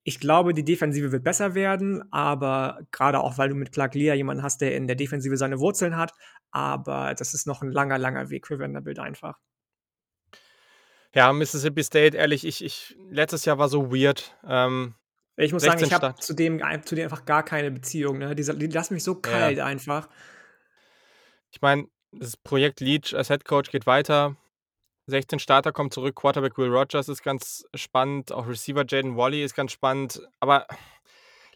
Ich glaube, die Defensive wird besser werden, aber gerade auch, weil du mit Clark Lear jemanden hast, der in der Defensive seine Wurzeln hat. Aber das ist noch ein langer, langer Weg für Vanderbilt einfach. Ja, Mississippi State, ehrlich, ich ich letztes Jahr war so weird. Ähm, Ich muss sagen, 16 ich habe zu dem zu denen einfach gar keine Beziehung, ne? Die die lassen mich so Ja. kalt einfach. Ich meine, das Projekt Leach als Head Coach geht weiter. 16 Starter kommen zurück, Quarterback Will Rogers ist ganz spannend, auch Receiver Jaden Wally ist ganz spannend. Aber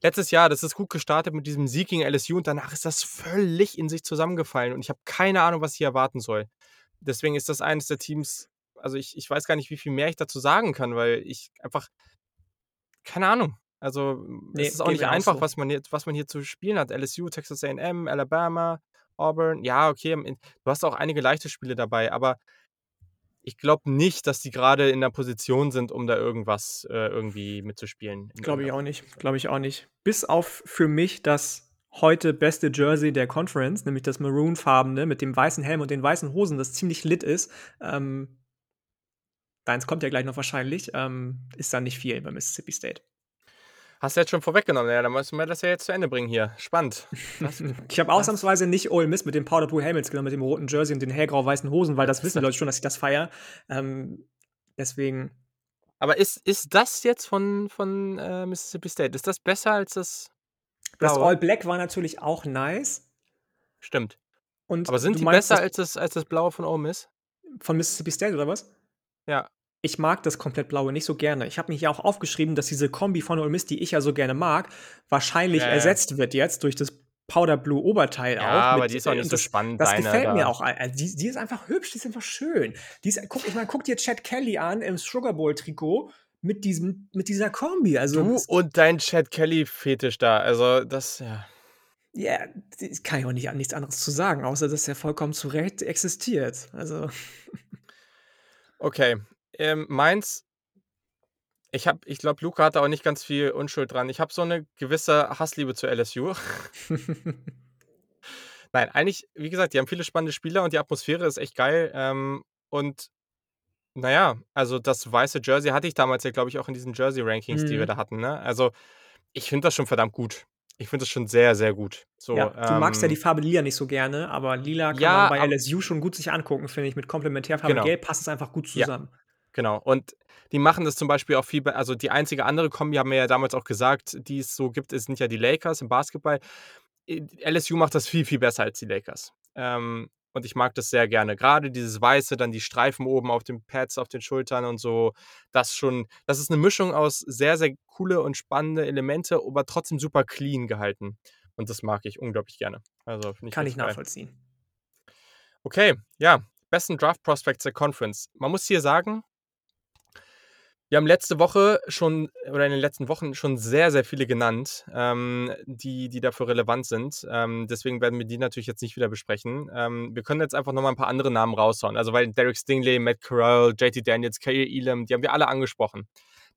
letztes Jahr, das ist gut gestartet mit diesem Sieg gegen LSU und danach ist das völlig in sich zusammengefallen und ich habe keine Ahnung, was ich hier erwarten soll. Deswegen ist das eines der Teams also, ich ich weiß gar nicht, wie viel mehr ich dazu sagen kann, weil ich einfach keine Ahnung. Also, Ne, es ist auch nicht mir auch einfach, so. was man jetzt was man hier zu spielen hat. LSU, Texas A&M, Alabama, Auburn. Ja, okay, du hast auch einige leichte Spiele dabei, aber ich glaube nicht, dass die grade in der Position sind, um da irgendwas, äh, irgendwie mitzuspielen Glaube ich auch nicht, glaube ich auch nicht. Bis auf für mich das heute beste Jersey der Conference, nämlich das maroonfarbene mit dem weißen Helm und den weißen Hosen, das ziemlich lit ist. Ähm deins kommt ja gleich noch wahrscheinlich, ähm, ist da nicht viel bei Mississippi State. Hast du jetzt schon vorweggenommen. Ja, dann müssen wir das ja jetzt zu Ende bringen hier. Spannend. Ich habe ausnahmsweise nicht Ole Miss mit dem Powder Blue Helmets genommen, mit dem roten Jersey und den hellgrau-weißen Hosen, weil das wissen die Leute schon, dass ich das feiere. Ähm, deswegen Aber ist ist das jetzt von von, äh, Mississippi State ist das besser als das Das Blaue? All Black war natürlich auch nice. Stimmt. Und Aber sind die meinst besser das als das als das Blaue von Ole Miss? von Mississippi State oder was? Ja. Ich mag das komplett Blaue nicht so gerne. Ich habe mir hier auch aufgeschrieben, dass diese Kombi von Ole Miss, die ich ja so gerne mag, wahrscheinlich Ja, ja. ersetzt wird jetzt durch das Powder Blue Oberteil Ja, auch. aber mit, die ist auch äh, nicht so spannend, Das deine gefällt mir da. auch. Also die, die ist einfach hübsch, die ist einfach schön. Die ist, guck, ich meine, guck dir Chad Kelly an im Sugar Bowl Trikot mit diesem, mit dieser Kombi. Also Du und dein Chad Kelly Fetisch da. Also, das ja. ja, das kann ich auch nicht nichts anderes zu sagen, außer dass er vollkommen zu Recht existiert. Also Okay. Ähm, meins ich habe ich glaube, Luca hat da auch nicht ganz viel Unschuld dran. Ich habe so 'ne gewisse Hassliebe zu LSU. Nein, eigentlich, wie gesagt, die haben viele spannende Spieler und die Atmosphäre ist echt geil. Ähm, und na ja, also das weiße Jersey hatte ich damals ja, glaube ich, auch in diesen Jersey-Rankings, die wir Mhm. da hatten, ne? Also, ich finde das schon verdammt gut. Ich finde das schon sehr, sehr gut. So, Ja, du magst ja die ähm Farbe Lila nicht so gerne, aber Lila kann man Ja, bei ab LSU schon gut sich angucken, finde ich. Mit Komplementärfarbe Genau. Gelb passt es einfach gut Ja. Genau. Und die machen das zum Beispiel auch viel be also die einzige andere Kombi, haben wir ja damals auch gesagt, die es so gibt, sind ja die Lakers im Basketball. Äh, LSU macht das viel, viel besser als die Lakers. Ähm, und ich mag das sehr gerne. Grade dieses Weiße, dann die Streifen oben auf den Pads, auf den Schultern und so. Das schon das ist 'ne Mischung aus sehr, sehr coole und spannende Elemente, aber trotzdem super clean gehalten. Und das mag ich unglaublich gerne. Also, ich Kann ich geil. nachvollziehen. Okay, ja, besten Draft Prospects der Conference. Man muss hier sagen wir haben letzte Woche schon oder in den letzten Wochen schon sehr, sehr viele genannt, ähm, die die dafür relevant sind. Ähm, deswegen werden wir die natürlich jetzt nicht wieder besprechen. Ähm, wir können jetzt einfach noch mal 'n paar andere Namen raushauen. Also, weil Derek Stingley, Matt Corral, JT Daniels, Kaiir Elam, die haben wir alle angesprochen.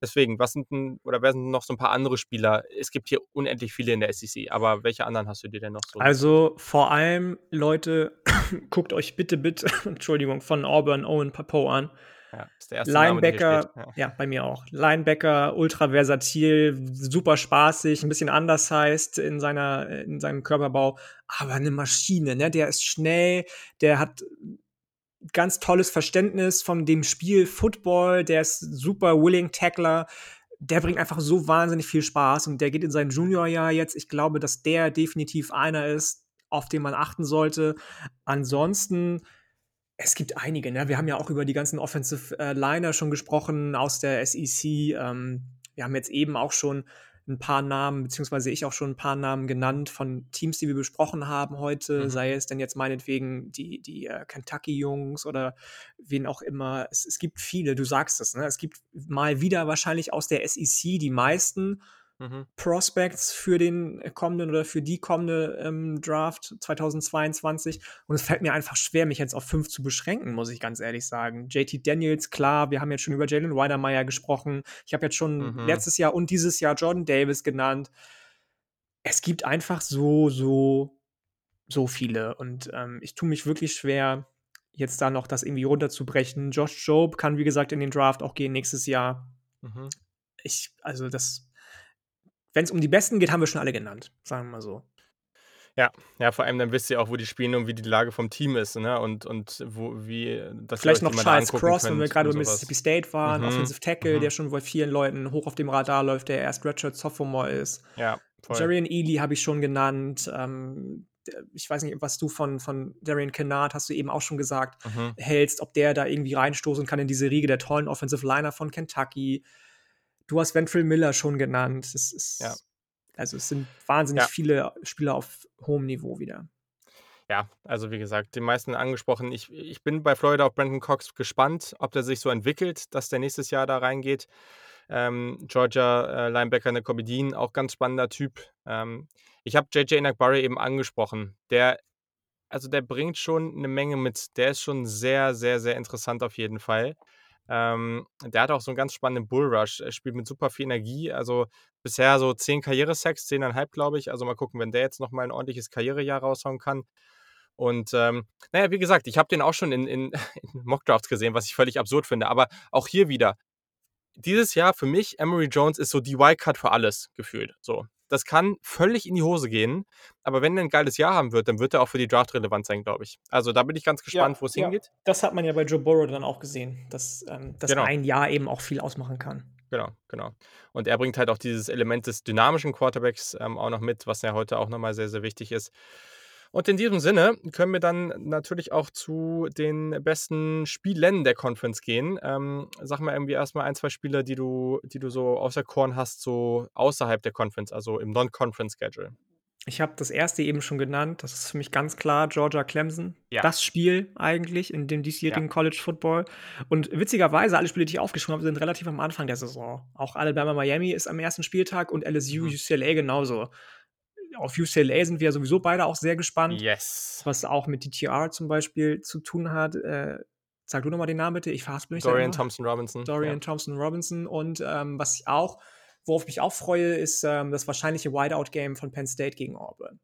Deswegen, was sind 'n oder wer sind noch so 'n paar andere Spieler? Es gibt hier unendlich viele in der SEC, aber welche anderen hast du dir denn noch so Also, vor allem, Leute, guckt euch bitte, bitte, Entschuldigung, von Auburn Owen Pappoe an. Ja, ist der erste Name. Linebacker Ja. ja, bei mir auch. Linebacker, ultra versatil, super spaßig, 'n bisschen undersized in seiner in seinem Körperbau, aber 'ne Maschine, ne? Der ist schnell, der hat ganz tolles Verständnis von dem Spiel Football, der ist super willing Tackler. Der bringt einfach so wahnsinnig viel Spaß und der geht in sein Juniorjahr jetzt. Ich glaube, dass der definitiv einer ist, auf den man achten sollte. Ansonsten es gibt einige, ne? Wir haben ja auch über die ganzen Offensive, äh, Liner schon gesprochen aus der SEC. Ähm, wir haben jetzt eben auch schon 'n paar Namen beziehungsweise ich auch schon 'n paar Namen genannt von Teams, die wir besprochen haben heute, Mhm. sei es denn jetzt meinetwegen die die, äh, Kentucky-Jungs oder wen auch immer. Es es gibt viele, du sagst es, ne? Es gibt mal wieder wahrscheinlich aus der SEC die meisten Mhm. Prospects für den kommenden oder für die kommende, ähm, Draft 2022 und es fällt mir einfach schwer, mich jetzt auf 5 zu beschränken, muss ich ganz ehrlich sagen. JT Daniels, klar, wir haben jetzt schon über Jalen Wydermyer gesprochen. Ich habe jetzt schon Mhm. letztes Jahr und dieses Jahr Jordan Davis genannt. Es gibt einfach so, so, so viele und, ähm, ich tue mich wirklich schwer, jetzt da noch das irgendwie runterzubrechen. Josh Jobe kann, wie gesagt, in den Draft auch gehen nächstes Jahr. Mhm. Ich also, das wenn's um die Besten geht, haben wir schon alle genannt, sagen wir mal so. Ja, ja, vor allem dann wisst ihr auch, wo die spielen und wie die Lage vom Team ist, ne? Und und wo wie ihr Vielleicht noch Charles Cross, wenn wir und bei. Mississippi State waren, Mhm, Offensive Tackle, mhm. der schon bei vielen Leuten hoch auf dem Radar läuft, der erst Redshirt Sophomore ist. Ja, voll. Jarian Ealy habe ich schon genannt. Ähm, ich weiß nicht, was du von von Darian Kinnard hast du eben auch schon gesagt, Mhm. hältst, ob der da irgendwie reinstoßen kann in diese Riege der tollen Offensive Liner von Kentucky. Du hast Ventrell Miller schon genannt. Es ist Ja. also, es sind wahnsinnig Ja. viele Spieler auf hohem Niveau wieder. Ja, also, wie gesagt, die meisten angesprochen. Ich ich bin bei Florida auf Brandon Cox gespannt, ob der sich so entwickelt, dass der nächstes Jahr da reingeht. Ähm, Georgia, äh, Linebacker Nakobe Dean, auch ganz spannender Typ. Ähm, ich habe JJ Enagbare eben angesprochen. Der also, der bringt schon 'ne Menge mit. Der ist schon sehr, sehr, sehr interessant auf jeden Fall. Ähm, der hat auch so 'n ganz spannenden Bull Rush. Er spielt mit super viel Energie. Also, bisher so 10 Karriere-Sacks, 10,5, glaube ich. Also, mal gucken, wenn der jetzt noch mal 'n ordentliches Karrierejahr raushauen kann. Und, ähm, na ja, wie gesagt, ich habe den auch schon in in in Mockdrafts gesehen, was ich völlig absurd finde. Aber auch hier wieder, dieses Jahr für mich, Emory Jones ist so die Wildcard für alles gefühlt, so. Das kann völlig in die Hose gehen, aber wenn der 'n geiles Jahr haben wird, dann wird er auch für die Draft relevant sein, glaube ich. Also, da bin ich ganz gespannt, wo's hingeht. Das hat man ja bei Joe Burrow dann auch gesehen, dass, ähm dass Genau. ein Jahr eben auch viel ausmachen kann. Genau, genau. Und er bringt halt auch dieses Element des dynamischen Quarterbacks, ähm, auch noch mit, was ja heute auch noch mal sehr, sehr wichtig ist. Und in diesem Sinne können wir dann natürlich auch zu den besten Spielen der Conference gehen. Ähm, sag mal irgendwie erst mal 1, 2 Spiele, die du die du so auserkoren hast, so außerhalb der Conference, also im Non-Conference Schedule. Ich habe das erste eben schon genannt. Das ist für mich ganz klar Georgia Clemson. Ja. Das Spiel eigentlich in dem diesjährigen Ja. College Football. Und witzigerweise, alle Spiele, die ich aufgeschrieben habe, sind relativ am Anfang der Saison. Auch Alabama Miami ist am ersten Spieltag und LSU Mhm. UCLA genauso. Auf UCLA sind wir sowieso beide auch sehr gespannt, Yes. was auch mit DTR zum Beispiel zu tun hat. Äh, sag du noch mal den Namen bitte, ich verhaspel mich Dorian. Thompson Robinson, Dorian ja. Thompson Robinson und, ähm, was ich auch worauf ich mich auch freue, ist, ähm, das wahrscheinliche Whiteout-Game von Penn State gegen Auburn.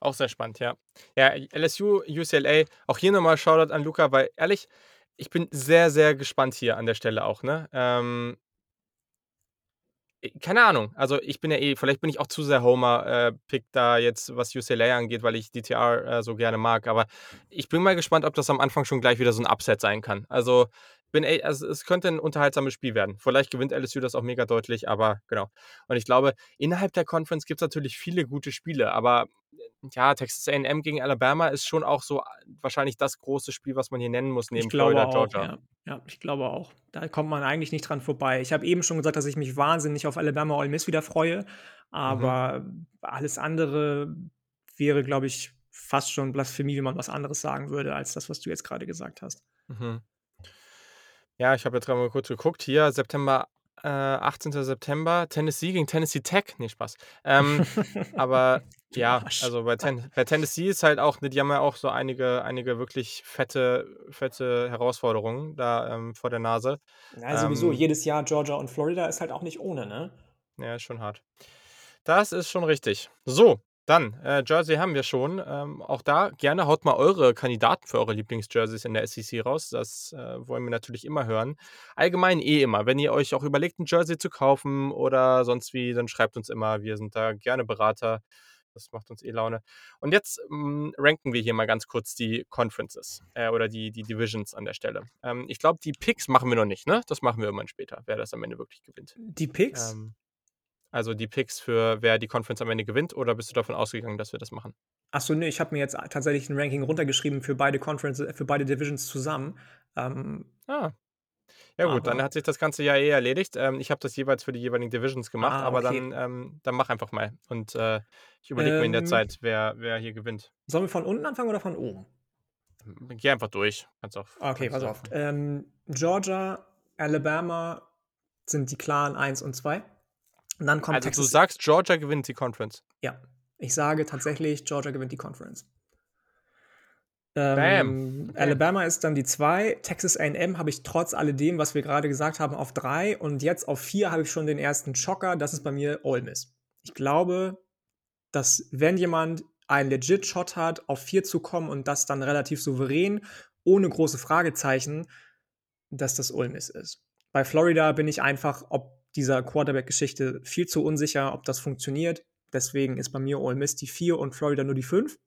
Auch sehr spannend, ja. Ja, LSU, UCLA, auch hier noch mal Shoutout an Luca, weil ehrlich, ich bin sehr, sehr gespannt hier an der Stelle auch, ne? Ähm äh, keine Ahnung. Also, ich bin ja eh vielleicht bin ich auch zu sehr Homer, äh, da jetzt, was UCLA angeht, weil ich DTR, äh, so gerne mag. Aber ich bin mal gespannt, ob das am Anfang schon gleich wieder so 'n Upset sein kann. Also, bin also, es könnte 'n unterhaltsames Spiel werden. Vielleicht gewinnt LSU das auch mega deutlich, aber genau. Und ich glaube, innerhalb der Conference gibt's natürlich viele gute Spiele, aber, ja, Texas A&M gegen Alabama ist schon auch so wahrscheinlich das große Spiel, was man hier nennen muss, Ich neben glaube Florida, auch, Georgia. ja. Ja, ich glaube auch. Da kommt man eigentlich nicht dran vorbei. Ich habe eben schon gesagt, dass ich mich wahnsinnig auf Alabama Ole Miss wieder freue, Mhm. aber alles andere wäre, glaube ich, fast schon Blasphemie, wenn man was anderes sagen würde, als das, was du jetzt grade gesagt hast. Mhm. Ja, ich habe jetzt grad mal kurz geguckt. Hier September, äh, 18. September, Tennessee gegen Tennessee Tech. Ne, Spaß. Ähm, aber ja, also, bei Ten bei Tennessee ist halt auch ne, die haben ja auch so einige einige wirklich fette fette Herausforderungen da, ähm, vor der Nase. Ja, sowieso. Ähm Jedes Jahr Georgia und Florida ist halt auch nicht ohne, ne? Ja, ist schon hart. Das ist schon richtig. So, Dann, äh, Jersey haben wir schon. Ähm, auch da gerne haut mal eure Kandidaten für eure Lieblingsjerseys in der SEC raus. Das äh, wollen wir natürlich immer hören. Allgemein eh immer. Wenn ihr euch auch überlegt, ein Jersey zu kaufen oder sonst wie, dann schreibt uns immer. Wir sind da gerne Berater. Das macht uns eh Laune. Und jetzt ähm, ranken wir hier mal ganz kurz die Conferences äh, oder die, die Divisions an der Stelle. Ähm, ich glaube, die Picks machen wir noch nicht, ne? Das machen wir irgendwann später, wer das am Ende wirklich gewinnt. Die Picks? Ähm, also die Picks für wer die Conference am Ende gewinnt oder bist du davon ausgegangen, dass wir das machen? Achso, ne, ich habe mir jetzt tatsächlich ein Ranking runtergeschrieben für beide Conferences, äh, für beide Divisions zusammen. Ähm, ah. Ja gut, dann hat sich das Ganze ja eh erledigt. Ähm, ich habe das jeweils für die jeweiligen Divisions gemacht, ah, aber okay. dann, ähm, dann mach einfach mal. Und äh, ich überlege mir in der ähm. Zeit, wer, wer hier gewinnt. Sollen wir von unten anfangen oder von oben? Geh einfach durch. Kannst auch, okay, pass auf. Georgia, Alabama sind die klaren 1 und 2. Und dann kommt also Texas. du sagst, Georgia gewinnt die Conference. Ja, ich sage tatsächlich, Georgia gewinnt die Conference. Ähm, okay. Alabama ist dann die 2. Texas AM habe ich trotz alledem, was wir gerade gesagt haben, auf 3. Und jetzt auf 4 habe ich schon den ersten Schocker. Das ist bei mir Ole Miss. Ich glaube, dass wenn jemand einen legit Shot hat, auf 4 zu kommen und das dann relativ souverän, ohne große Fragezeichen, dass das Ole Miss ist. Bei Florida bin ich einfach, ob dieser Quarterback-Geschichte viel zu unsicher, ob das funktioniert. Deswegen ist bei mir Ole Miss die 4 und Florida nur die 5.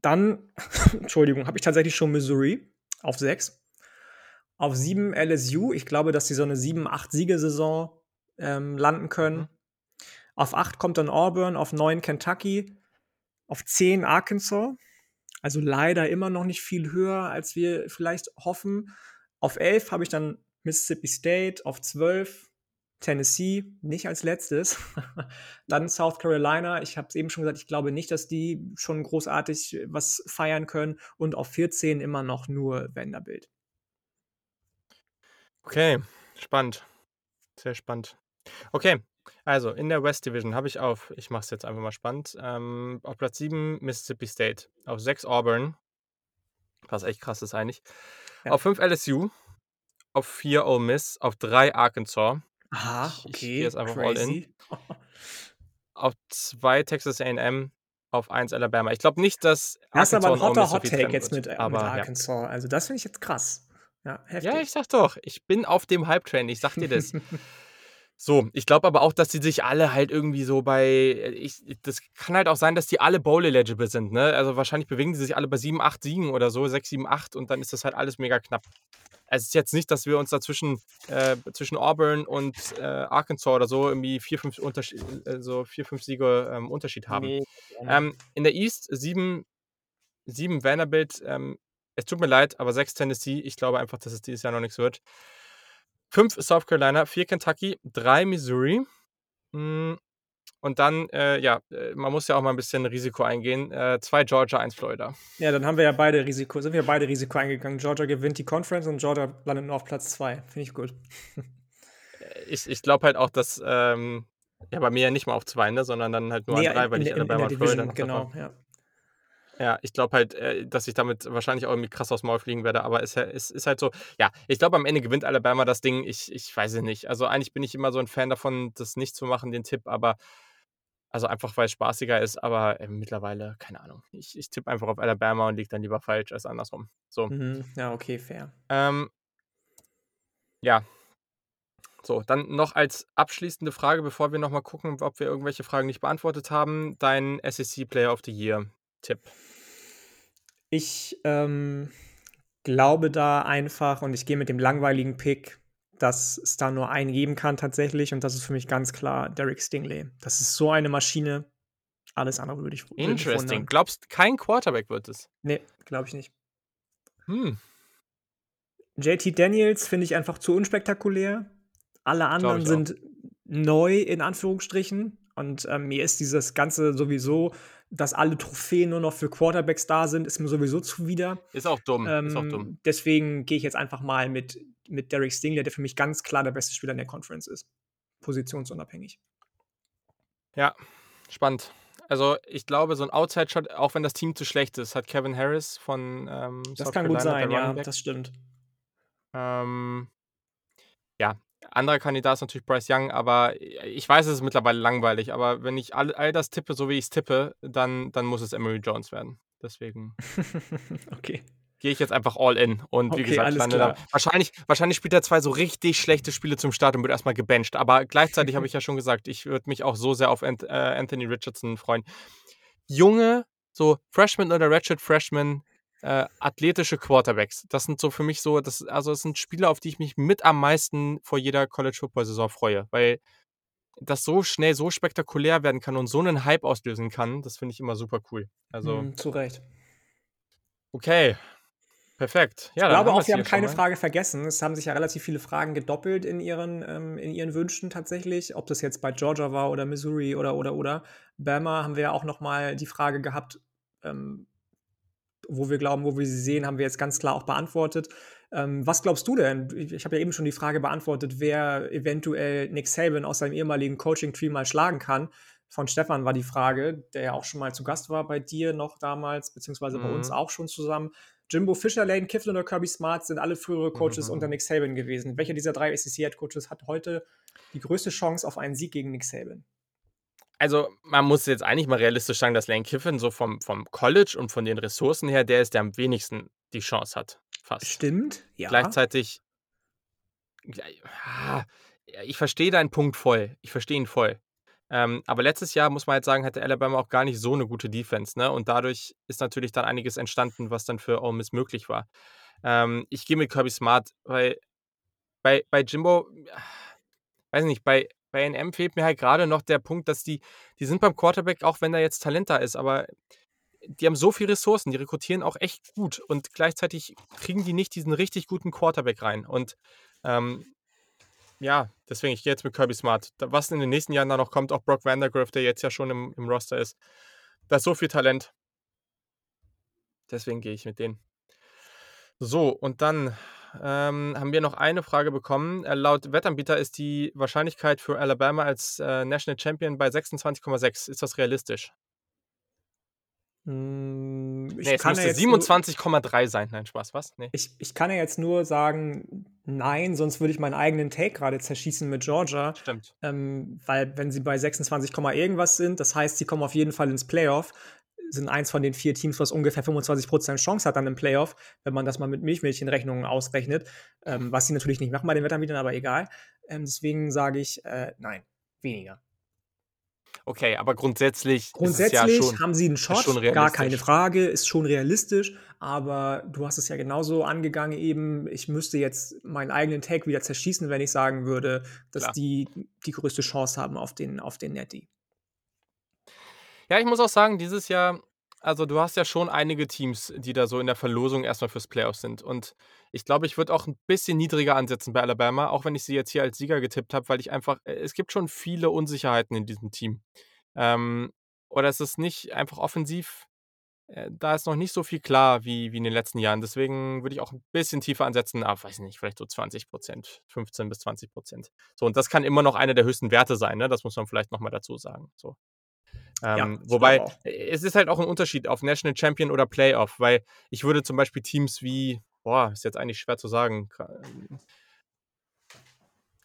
Dann, Entschuldigung, habe ich tatsächlich schon Missouri auf 6. Auf 7 LSU. Ich glaube, dass sie so eine 7-8-Siegesaison ähm, landen können. Mhm. Auf 8 kommt dann Auburn, auf 9 Kentucky, auf 10 Arkansas. Also leider immer noch nicht viel höher, als wir vielleicht hoffen. Auf 11 habe ich dann Mississippi State auf 12, Tennessee nicht als letztes, dann South Carolina, ich habe es eben schon gesagt, ich glaube nicht, dass die schon großartig was feiern können und auf 14 immer noch nur Vanderbilt. Okay, spannend. Sehr spannend. Okay, also in der West Division habe ich auf, ich mache es jetzt einfach mal spannend, ähm, auf Platz 7 Mississippi State, auf 6 Auburn, was echt krass ist eigentlich, ja. auf 5 LSU, auf 4 Ole Miss, auf 3 Arkansas. Aha, okay. Ich gehe jetzt einfach Crazy. all in. auf 2 Texas A&M, auf 1 Alabama. Ich glaube nicht, dass Das ist aber ein hotter Hot Take jetzt mit, äh, mit Arkansas. Ja. Also das finde ich jetzt krass. Ja, heftig. Ja, ich sag doch, ich bin auf dem Hype-Train, ich sag dir das. So, ich glaube aber auch, dass die sich alle halt irgendwie so bei. Äh, ich, das kann halt auch sein, dass die alle Bowl-eligible sind, ne? Also wahrscheinlich bewegen die sich alle bei 7, 8 Siegen oder so, 6, 7, 8 und dann ist das halt alles mega knapp. Es ist jetzt nicht, dass wir uns da zwischen, äh, zwischen Auburn und äh, Arkansas oder so irgendwie 4, 5, Unterschied, äh, so 4, 5 Siege ähm, Unterschied haben. Nee, ähm, in der East 7, 7 Vanderbilt. Ähm, es tut mir leid, aber 6 Tennessee. Ich glaube einfach, dass es dieses Jahr noch nichts wird. 5 South Carolina, 4 Kentucky, 3 Missouri. Hm, und dann, äh, ja, äh, man muss ja auch mal ein bisschen Risiko eingehen. Äh, zwei Georgia, eins Florida. Ja, dann haben wir ja beide Risiko, sind wir beide Risiko eingegangen. Georgia gewinnt die Conference und Georgia landet nur auf Platz 2. Finde ich gut. Äh, ich ich glaube halt auch, dass, ähm, ja, bei mir ja nicht mal auf 2, ne, sondern dann halt nur nee, an 3, weil in, ich Alabama in, in Florida Genau, ja. Ja, ich glaube halt, äh, dass ich damit wahrscheinlich auch irgendwie krass aufs Maul fliegen werde, aber es ist, ist, halt so, ja, ich glaube, am Ende gewinnt Alabama das Ding. Ich, ich weiß es nicht. Also eigentlich bin ich immer so ein Fan davon, das nicht zu machen, den Tipp, aber also einfach, weil es spaßiger ist, aber äh, mittlerweile, keine Ahnung. Ich, ich tippe einfach auf Alabama und liege dann lieber falsch als andersrum. So. Mhm. Ja, okay, fair. Ähm, ja. So, dann noch als abschließende Frage, bevor wir nochmal gucken, ob wir irgendwelche Fragen nicht beantwortet haben, dein SEC Player of the Year Tipp. Ich ähm, glaube da einfach und ich gehe mit dem langweiligen Pick, dass es da nur einen geben kann tatsächlich und das ist für mich ganz klar Derek Stingley. Das ist so eine Maschine. Alles andere würde ich Interesting. Glaubst kein Quarterback wird es? Nee, glaube ich nicht. Hm. JT Daniels finde ich einfach zu unspektakulär. Alle anderen sind neu in Anführungsstrichen und ähm, mir ist dieses Ganze sowieso dass alle Trophäen nur noch für Quarterbacks da sind, ist mir sowieso zuwider. Ist auch dumm. Ähm, ist auch ähm, dumm. Deswegen gehe ich jetzt einfach mal mit, mit Derek Stingley, der für mich ganz klar der beste Spieler in der Conference ist. Positionsunabhängig. Ja, spannend. Also ich glaube, so ein Outside-Shot, auch wenn das Team zu schlecht ist, hat Kevin Harris von ähm, Das South kann Carolina, gut sein, ja, das stimmt. Ähm, ja, anderer Kandidat ist natürlich Bryce Young, aber ich weiß, es ist mittlerweile langweilig, aber wenn ich all, all das tippe, so wie ich es tippe, dann, dann muss es Emery Jones werden. Deswegen. okay. Gehe ich jetzt einfach all in. Und wie Okay, gesagt, alles lande. Wahrscheinlich, wahrscheinlich spielt er zwei so richtig schlechte Spiele zum Start und wird erstmal gebencht. Aber gleichzeitig habe ich ja schon gesagt, ich würde mich auch so sehr auf äh, Anthony Richardson freuen. Junge, so Freshman oder Ratchet Freshman, äh, athletische Quarterbacks. Das sind so für mich so, das, also das sind Spieler, auf die ich mich mit am meisten vor jeder College Football Saison freue, weil das so schnell, so spektakulär werden kann und so einen Hype auslösen kann, das finde ich immer super cool. Also, Hm, zu Recht. okay. Perfekt. Ja, Ich glaube auch, wir haben keine. Frage vergessen. Es haben sich ja relativ viele Fragen gedoppelt in ihren, ähm, in ihren Wünschen tatsächlich. Ob das jetzt bei Georgia war oder Missouri oder, oder, oder. Bama haben wir ja auch noch mal die Frage gehabt, ähm, wo wir glauben, wo wir sie sehen, haben wir jetzt ganz klar auch beantwortet. Ähm, was glaubst du denn? Ich, habe ja eben schon die Frage beantwortet, wer eventuell Nick Saban aus seinem ehemaligen Coaching-Tree mal schlagen kann. Von Stefan war die Frage, der ja auch schon mal zu Gast war bei dir noch damals, beziehungsweise bei uns Mhm. auch schon zusammen. Jimbo Fisher, Lane Kifflin oder Kirby Smart sind alle frühere Coaches Mhm. unter Nick Saban gewesen. Welcher dieser drei SEC-Head-Coaches hat heute die größte Chance auf einen Sieg gegen Nick Saban? Also, man muss jetzt eigentlich mal realistisch sagen, dass Lane Kiffin so vom, vom College und von den Ressourcen her der ist, der am wenigsten die Chance hat. Fast. Stimmt, ja. Gleichzeitig. Ja, ich verstehe deinen Punkt voll. Ich verstehe ihn voll. Ähm, aber letztes Jahr, muss man jetzt sagen, hatte Alabama auch gar nicht so eine gute Defense. Ne? Und dadurch ist natürlich dann einiges entstanden, was dann für Ole Miss möglich war. Ähm, ich gehe mit Kirby Smart, weil bei, bei Jimbo, weiß nicht, bei, bei NM fehlt mir halt gerade noch der Punkt, dass die, die sind beim Quarterback, auch wenn da jetzt Talent da ist, aber die haben so viele Ressourcen, die rekrutieren auch echt gut und gleichzeitig kriegen die nicht diesen richtig guten Quarterback rein. Und ähm, ja, deswegen, ich gehe jetzt mit Kirby Smart. Was in den nächsten Jahren da noch kommt, auch Brock Vandergriff, der jetzt ja schon im, im Roster ist, da ist so viel Talent. Deswegen gehe ich mit denen. So, und dann ähm, haben wir noch eine Frage bekommen. Äh, laut Wettanbieter ist die Wahrscheinlichkeit für Alabama als äh, National Champion bei 26,6. Ist das realistisch? Hm, ich Nee, es kann müsste jetzt nur- 27,3 sein. Nein, Spaß, was? Nee. Ich, ich kann ja jetzt nur sagen, nein, sonst würde ich meinen eigenen Take gerade zerschießen mit Georgia. Stimmt. Ähm, weil, wenn sie bei 26, Komma irgendwas sind, das heißt, sie kommen auf jeden Fall ins Playoff, sind eins von den vier Teams, was ungefähr 25% Chance hat dann im Playoff, wenn man das mal mit Milchmädchenrechnungen ausrechnet. Ähm, was sie natürlich nicht machen bei den Wettanbietern, aber egal. Ähm, deswegen sage ich, äh, nein, weniger. Okay, aber grundsätzlich, Grundsätzlich ja schon. haben sie einen Shot, gar keine. Frage, ist schon realistisch, aber du hast es ja genauso angegangen eben, ich müsste jetzt meinen eigenen Take wieder zerschießen, wenn ich sagen würde, dass Klar. die die größte Chance haben auf den, auf den Netty. Ja, ich muss auch sagen, dieses Jahr, also du hast ja schon einige Teams, die da so in der Verlosung erstmal fürs Playoff sind. Und ich glaube, ich würde auch ein bisschen niedriger ansetzen bei Alabama, auch wenn ich sie jetzt hier als Sieger getippt habe, weil ich einfach, äh, es gibt schon viele Unsicherheiten in diesem Team. Ähm, oder es ist nicht einfach offensiv, äh, da ist noch nicht so viel klar wie, wie in den letzten Jahren. Deswegen würde ich auch ein bisschen tiefer ansetzen, aber weiß nicht, vielleicht so 20 Prozent, 15 bis 20 Prozent. So, und das kann immer noch einer der höchsten Werte sein, ne? Das muss man vielleicht nochmal dazu sagen. So. Ähm, ich wobei, es ist halt auch ein Unterschied auf National Champion oder Playoff, weil ich würde zum Beispiel Teams wie, boah, ist jetzt eigentlich schwer zu sagen, ähm,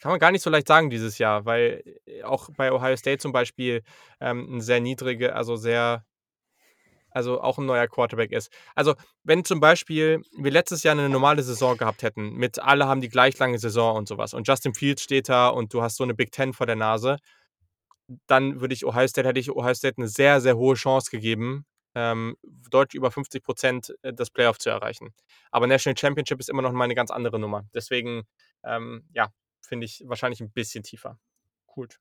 kann man gar nicht so leicht sagen dieses Jahr, weil äh, auch bei Ohio State zum Beispiel ähm, ein sehr niedrige, also sehr, also auch ein neuer Quarterback ist. Also wenn zum Beispiel wir letztes Jahr eine normale Saison gehabt hätten, mit alle haben die gleich lange Saison und sowas und Justin Fields steht da und du hast so eine Big Ten vor der Nase, dann würde ich Ohio State, hätte ich Ohio State eine sehr, sehr hohe Chance gegeben, ähm, deutlich über 50 Prozent das Playoff zu erreichen. Aber National Championship ist immer noch mal eine ganz andere Nummer. Deswegen, ähm, ja, finde ich wahrscheinlich ein bisschen tiefer. Gut.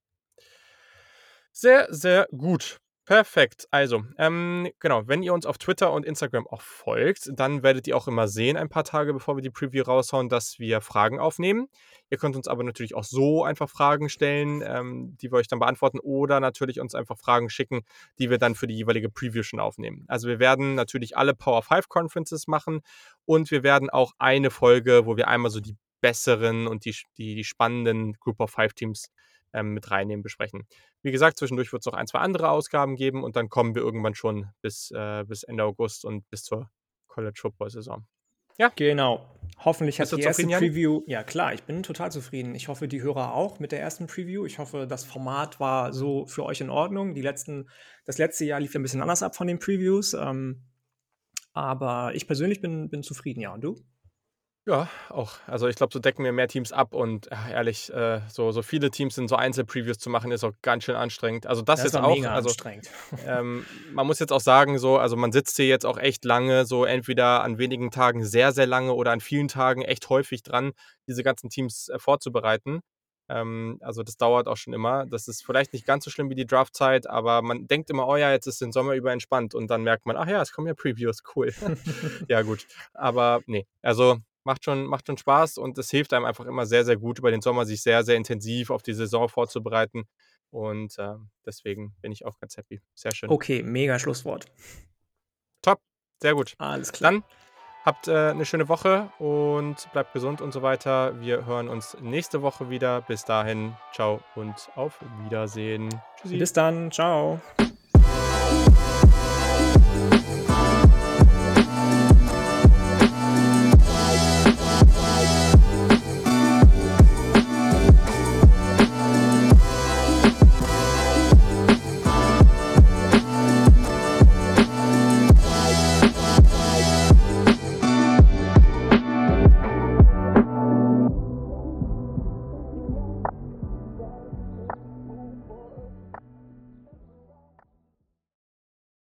Sehr, sehr gut. Perfekt. Also, ähm, genau, wenn ihr uns auf Twitter und Instagram auch folgt, dann werdet ihr auch immer sehen, ein paar Tage bevor wir die Preview raushauen, dass wir Fragen aufnehmen. Ihr könnt uns aber natürlich auch so einfach Fragen stellen, ähm, die wir euch dann beantworten oder natürlich uns einfach Fragen schicken, die wir dann für die jeweilige Preview schon aufnehmen. Also wir werden natürlich alle Power 5 Conferences machen und wir werden auch eine Folge, wo wir einmal so die besseren und die, die, die spannenden Group of Five Teams ähm, mit reinnehmen, besprechen. Wie gesagt, zwischendurch wird es noch ein, zwei andere Ausgaben geben und dann kommen wir irgendwann schon bis, äh, bis Ende August und bis zur College Football Saison. Ja. Genau. Hoffentlich hat die erste? Preview ja klar, ich bin total zufrieden. Ich hoffe, die Hörer auch mit der ersten Preview. Ich hoffe, das Format war so für euch in Ordnung. Die letzten das letzte Jahr lief ja 'n bisschen anders ab von den Previews, ähm, aber ich persönlich bin bin zufrieden, ja. Und du? Ja, auch. Also, ich glaube, so decken wir mehr Teams ab und, ach, ehrlich, äh, so so viele Teams in so Einzelpreviews zu machen, ist auch ganz schön anstrengend. Also, das Das jetzt auch mega also, anstrengend. ähm, man muss jetzt auch sagen, so also, man sitzt hier jetzt auch echt lange, so entweder an wenigen Tagen sehr, sehr lange oder an vielen Tagen echt häufig dran, diese ganzen Teams, äh, vorzubereiten. Ähm, also, das dauert auch schon immer. Das ist vielleicht nicht ganz so schlimm wie die Draftzeit, aber man denkt immer: „Oh ja, jetzt ist den Sommer über entspannt“ und dann merkt man: „Ach ja, es kommen ja Previews, cool.“ Ja gut, aber ne, also, macht schon macht schon Spaß und es hilft einem einfach immer sehr, sehr gut, über den Sommer sich sehr, sehr intensiv auf die Saison vorzubereiten und, ähm, deswegen bin ich auch ganz happy. Sehr schön. Okay, mega Schlusswort. Top, sehr gut. Alles klar. Dann habt, äh, 'ne schöne Woche und bleibt gesund und so weiter. Wir hören uns nächste Woche wieder. Bis dahin, tschau und auf Wiedersehen. Tschüssi. Bis dann. Tschau.